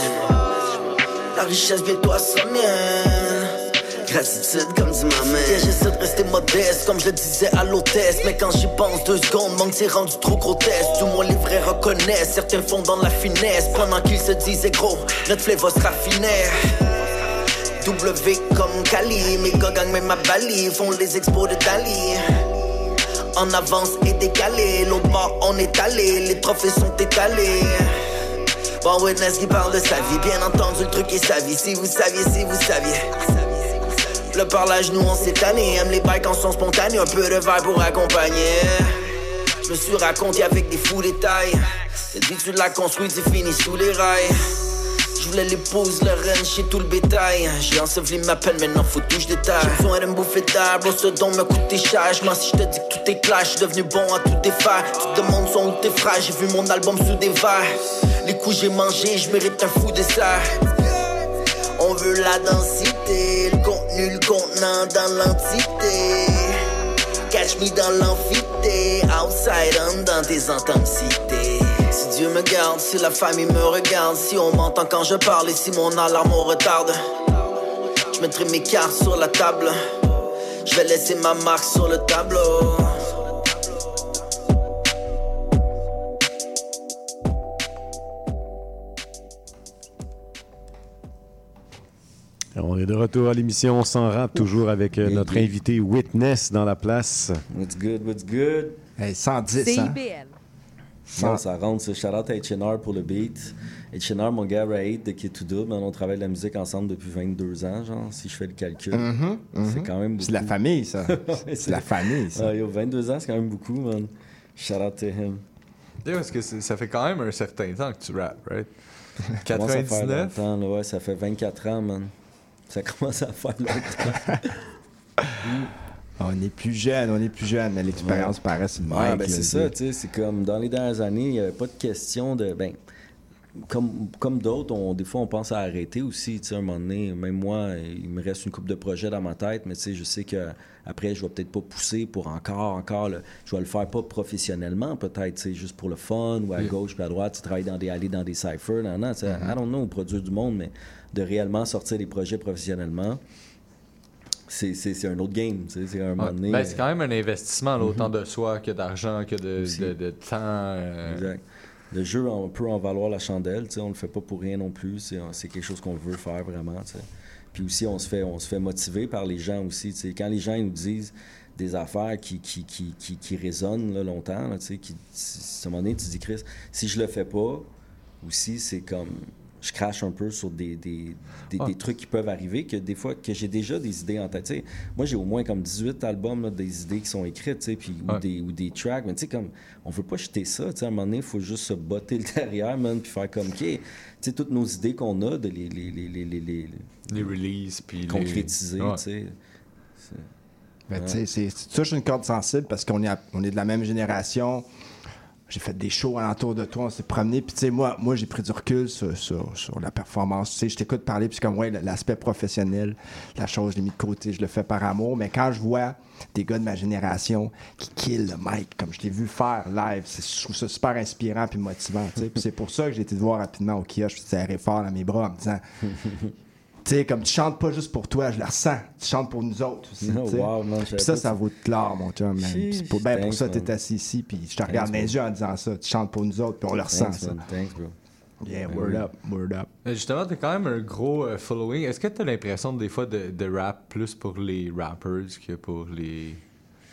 La richesse bientôt à sa mienne. Gratitude comme dit ma mère. Yeah, J'essaie de rester modeste comme je le disais à l'hôtesse. Mais quand j'y pense deux secondes, manque c'est rendu trop grotesque. Du moins les vrais reconnaissent. Certains font dans la finesse. Pendant qu'ils se disaient gros, notre se raffinait. W comme Cali, mes gagnent même à Bali, font les expos de Dali. En avance et décalé, l'autre bord on est allé, les trophées sont étalés. Bon witness qui parle de sa vie, bien entendu le truc est sa vie, si vous saviez, si vous saviez. Le parlage nous on s'est tanné, aime les bails quand sont spontanés, un peu de verre pour accompagner. Je me suis raconté avec des fous détails, le dit tu l'as construit, c'est fini sous les rails. Je voulais l'épouse, la reine, chez tout le bétail. J'ai enseveli ma peine, maintenant faut tout je détaille. J'ai besoin bouffer tard, bro, ce don me coûté cher. Je si je te dis que tout est clash, je suis devenu bon à tout défaire. Tu te demandes son où t'es frère, j'ai vu mon album sous des verres. Les coups j'ai mangé, je mérite un fou dessert. On veut la densité, le contenu, le contenant dans l'entité. Catch me dans l'amphité, outside on dans tes intensités. Si Dieu me garde, si la famille me regarde, si on m'entend quand je parle et si mon alarme me retarde, je mettrai mes cartes sur la table. Je vais laisser ma marque sur le tableau. On est de retour à l'émission sans rap, toujours avec euh, notre invité Witness dans la place. What's good, what's good? Hey, 110, CIBL. Non, ça rentre, ça. Shout out à H&R pour le beat. H&R, mon gars, Raid de Double, on travaille de la musique ensemble depuis 22 ans, genre, si je fais le calcul. Mhm, mhm. C'est quand même beaucoup. C'est la famille, ça. C'est la famille, ça. Ah, yo, 22 ans, c'est quand même beaucoup, man. Shout out to him. Yeah, parce que c'est- ça fait quand même un certain temps que tu rappes, right? Commence à faire 99? longtemps, là, ouais, ça fait 24 ans, man. Ça commence à faire longtemps. On est plus jeune, on est plus jeune, mais l'expérience paraît sur le Ouais, ben c'est ça, tu sais, c'est comme dans les dernières années, il n'y avait pas de question de. Ben, comme, comme d'autres, on, des fois, on pense à arrêter aussi, tu sais, à un moment donné. Même moi, il me reste une coupe de projets dans ma tête, mais tu sais, je sais que après je vais peut-être pas pousser pour encore, encore. le- je vais le faire pas professionnellement, peut-être, tu sais, juste pour le fun ou à Yeah. gauche puis à droite, tu sais, travailler dans des allées, dans des cyphers, non, non, tu sais, Mhm. I don't know, produire du monde, mais de réellement sortir des projets professionnellement, c'est un autre game, c'est un moment donné. Ben, c'est quand même un investissement, là, autant Mhm. de soi que d'argent, que de, de, de temps. euh, Exact. Le jeu, on peut en valoir la chandelle, on le fait pas pour rien non plus, c'est quelque chose qu'on veut faire vraiment. Puis aussi, on se fait, on se fait motiver par les gens aussi, tu sais. Quand les gens ils nous disent des affaires qui, qui, qui, qui, qui résonnent là, longtemps, là, qui, à un moment donné, tu dis, Chris, si je le fais pas, aussi, c'est comme, je crache un peu sur des, des, des, Ah. des trucs qui peuvent arriver, que des fois, que j'ai déjà des idées en tête, tu sais. Moi, j'ai au moins comme 18 albums, là, des idées qui sont écrites, tu sais, puis, ou, des, ou des tracks, mais tu sais, comme, on veut pas jeter ça, tu sais, à un moment donné, il faut juste se botter le derrière, man, puis faire comme, OK, tu sais, toutes nos idées qu'on a, de les, les, les, les, les, les, Les releases, puis les- concrétiser, Ouais. tu sais. C'est- Ben, Ouais. tu sais, c'est- tu touches une corde sensible parce qu'on est, on est de la même génération. J'ai fait des shows alentour de toi, on s'est promené. Puis, tu sais, moi, moi j'ai pris du recul sur, sur- la performance. Tu sais, je t'écoute parler, puis comme, ouais, l'aspect professionnel, la chose, je l'ai mis de côté, je le fais par amour. Mais quand je vois des gars de ma génération qui kill le mic, comme je t'ai vu faire live, je trouve ça super inspirant puis motivant. tu sais. Puis c'est pour ça que j'ai été te voir rapidement au kiosque, je serré fort dans mes bras en me disant. Tu sais, comme tu chantes pas juste pour toi, je le ressens. Tu chantes pour nous autres aussi. Oh, wow, man, savais Puis ça, ça vaut de l'or, mon chum. man. Pour, ben, pour ça, t'es assis ici, puis je te regarde les yeux en disant ça. Tu chantes pour nous autres, puis on le ressent, Thanks, ça. man. Thanks, bro. Yeah, Ben word oui. up, word up. Justement, t'as quand même un gros euh, following. Est-ce que t'as l'impression des fois de, de rap plus pour les rappers que pour les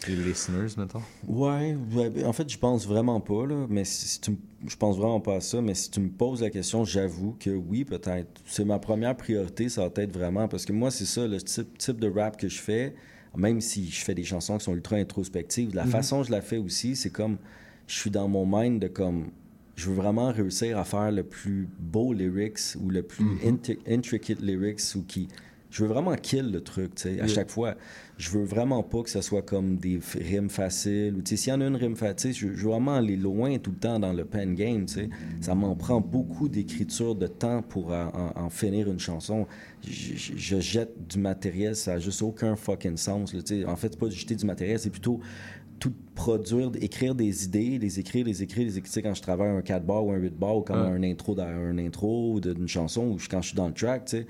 Les listeners, mettons. Ouais, ben, en fait, je pense vraiment pas, là, mais si, tu me- je pense vraiment pas à ça, mais si tu me poses la question, j'avoue que oui, peut-être. C'est ma première priorité, ça va être vraiment, parce que moi, c'est ça, le type, type de rap que je fais, même si je fais des chansons qui sont ultra introspectives, la Mhm. façon dont je la fais aussi, c'est comme, je suis dans mon mind de comme, je veux vraiment réussir à faire le plus beau lyrics ou le plus inti- intricate lyrics ou qui... Je veux vraiment kill le truc, tu sais, à chaque fois. Je veux vraiment pas que ce soit comme des rimes faciles. Ou, tu sais, s'il y en a une rime facile, je, je veux vraiment aller loin tout le temps dans le pen game, tu sais. Ça m'en prend beaucoup d'écriture, de temps pour en, en- en finir une chanson. Je, je- je jette du matériel, ça a juste aucun fucking sens, là, tu sais. En fait, c'est pas jeter du matériel, c'est plutôt tout produire, écrire des idées, les écrire, les écrire, les écrire. Tu sais, quand je travaille un 4 bar ou un 8 bar ou comme un intro dans un intro d'une chanson ou quand je suis dans le track, tu sais,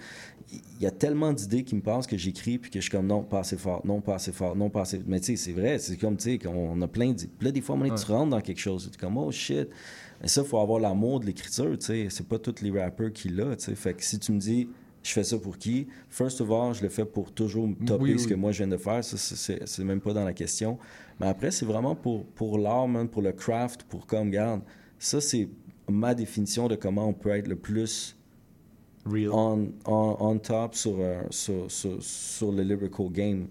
il y a tellement d'idées qui me passent que j'écris puis que je suis comme non, pas assez fort, non, pas assez fort, non, pas assez. Mais tu sais, c'est vrai, c'est comme, tu sais, qu'on a plein d'idées. Là, des fois, donné, tu rentres dans quelque chose, tu es comme, oh shit. Et ça, il faut avoir l'amour de l'écriture, tu sais. C'est pas tous les rappers qui l'ont, tu sais. Fait que si tu me dis, je fais ça pour qui? First of all, je le fais pour toujours topper Oui, ce que moi je viens de faire. Ça, c'est- même pas dans la question. Mais après, c'est vraiment pour, pour l'art, man, pour le craft, pour comme, garde. Ça, c'est ma définition de comment on peut être le plus On, on, on top sur, euh, sur, sur, sur le lyrical game.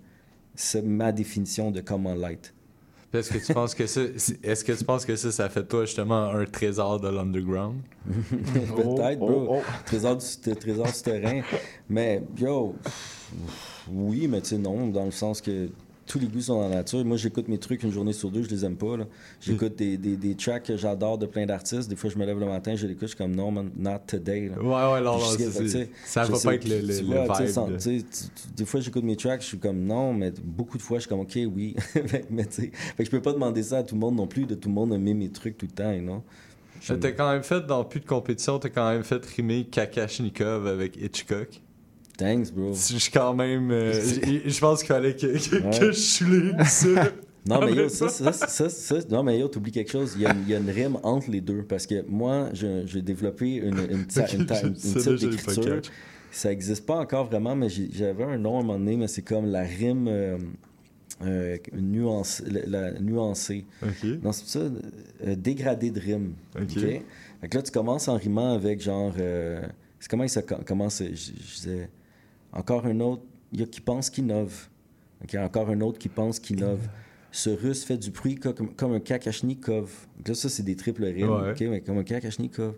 C'est ma définition de comment l'être. Puis Est-ce que tu penses que ça, est-ce que tu penses que ça, ça fait toi justement un trésor de l'underground? Peut-être, bro. Trésor, du, trésor souterrain. Mais, yo, oui, mais tu sais, non, dans le sens que tous les goûts sont dans la nature. Moi, j'écoute mes trucs une journée sur deux, je les aime pas. J'écoute des, des, des tracks que j'adore de plein d'artistes. Des fois, je me lève le matin, je l'écoute, je suis comme non, man, not today. là. Ouais, ouais, non, non, fait que, sais, ça va pas être le- le- vois, vibe sans- de- Des fois, j'écoute mes tracks, je suis comme non, mais beaucoup de fois, je suis comme ok, oui. mais tu sais, fait je peux pas demander ça à tout le monde non plus, de tout le monde aimer mes trucs tout le temps, non? T'as quand même fait, dans plus de compétition, t'as quand même fait rimer Kakashnikov avec Hitchcock. Thanks, bro. Je suis quand même. euh, je pense qu'il fallait que, que, Ouais. que je ça. Non, mais yo, ça, ça, ça, ça- non, mais yo, t'oublies quelque chose. Il y, a, il y a une rime entre les deux. Parce que moi, j'ai développé une, une, type d'écriture. Ça existe pas encore vraiment, mais j'avais un nom à un moment donné, mais c'est comme la rime euh, euh, nuance, la, la nuancée. Ok. Non, c'est ça, euh, dégradé de rime. Ok. Fait que là, tu commences en rimant avec genre. c'est comment ça co- commence? Je, je disais. Encore un autre, il y a qui pense qu'il innove. Encore un autre qui pense qu'il innove. Ce russe fait du bruit co- comme, comme un kakashnikov. Donc là, ça, c'est des triples rimes. Ouais. Mais comme un kakashnikov.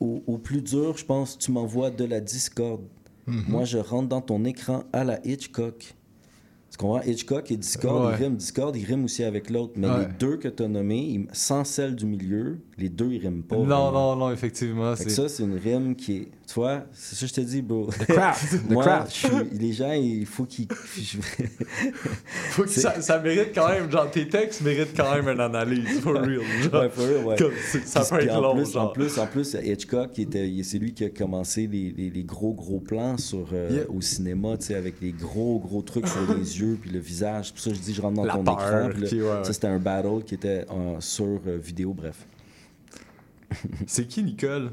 Au, au plus dur, je pense, tu m'envoies de la discorde. Mhm. Moi, je rentre dans ton écran à la Hitchcock. Tu comprends? Hitchcock et Discord, Ouais. ils riment. Discord, ils riment aussi avec l'autre. Mais Ouais. les deux que tu as nommés, ils- sans celle du milieu, les deux, ils riment pas. Non, vraiment. non, non, effectivement. Fait que c'est- ça, c'est une rime qui est. Tu vois, c'est ça que je te dis, bro. The craft, the craft. suis- les gens, il faut qu'ils. Faut que ça, ça mérite quand même, genre, tes textes méritent quand même une analyse, for real. Genre, Ouais, for real, ouais. Comme, ça peut être en long, plus, genre. En plus, en plus, Hitchcock, qui était- il- c'est lui qui a commencé les, les- les gros, gros plans sur, euh, Yeah. au cinéma, tu sais, avec les gros, gros trucs sur les yeux, puis le visage. C'est pour ça que je dis, je rentre dans La ton peur, écran. puis là, ok, ouais, ouais. Ça, c'était un battle qui était euh, sur euh, vidéo, bref. C'est qui, Nicole?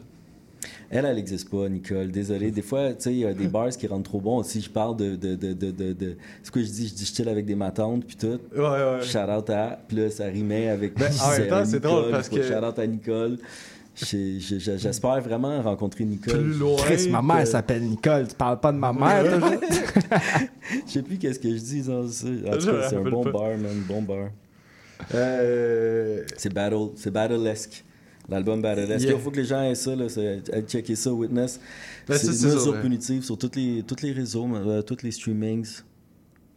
Elle, elle n'existe pas, Nicole. Désolé. Des fois, tu sais, il y a des bars qui rentrent trop bons. Si je parle de. de, de, de, de, de- C'est quoi je dis? Je dis je chill avec des matantes, puis tout. Ouais, ouais. Shout out à. Puis là, ça rimait avec. Ben, en même temps, c'est Nicole, drôle parce que- Shout out à Nicole. J'espère vraiment rencontrer Nicole. Plus loin Chris, ma mère que- s'appelle Nicole. Tu parles pas de ma mère? Je sais plus qu'est-ce que je dis. En tout cas, c'est un bon pas. bar, man. Bon bar. Euh... C'est battle, c'est battlesque. L'album. Yeah. Il faut que les gens aient ça, là, allez checker ça, Witness? Ben, c'est une mesure punitive sur tous les, tous les réseaux, euh, tous les streamings.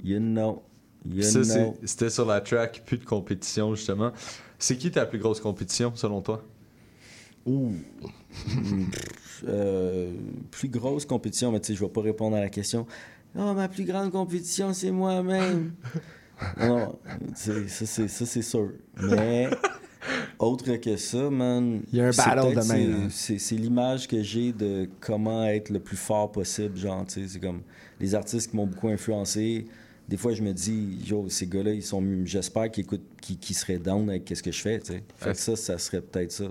You know. You Ça, know. c'était sur la track, plus de compétition, justement. C'est qui ta plus grosse compétition, selon toi? Ouh. Euh, plus grosse compétition, mais tu sais, je vais pas répondre à la question. Oh, ma plus grande compétition, c'est moi-même. non, ça, c'est sûr. Mais autre que ça, man. Il y a un c'est battle demain, c'est- l'image que j'ai de comment être le plus fort possible. Genre, tu sais, c'est comme les artistes qui m'ont beaucoup influencé. Des fois, je me dis, yo, ces gars-là, ils sont. J'espère qu'ils écoutent, qu'ils qu'ils seraient down avec ce que je fais, tu sais. Fait que ça, ça serait peut-être ça.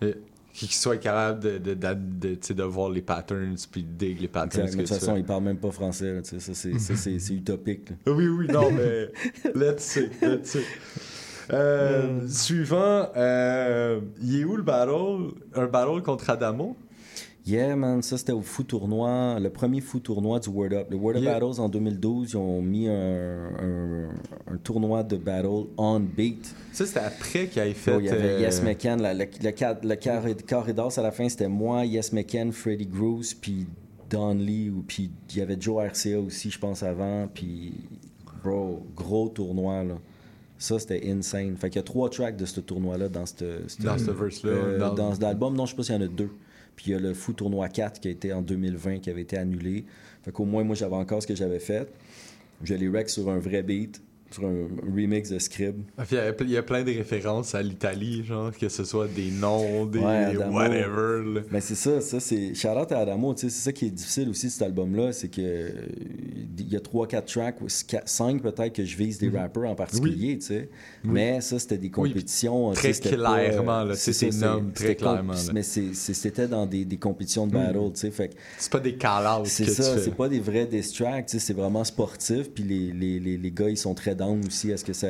Et qui qui soit capable de, de, de, de, tu sais, de voir les patterns puis de dig les patterns. De toute façon, il parle même pas français. là, tu sais, ça, c'est- ça, c'est c'est utopique. là. Oui, oui, non, mais let's see, let's see. Euh, suivant, euh, il est où le battle? Un battle contre Adamo? Yeah, man, ça c'était au fou tournoi, le premier fou tournoi du Word Up. Le Word Up Yeah. Battles en 2012, ils ont mis un, un- un tournoi de battle on beat. Ça, c'était après qu'il ait fait. Oh, il y avait euh, Yes McCann, la- le, le, le corridor à la fin, c'était moi, Yes McCann, Freddie Groose, puis Don Lee, puis il y avait Joe RCA aussi, je pense, avant, puis bro, gros tournoi, là. Ça, c'était insane. Fait qu'il y a trois tracks de ce tournoi-là dans Dans ce verse-là, euh, dans- dans cet album. Non, je sais pas s'il y en a deux. Puis il y a le Fou Tournoi 4 qui a été en 2020, qui avait été annulé. Fait qu'au moins, moi, j'avais encore ce que j'avais fait. Je les rec sur un vrai beat, sur un remix de Scrib. Ah, Il y, a, il y a plein de références à l'Italie, genre, que ce soit des noms, des Ouais, whatever. là. Mais c'est ça, ça c'est. Shout-out à Adamo, c'est ça qui est difficile aussi cet album-là, c'est que euh, il y a 3-4 tracks, 5 peut-être que je vise des Mhm. rappeurs en particulier, tu sais. Oui. Mais ça, c'était des compétitions. très c'était pas, clairement, là, c'est très clairement, là. Mais c'était dans des, des compétitions de battle, tu sais. Fait C'est pas des call-outs c'est ça, c'est pas des vrais diss tracks, tu sais, c'est vraiment sportif. Puis les, les, les, les gars, ils sont très down aussi. Est-ce que ça,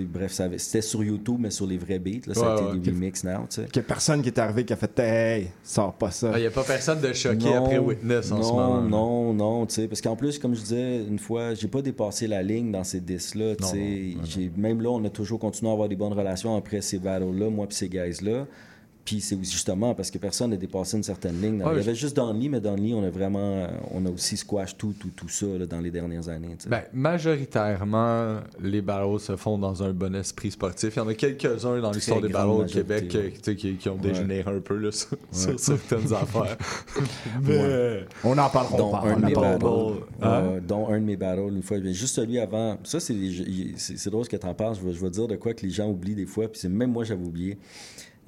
bref, ça c'était sur YouTube, mais sur les vrais beats. Là, ça a été ouais. des remix now, tu sais. Qu'il y a personne qui est arrivé qui a fait Hey, sors pas ça. Il n'y a pas personne de choqué Non, après Witness en non, ce moment. Non, non, tu sais, parce qu'en plus, comme je disais une fois, j'ai pas dépassé la ligne dans ces disques-là, tu Non, sais. non, non, J'ai- Même là, on a toujours continué à avoir des bonnes relations après ces battles-là, moi puis ces guys-là. Puis c'est justement parce que personne n'a dépassé une certaine ligne. Ouais, Il y je- avait juste Don Lee, mais Don Lee, on a vraiment, on a aussi squash tout, tout, tout ça là, dans les dernières années. tu. Ben, majoritairement, les battles se font dans un bon esprit sportif. Il y en a quelques-uns dans l'histoire des battles au Québec euh, tu qui, qui ont Ouais. dégénéré un peu là, sur, Ouais. sur certaines affaires. Ouais. On en parlera dont pas. un, on de en mes parlera pas. Hein? euh, dont un de mes battles une fois mais juste celui avant ça c'est drôle ce que t'en parles je vais, je vais dire de quoi que les gens oublient des fois puis c'est même moi j'avais oublié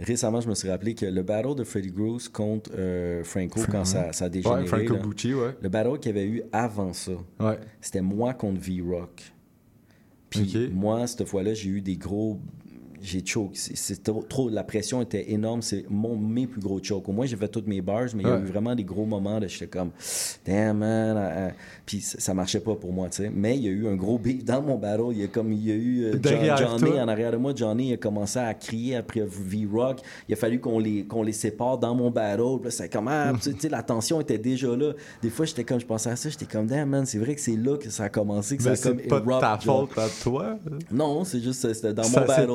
récemment je me suis rappelé que le battle de Freddie Groose contre euh, Franco quand ça, ça a dégénéré Ouais, Franco là, Bucci, ouais. le battle qu'il y avait eu avant ça Ouais. c'était moi contre V-Rock puis moi cette fois-là j'ai eu des gros j'ai choke. C'est- trop, trop- La pression était énorme. C'est mon, mes plus gros chokes. Au moins, j'ai fait toutes mes bars, mais il y a eu vraiment des gros moments de j'étais comme, damn man. euh. Puis ça, ça marchait pas pour moi, tu sais. Mais il y a eu un gros beef dans mon battle. Il y a comme, il y a eu euh, John- Johnny toi. en arrière de moi. Johnny a commencé à crier après V-Rock. Il a fallu qu'on les, qu'on les sépare dans mon battle. Puis c'est comme, ah, tu sais, la tension était déjà là. Des fois, j'étais comme, je pensais à ça, j'étais comme, damn man, c'est vrai que c'est là que ça a commencé, que Mais ça a comme c'est pas de ta genre. faute à toi. Non, c'est juste, c'était dans Ça mon s'est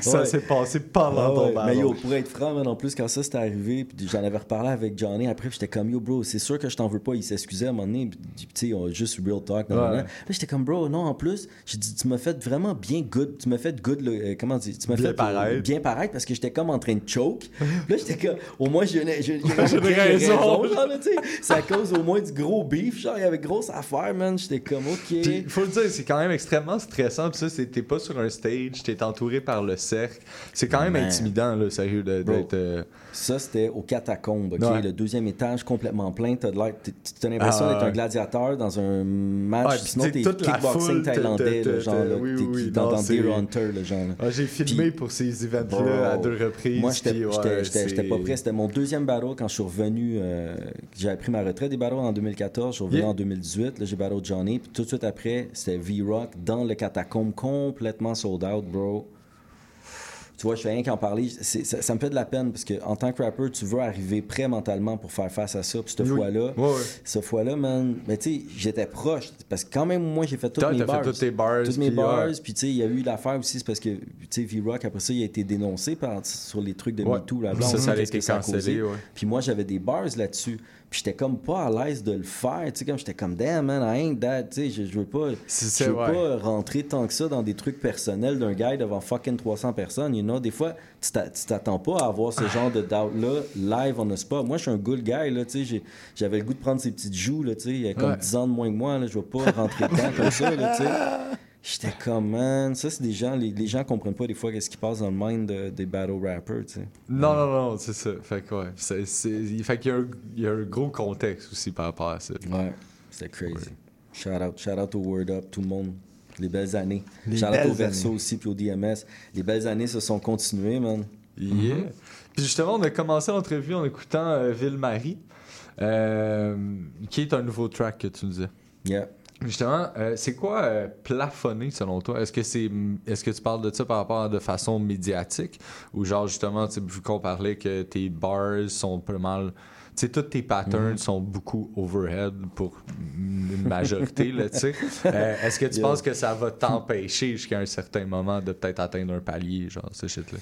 ça s'est passé pendant ton battle. Mais yo, pour être franc, man, en plus, quand ça s'est arrivé, puis j'en avais reparlé avec Johnny après, j'étais comme, yo, bro, c'est sûr que je t'en veux pas. Il s'excusait à un moment donné, puis tu sais, on a juste real talk. Là, j'étais comme, bro, non, en plus, j'ai dit, tu m'as fait vraiment bien good. Tu m'as fait good, le- euh, comment dire, tu m'as Bien fait euh, paraître. bien paraître parce que j'étais comme en train de choke. Là, j'étais comme, au moins, j'ai raison. C'est à cause au moins du gros beef, genre, il y avait grosse affaire, man. J'étais comme, ok. Il faut le dire, c'est quand même extrêmement stressant. Puis ça, t'es pas sur un stage, t'es entouré par le cercle. C'est quand même intimidant, là, sérieux, d'être. euh, Ça, c'était au catacombe, OK? Ouais. Le deuxième étage complètement plein. T'as t'es- t'as l'impression Ah, d'être un gladiateur dans un match. sinon, t'es kickboxing thaïlandais, là, genre, oui, dans, non, dans c'est- Deer Hunter, le genre. J'ai filmé Puis- pour ces events-là à deux reprises. Moi, j'étais pas prêt. C'était mon deuxième battle quand je suis revenu. euh, J'avais pris ma retraite des battles en 2014. Je suis revenu Yeah. en 2018. Là, j'ai battle Johnny. Puis tout de suite après, c'était V-Rock dans le catacombe, complètement sold out, bro. Tu vois, je fais rien qu'en parler. Ça, ça me fait de la peine parce que en tant que rappeur, tu veux arriver prêt mentalement pour faire face à ça. Puis cette Oui. fois-là, Ouais, ouais. cette fois-là, man, mais tu sais, j'étais proche. Parce que quand même, moi, j'ai fait toutes mes t'as fait bars. toutes tes bars, Toutes mes bars. ouais. Puis tu sais, il y a eu l'affaire aussi, c'est parce que, tu sais, V-Rock, après ça, il a été dénoncé par, sur les trucs de. MeToo. Là, Ça, ça a été cancellé. Puis moi, j'avais des bars là-dessus. Puis j'étais comme pas à l'aise de le faire. Tu sais, comme j'étais comme, damn, man, I ain't that. Tu sais, je, je veux pas, je veux ouais. pas rentrer tant que ça dans des trucs personnels d'un gars devant fucking 300 personnes. You know, des fois, tu t'a- tu t'attends pas à avoir ce genre de doubt-là live on the spot. Moi, je suis un good guy, là, tu sais. J'avais le goût de prendre ses petites joues, là, tu sais. Il y a comme Ouais. 10 ans de moins que moi, là. Je vais pas rentrer dedans comme ça, là, tu sais. J'étais comme, man, ça, c'est des gens, les, les gens comprennent pas des fois qu'est-ce qui passe dans le mind de- des battle rappers, tu sais. Non, non, non, c'est ça. Fait que, ouais. c'est- c'est- il- Fait qu'il y a, un, il y a un gros contexte aussi par rapport à ça. Ouais, c'était crazy. Shout out, shout out au Word Up, tout le monde. Les belles années. Les shout out au Verso années. aussi, puis au DMS. Les belles années se sont continuées, man. Yeah. Mhm. Puis justement, on a commencé l'entrevue en écoutant euh, Ville-Marie, euh, qui est un nouveau track que tu nous disais. Yeah. Justement, euh, c'est quoi euh, plafonner selon toi? Est-ce que c'est est-ce que tu parles de ça par rapport à de façon médiatique? Ou genre justement, vu qu'on parlait que tes bars sont pas mal. Tu sais, tous tes patterns Mhm. sont beaucoup overhead pour une majorité, là, tu sais. Euh, Est-ce que tu Yeah. penses que ça va t'empêcher jusqu'à un certain moment de peut-être atteindre un palier, genre, ce shit-là?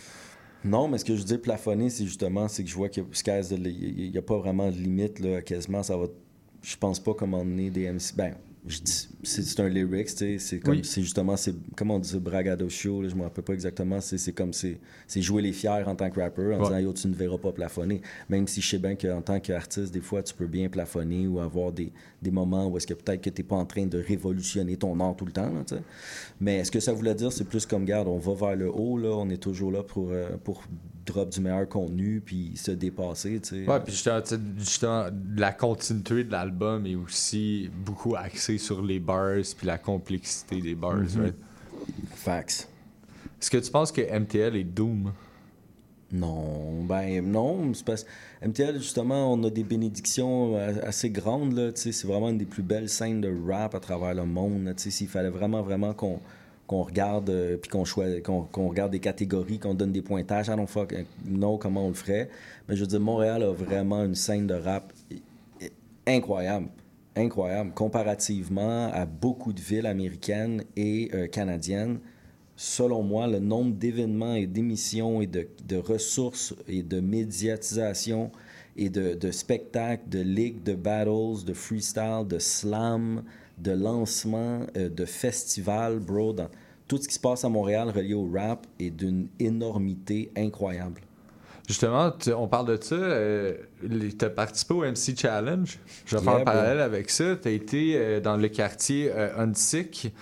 Non, mais ce que je dis plafonner, c'est justement, c'est que je vois qu'il n'y a pas vraiment de limite, là, quasiment, ça va... Je pense pas comment emmener des MC... Ben, c'est un lyrics, c'est comme, Oui. c'est justement, c'est, comment on dit ça, braggadocio, là, je me rappelle pas exactement, c'est, c'est comme, c'est, c'est jouer les fiers en tant que rappeur, en Ouais. disant, yo, tu ne verras pas plafonner. Même si je sais bien qu'en tant qu'artiste, des fois, tu peux bien plafonner ou avoir des, des moments où est-ce que peut-être que tu n'es pas en train de révolutionner ton art tout le temps, là. Mais ce que ça voulait dire, c'est plus comme, garde, on va vers le haut, là, on est toujours là pour, euh, pour drop du meilleur contenu, puis se dépasser, tu sais. Ouais, puis justement, la continuité de l'album est aussi beaucoup axée sur les bars puis la complexité des bars, Mhm. right? Facts. Est-ce que tu penses que MTL est Doom? Non, ben non, c'est parce MTL justement, on a des bénédictions a- assez grandes là, tu sais, c'est vraiment une des plus belles scènes de rap à travers le monde, tu sais, s'il fallait vraiment vraiment qu'on qu'on regarde euh, puis qu'on qu'on regarde des catégories, qu'on donne des pointages, I don't fuck know comment on le ferait, mais je veux dire Montréal a vraiment une scène de rap incroyable. Incroyable. Comparativement à beaucoup de villes américaines et euh, canadiennes, selon moi, le nombre d'événements et d'émissions et de, de ressources et de médiatisation et de, de spectacles, de ligues, de battles, de freestyle, de slam, de lancements, euh, de festivals, bro, dans tout ce qui se passe à Montréal relié au rap est d'une énormité incroyable. Justement, tu- on parle de ça. Euh, tu as participé au MC Challenge. Je vais faire un parallèle avec ça. Tu as été euh, dans le quartier euh, Unsick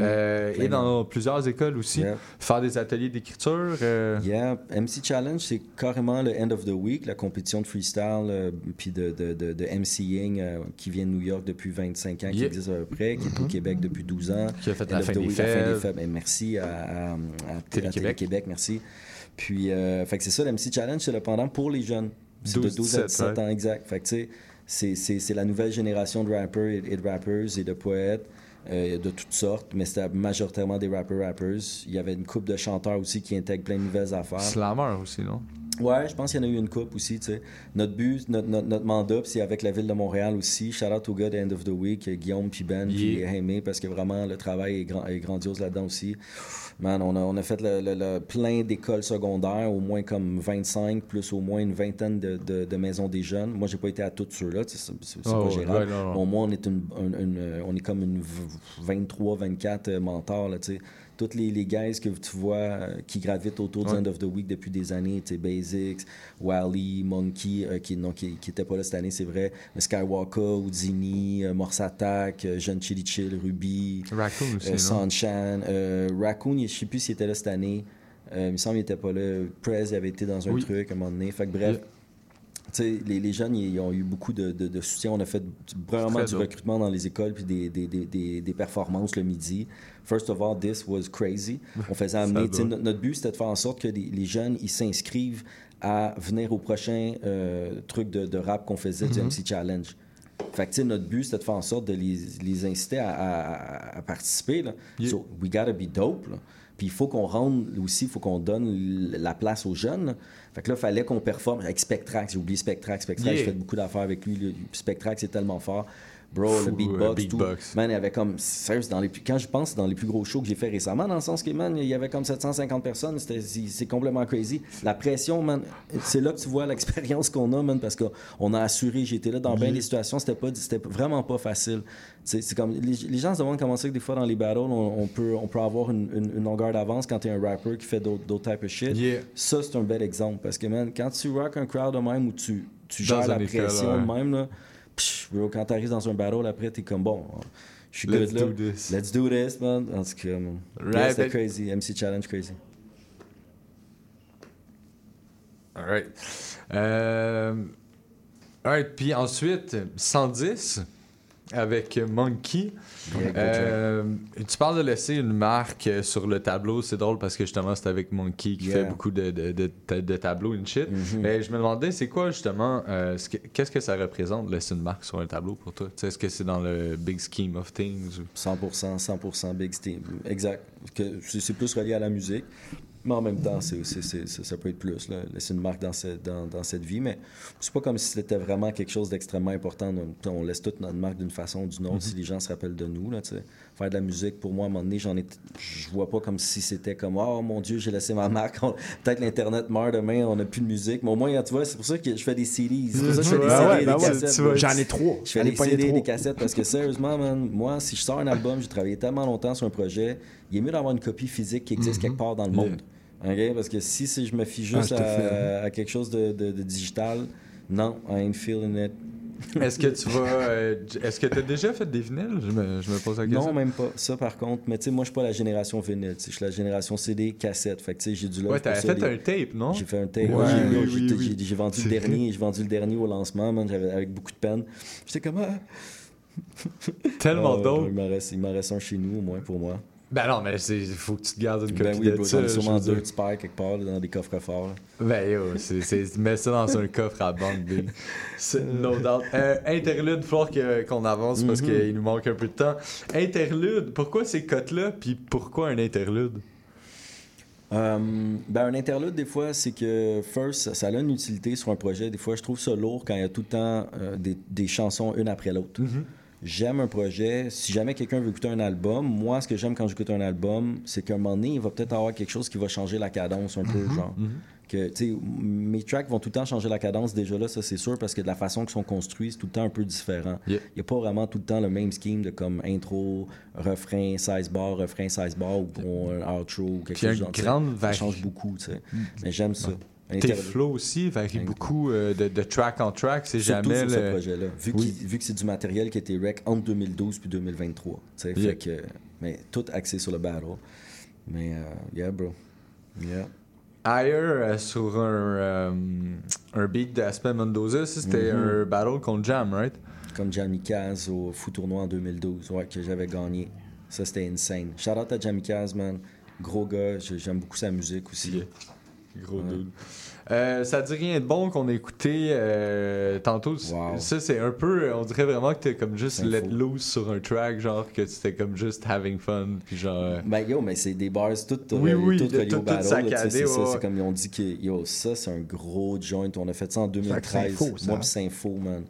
euh, et dans plusieurs écoles aussi. Yeah. Faire des ateliers d'écriture. Yeah, MC Challenge, c'est carrément le end of the week, la compétition de freestyle puis de, de, de, de MCing qui vient de New York depuis 25 ans, qui existe à peu près, qui est au Québec depuis 12 ans. Qui a fait la fin week, la fin des fêtes. Ben, merci à, à, à- à Télé-Québec. Télé-Québec, merci. Puis, euh, fait que c'est ça, le MC Challenge, c'est le pendant pour les jeunes. C'est de 12, 12 à 17 17, ans, exact. Fait que, tu sais, c'est- c'est c'est la nouvelle génération de rappers et, et de rappers et de poètes. euh, de toutes sortes, mais c'était majoritairement des rappers-rappers. Il y avait une coupe de chanteurs aussi qui intègrent plein de nouvelles affaires. Slammer aussi, non? Ouais, je pense qu'il y en a eu une coupe aussi, tu sais. Notre but, notre, notre, notre mandat, c'est avec la ville de Montréal aussi. Shout out au gars de End of the Week, Guillaume puis Ben, puis Yeah. Aimé, parce que vraiment, le travail est, grand- est grandiose là-dedans aussi. Man, on a, on a fait le, le- le plein d'écoles secondaires, au moins comme 25, plus au moins une vingtaine de, de- de maisons des jeunes. Moi, j'ai pas été à toutes ceux-là, c'est Oh, pas gérable. ouais. Au moins, on est, une, une- une- on est comme une v- 23, 24 euh, mentors, là, tu sais. Tous les, les guys que tu vois euh, qui gravitent autour du Ouais. End of the Week depuis des années, tu sais, Basics, Wally, Monkey, euh, qui non, qui, qui était pas là cette année, c'est vrai, mais Skywalker, Houdini, euh, Morse Attack, euh, Jeune Chili Chill, Ruby, Raccoon aussi, euh, euh, Raccoon, je sais plus s'il était là cette année. Euh, il me semble qu'il était pas là. Prez avait été dans un Oui. truc à un moment donné. Fait que bref, Yeah. tu sais, les, les jeunes, ils ont eu beaucoup de, de- de soutien. On a fait vraiment du recrutement dans les écoles puis des, des, des, des performances le midi. First of all, this was crazy. On faisait amener. Notre, notre but, c'était de faire en sorte que les, les jeunes, ils s'inscrivent à venir au prochain euh, truc de, de rap qu'on faisait du Mhm. MC Challenge. Fait que, notre but, c'était de faire en sorte de les, les inciter à, à- à participer. Là. Yeah. So, we gotta be dope. là. Puis il faut qu'on rende aussi, il faut qu'on donne la place aux jeunes. Fait que là, il fallait qu'on performe avec Spectrax. J'ai oublié Spectrax. Spectrax, Yeah. j'ai fait beaucoup d'affaires avec lui. Spectrax, c'est tellement fort. Bro, le beatbox, euh, tout. beatbox. Man, il y avait comme. Sérieux, dans les plus- quand je pense, dans les plus gros shows que j'ai fait récemment, dans le sens que, man, il y avait comme 750 personnes. C'est complètement crazy. La pression, man, c'est là que tu vois l'expérience qu'on a, man, parce qu'on a assuré. J'étais là dans bien Yeah. des situations, c'était pas, c'était vraiment pas facile. C'est comme. Les, les gens se demandent comment c'est que des fois dans les battles, on, on peut, on peut avoir une, une- une longueur d'avance quand t'es un rapper qui fait d'autres types of shit. Yeah. Ça, c'est un bel exemple. Parce que, man, quand tu rock un crowd de même où tu, tu Dans gères la pression de ouais. même, là, bro, quand t'arrives dans un battle, après, t'es comme bon, je suis Let's good là. do this. Let's do this, man. En tout cas, man. Right, Yeah, crazy. MC Challenge crazy. Alright. Euh... Alright, puis ensuite, 110. Avec Monkey. Yeah, Euh, tu parles de laisser une marque euh, sur le tableau. C'est drôle parce que justement, c'est avec Monkey qui Yeah. fait beaucoup de, de, de, tableaux and shit. Mhm. Mais je me demandais, c'est quoi justement, euh, ce que- qu'est-ce que ça représente laisser une marque sur un tableau pour toi? Est-ce que c'est dans le big scheme of things? ou- 100%, 100% Big Steam. Exact. C'est plus relié à la musique. Mais en même temps, c'est c'est- c'est- ça, peut être plus. là. Laisser une marque dans, cette- dans, dans cette vie. Mais c'est pas comme si c'était vraiment quelque chose d'extrêmement important. On, on laisse toute notre marque d'une façon ou d'une autre Mhm. si les gens se rappellent de nous. Là. Faire de la musique, pour moi, à un moment donné, j'en ai, je vois pas comme si c'était comme Oh mon Dieu, j'ai laissé ma marque. Peut-être l'Internet meurt demain, on n'a plus de musique. Mais au moins, tu vois, c'est pour ça que je fais des CDs. C'est pour ça que je fais des Ben des ben cassettes. J'en ai trois. Je fais des CD, des cassettes parce que sérieusement, man, moi, si je sors un album, j'ai travaillé tellement longtemps sur un projet, il est mieux d'avoir une copie physique qui existe quelque part dans le monde. OK? Parce que si, si je me fie Mhm. Ah, juste te à, quelque chose de, de- de digital, non, I ain't feeling it. Est-ce que tu vas. euh, Est-ce que tu as déjà fait des vinyles? Je me, je me pose la question. Non, même pas. Ça, par contre, mais tu sais, moi, je suis pas la génération vinyle. Je suis la génération CD, cassette. Fait que, tu sais, j'ai du love Ouais, t'avais fait un tape, non? J'ai fait un tape. Ouais, J'ai- oui, j'ai- oui, j'ai- oui. J'ai vendu le dernier. J'ai vendu le dernier au lancement, man. J'avais avec beaucoup de peine. J'étais comme ah. Tellement Ah. Il m'en reste, il m'en reste un chez nous, au moins, pour moi. Ben non, mais il faut que tu te gardes une copie Ben oui, de bro, ça. sûrement deux quelque part dans des coffres forts. Ben yo, c'est, c'est- mets ça dans un coffre à bande, big. C'est no doubt. Euh, interlude, il que- qu'on avance parce Mhm. qu'il nous manque un peu de temps. Interlude, pourquoi ces cotes-là, puis pourquoi un interlude? Euh, ben, un interlude, des fois, c'est que, first, ça- a une utilité sur un projet. Des fois, je trouve ça lourd quand il y a tout le temps euh, des, des chansons une après l'autre. J'aime un projet. Si jamais quelqu'un veut écouter un album, moi, ce que j'aime quand j'écoute un album, c'est qu'à un moment donné, il va peut-être avoir quelque chose qui va changer la cadence un peu, genre. Que, tu sais, mes tracks vont tout le temps changer la cadence, déjà là, ça c'est sûr, parce que de la façon qu'ils sont construits, c'est tout le temps un peu différent. Il Yeah. n'y a pas vraiment tout le temps le même scheme de comme intro, refrain, 16 bars, refrain, 16 bars, ou, un outro, ou quelque Puis chose genre, grande Ça change beaucoup, tu sais. Mais j'aime ça. Tes flows aussi varient beaucoup euh, de, de track en track. C'est jamais sur ce le- projet-là. Vu, Oui. qu'il- vu que c'est du matériel qui été rec entre 2012 puis 2023. tu sais, Yeah. Fait que, mais tout axé sur le battle. Mais, euh, yeah, bro. Yeah. Higher euh, sur un, euh, un beat d'Aspen Mendoza, c'était Mhm. un battle contre Jam, right? Comme Jamikaz au Fou Tournoi en 2012, ouais, que j'avais gagné. Ça, c'était insane. Shout out à Jamikaz, man. Gros gars, j'ai- j'aime beaucoup sa musique aussi. Gros Ouais. dude. Euh, ça dit rien de bon qu'on a écouté euh, tantôt. Ça, c'est un peu. On dirait vraiment que t'es comme juste C'est let loose sur un track, genre que c'était comme juste having fun. Puis genre. euh, Ben yo, mais c'est des bars toutes, Oui, euh, oui, toutes de- reliées tout- tout battle. tu c'est ouais, c'est comme ils ont dit que yo, ça c'est un gros joint. On a fait ça en 2013. Saint-Faux, ça. Moi pis Saint-Faux, man.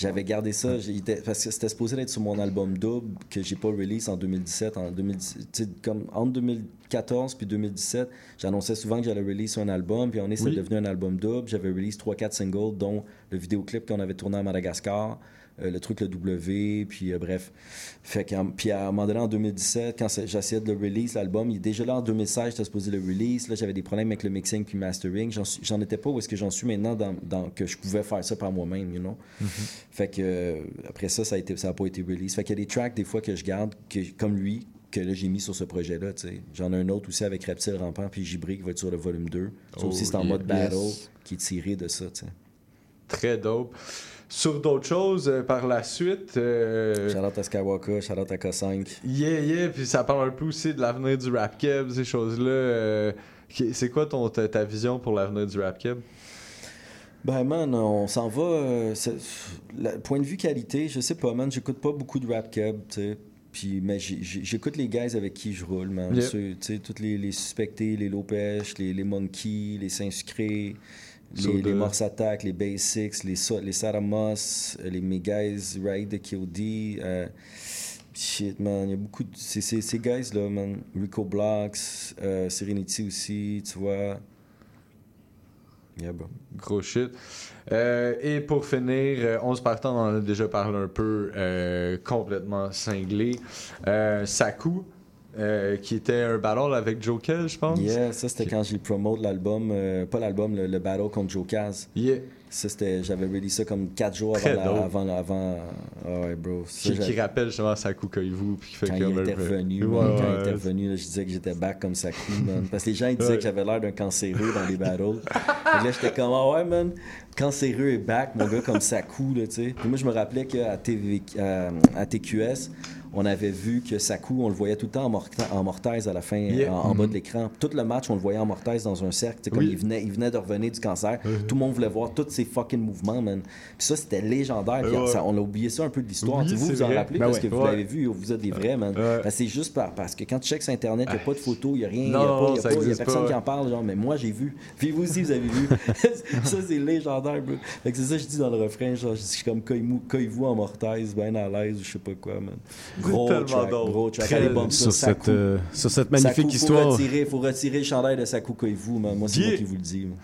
J'avais gardé ça, parce que c'était supposé être sur mon album double que j'ai pas release en 2017. En 2010, tu sais, comme entre 2014 puis 2017, j'annonçais souvent que j'allais release un album, puis on est, Oui. c'est devenu un album double. J'avais release 3-4 singles, dont le vidéoclip qu'on avait tourné à Madagascar. Euh, le truc, le W, puis euh, bref. Fait que, puis à un moment donné, en 2017, quand j'essayais de le release, l'album, il est déjà là en 2016, j'étais supposé le release. Là, j'avais des problèmes avec le mixing puis mastering. J'en étais pas où est-ce que j'en suis maintenant dans, dans- que je pouvais faire ça par moi-même, you know? Fait que, euh, après ça, ça a été, ça a pas été release. Fait qu'il y a des tracks, des fois, que je garde, que, comme lui, que là, j'ai mis sur ce projet-là, tu sais. J'en ai un autre aussi avec Reptile Rampant puis Gibri qui va être sur le volume 2. Ça Oh, aussi, c'est en yeah. mode battle, Yes. qui est tiré de ça, tu sais. Très dope. Sur d'autres choses, euh, par la suite. euh, Shout out à shout out à K5. Yeah, yeah, puis ça parle un peu aussi de l'avenir du rap keb, ces choses-là. euh, c'est quoi ton, ta, ta vision pour l'avenir du rap keb? Ben man, on s'en va. euh, la- point de vue qualité, je sais pas, man. J'écoute pas beaucoup de rap cab, tu sais. Puis, mais j'écoute les guys avec qui je roule, man. Yep. Tu sais, tous les, les suspectés, les Lopèche, les, les Monkey, les Saint-Sucré, les, les Morse Attack, les Basics, les, So- les Saramos, euh, les mes guys, Ride de KOD. euh, shit, man. Il y a beaucoup de. c'est- c'est- Ces guys-là, man. Rico Blocks, euh, Serenity aussi, tu vois. Yeah, bro. Gros shit. Euh, et pour finir, euh, 11 partants, on en a déjà parlé un peu, euh, complètement cinglé. Euh, Saku, euh, qui était un battle avec Joe je pense. Yeah, ça c'était quand j'ai promote l'album, euh, pas l'album, le, le battle contre Joe Kaz. Yeah. Ça c'était, j'avais release ça comme 4 jours avant, la- avant, avant, ah ouais bro. Ça, Qui, qui rappelle justement Saku Koivu. Puis qui fait quand il peu- revenu, Ouais, quand il ouais. était revenu, là, je disais que j'étais back comme Saku, man. Parce que les gens, ils disaient que j'avais l'air d'un cancéreux dans les battles. Et là, j'étais comme, ah ouais, man, cancéreux est back, mon gars, comme Saku, là, tu sais. Puis moi, je me rappelais qu'à à, à TQS, on avait vu que Saku, on le voyait tout le temps en, morta- en mortaise à la fin, Yeah. en, en bas Mhm. de l'écran. Tout le match, on le voyait en mortaise dans un cercle. sais, Comme Oui. il, venait, il venait de revenir du cancer. Mhm. Tout le monde voulait voir tous ses fucking mouvements, man. Puis ça, c'était légendaire. Ça- on a oublié ça un peu de l'histoire. Oui, vous, vous en rappelez Ben parce ouais. que vous Ouais. l'avez vu, vous êtes des vrais, man. Ben, c'est juste par- parce que quand tu checks sur Internet, il n'y a pas de photos, il n'y a rien, il n'y a, pas- y a pas- y a personne pas, qui en parle. Genre, mais moi, j'ai vu. Puis vous aussi, vous avez vu. ça, c'est légendaire, bro. C'est ça que je dis dans le refrain. Genre, je suis comme Coille-vous en mortaise, ben à l'aise, ou je sais pas quoi, man. Gros track, gros track. Allez, sur cette, euh, sur cette magnifique Saku, histoire. Faut retirer, faut retirer le chandail de Saku Koivu, man. Moi, c'est Yeah. moi qui vous le dis. man.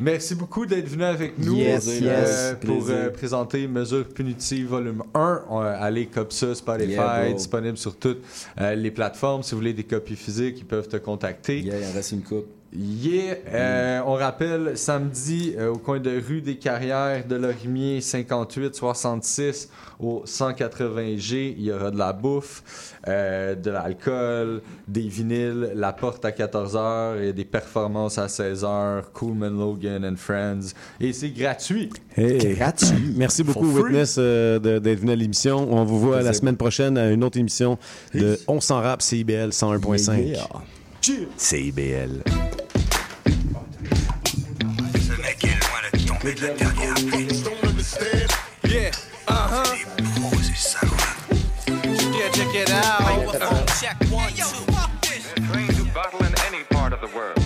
Merci beaucoup d'être venu avec nous Yes, euh, yes. pour Plaisir. euh, présenter Mesures punitives volume 1. Euh, allez comme ça, Spotify, Yeah, disponible sur toutes euh, les plateformes. Si vous voulez des copies physiques, ils peuvent te contacter. Yeah, il en reste une coupe. Yeah, euh, on rappelle samedi euh, au coin de rue des Carrières de Lorimier 58 66 au 180G, il y aura de la bouffe, euh, de l'alcool, des vinyles, la porte à 14h et des performances à 16h, Coolman Logan and Friends et c'est gratuit. Hey. Merci beaucoup. Witness, euh, d'être venu à l'émission. On vous voit la semaine prochaine à une autre émission de On s'en rap CIBL 101.5. Yeah, yeah. CIBL. Loin de la dernière piste. Yeah, uh-huh. Yeah, check it out. Uh, check one, two. Trained to battle in any part of the world.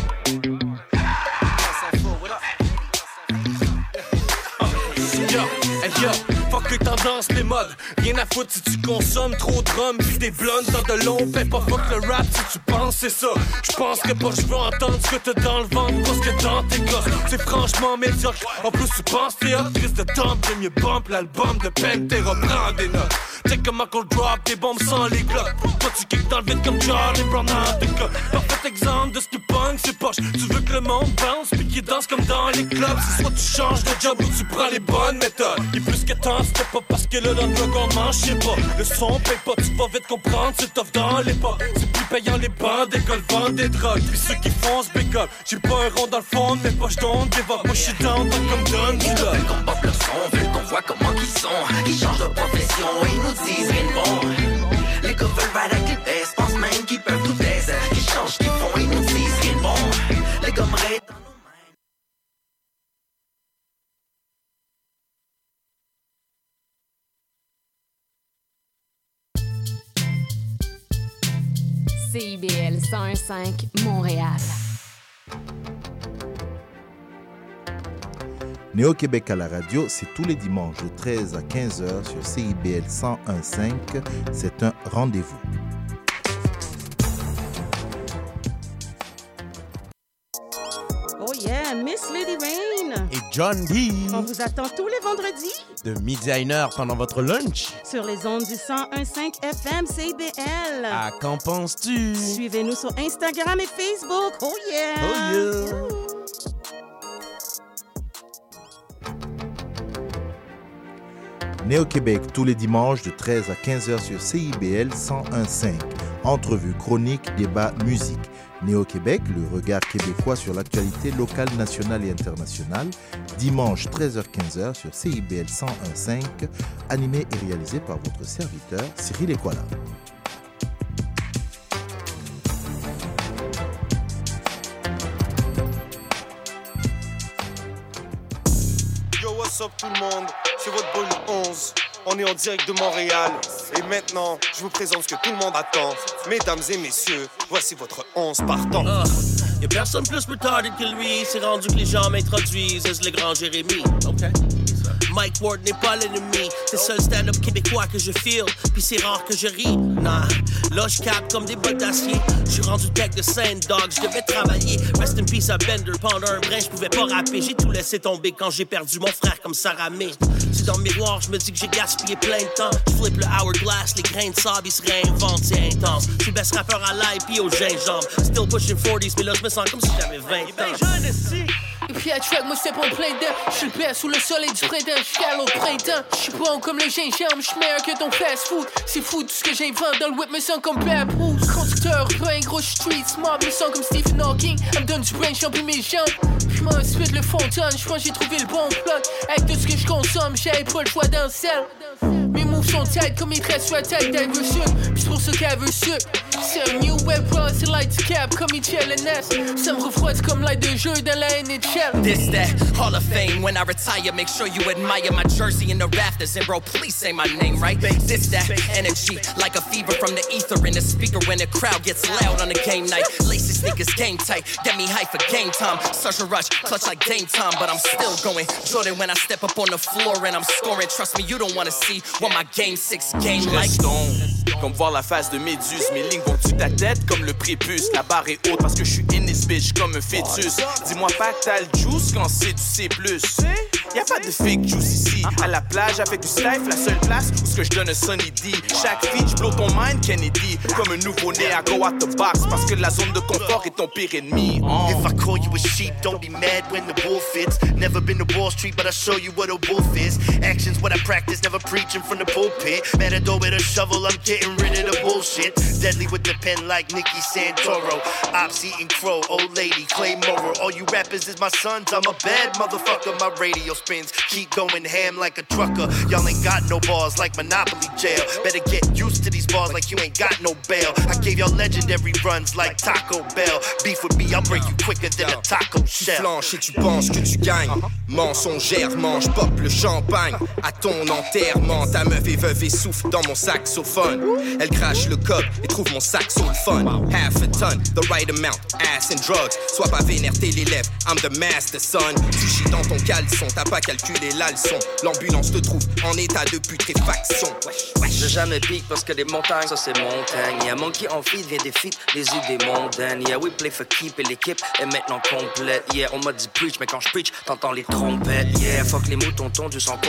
Yo, hey yo, fuck les tendances, les modes. Rien à foutre si tu consommes trop de rhum, pis des blondes dans de l'eau. Fais pas fuck le rap si tu penses c'est ça. Je pense que pas je veux entendre ce que t'as dans le ventre, parce que dans tes gosses, c'est franchement médiocre. En plus, tu penses t'es hot, de dump, t'es mieux bump l'album de Pantera, prends des notes. T'es comme Michael Drop, des bombes sans les cloques. Toi, tu kicks dans le vide comme Charlie Brown dans tes. Parfait exemple de ce qui punk, c'est poche. Tu veux que le monde bounce, puis qu'il danse comme dans les clubs. C'est soit tu changes de job ou tu prends les bonnes méthodes. Et plus que tant, c'est pas parce que le drug on mange, je sais pas. Le son paye pas, tu vas vite comprendre, c'est tough dans les pas. C'est plus payant les bancs d'école, vendent des drogues. Puis ceux qui font ce bécole, j'ai pas un rond dans le fond, pas je don't give up. Moi, je suis down, pas comme Don du love. qu'on porte le son, veulent qu'on voit comment qu'ils sont. Ils changent de profession, ils nous disent rien de bon. Les gars veulent avec les pensent même qu'ils peuvent tout taise. Ils changent qu'ils font, ils nous disent rien de bon. Les gars CIBL 101.5 Montréal. Néo-Québec à la radio, c'est tous les dimanches de 13 à 15h sur CIBL 101.5. C'est un rendez-vous. Yeah, Miss Lady Rain. Et John B. On vous attend tous les vendredis De midi à une heure pendant votre lunch. sur les ondes du 101.5 FM CBL. À qu'en penses-tu? Suivez-nous sur Instagram et Facebook. Oh yeah! Oh yeah! Néo-Québec tous les dimanches de 13 à 15h sur CIBL 101.5. Entrevue, chronique, débat, musique. Néo-Québec, le regard québécois sur l'actualité locale, nationale et internationale. Dimanche 13h-15h sur CIBL 101.5. Animé et réalisé par votre serviteur Cyril Equala. Yo, what's up tout le monde? C'est votre bonne 11. On est en direct de Montréal. Et maintenant, je vous présente ce que tout le monde attend. Mesdames et messieurs, voici votre 11 partant. Ah, Y'a personne plus retarded que lui, c'est rendu que les gens m'introduisent as le grand Jérémy, ok? Mike Ward n'est pas l'ennemi. C'est le seul stand-up québécois que je feel. Puis c'est rare que je ris. Nah, là je capte comme des bottes d'acier. Je suis rendu tech de Saint Dog, je devais travailler. Rest in peace à Bender. Pendant un brin, je pouvais pas rapper. J'ai tout laissé tomber quand j'ai perdu mon frère comme Sarah May. C'est dans le miroir, je me dis que j'ai gaspillé plein de temps. Je flippe le hourglass, les grains de sable, ils se réinventent, c'est intense. Je best rappeur à l'ail puis au gingembre. Still pushing 40s, mais là je me sens comme si j'avais 20 ans. Et puis à track, moi c'est pour plein d'air. Je suis le père sous le soleil du printemps, jusqu'à l'autre printemps. Je suis bon comme le gingembre, je suis meilleur que ton fast food. C'est fou tout ce que j'invente dans le whip, me sens comme Bad Bruce. Conducteur, pain, gros street, smart, me sens comme Stephen Hawking. Elle me donne du brain, j'en mes jambes. Je m'inspire le fontaine, je pense que j'ai trouvé le bon plug. Avec tout ce que je consomme, j'avais pas le choix d'un sel. Mes moves sont tight comme ils tresses sur la tête Sud. Pis c'est pour ça qu'elle veut. C'est un new web bro, c'est light cap comme il tient le nest. Ça me refroidit comme light de jeu dans la NHL. This that Hall of Fame. When I retire, make sure you admire my jersey in the rafters. And bro, please say my name right. This that energy, like a fever from the ether in the speaker when the crowd gets loud on the game night. Lacy sneakers game tight, get me hype for game time. Such a rush, clutch like game time, but I'm still going. Jordan when I step up on the floor and I'm scoring. Trust me, you don't wanna see what my game six game Je like. reste sombre, comme voir la face de Méduse. Mes lignes vont dessus ta tête comme le prépuce. La barre est haute parce que je suis in this bitch comme un fœtus. Dis-moi pas que t'as le juice quand c'est du C. Y a pas de fake juice ici. À la plage avec du style, la seule place où ce que je donne un Sunny D. Chaque feat, blow ton mind, Kennedy. Comme un nouveau-né à go out the box parce que la zone de confort est ton pire ennemi. Oh. If I call you a sheep, don't be mad when the wolf fits. Never been to Wall Street, but I'll show you what a wolf is. Actions, what I practice, never preaching from the pulpit. Matador with a shovel, I'm getting rid of the bullshit. Deadly with the pen like Nicky Santoro. Ops eating crow, old lady, Clay Morrow. All you rappers is my sons, I'm a bad motherfucker. My radio spins, keep going ham like a trucker. Y'all ain't got no balls like Monopoly jail. Better get used to these bars like you ain't got no bail. I gave y'all legendary runs like Taco Bell. Beef with me, I'll break you quicker than a taco Tu shell. flanches et tu penses que tu gagnes. Mensongère, mange pop le champagne. À ton enterrement, ta meuf est veuve et souffle dans mon saxophone. Elle crache le coq et trouve mon saxo le fun. Half a ton, the right amount, ass and drugs. Sois pas vénère tes l'élève, I'm the master son. Tu chies dans ton caleçon, t'as pas calculé la leçon. L'ambulance te trouve en état de putréfaction. Je jamais pique parce que des montagnes, ça c'est montagne. Y'a Monkey en feed, vient des feats, les idées mondaines. Yeah, we play for keep et l'équipe est maintenant complète. Yeah, on m'a dit preach, mais quand je preach, t'entends les trompettes. Yeah, fuck les moutons, ton du sans compte,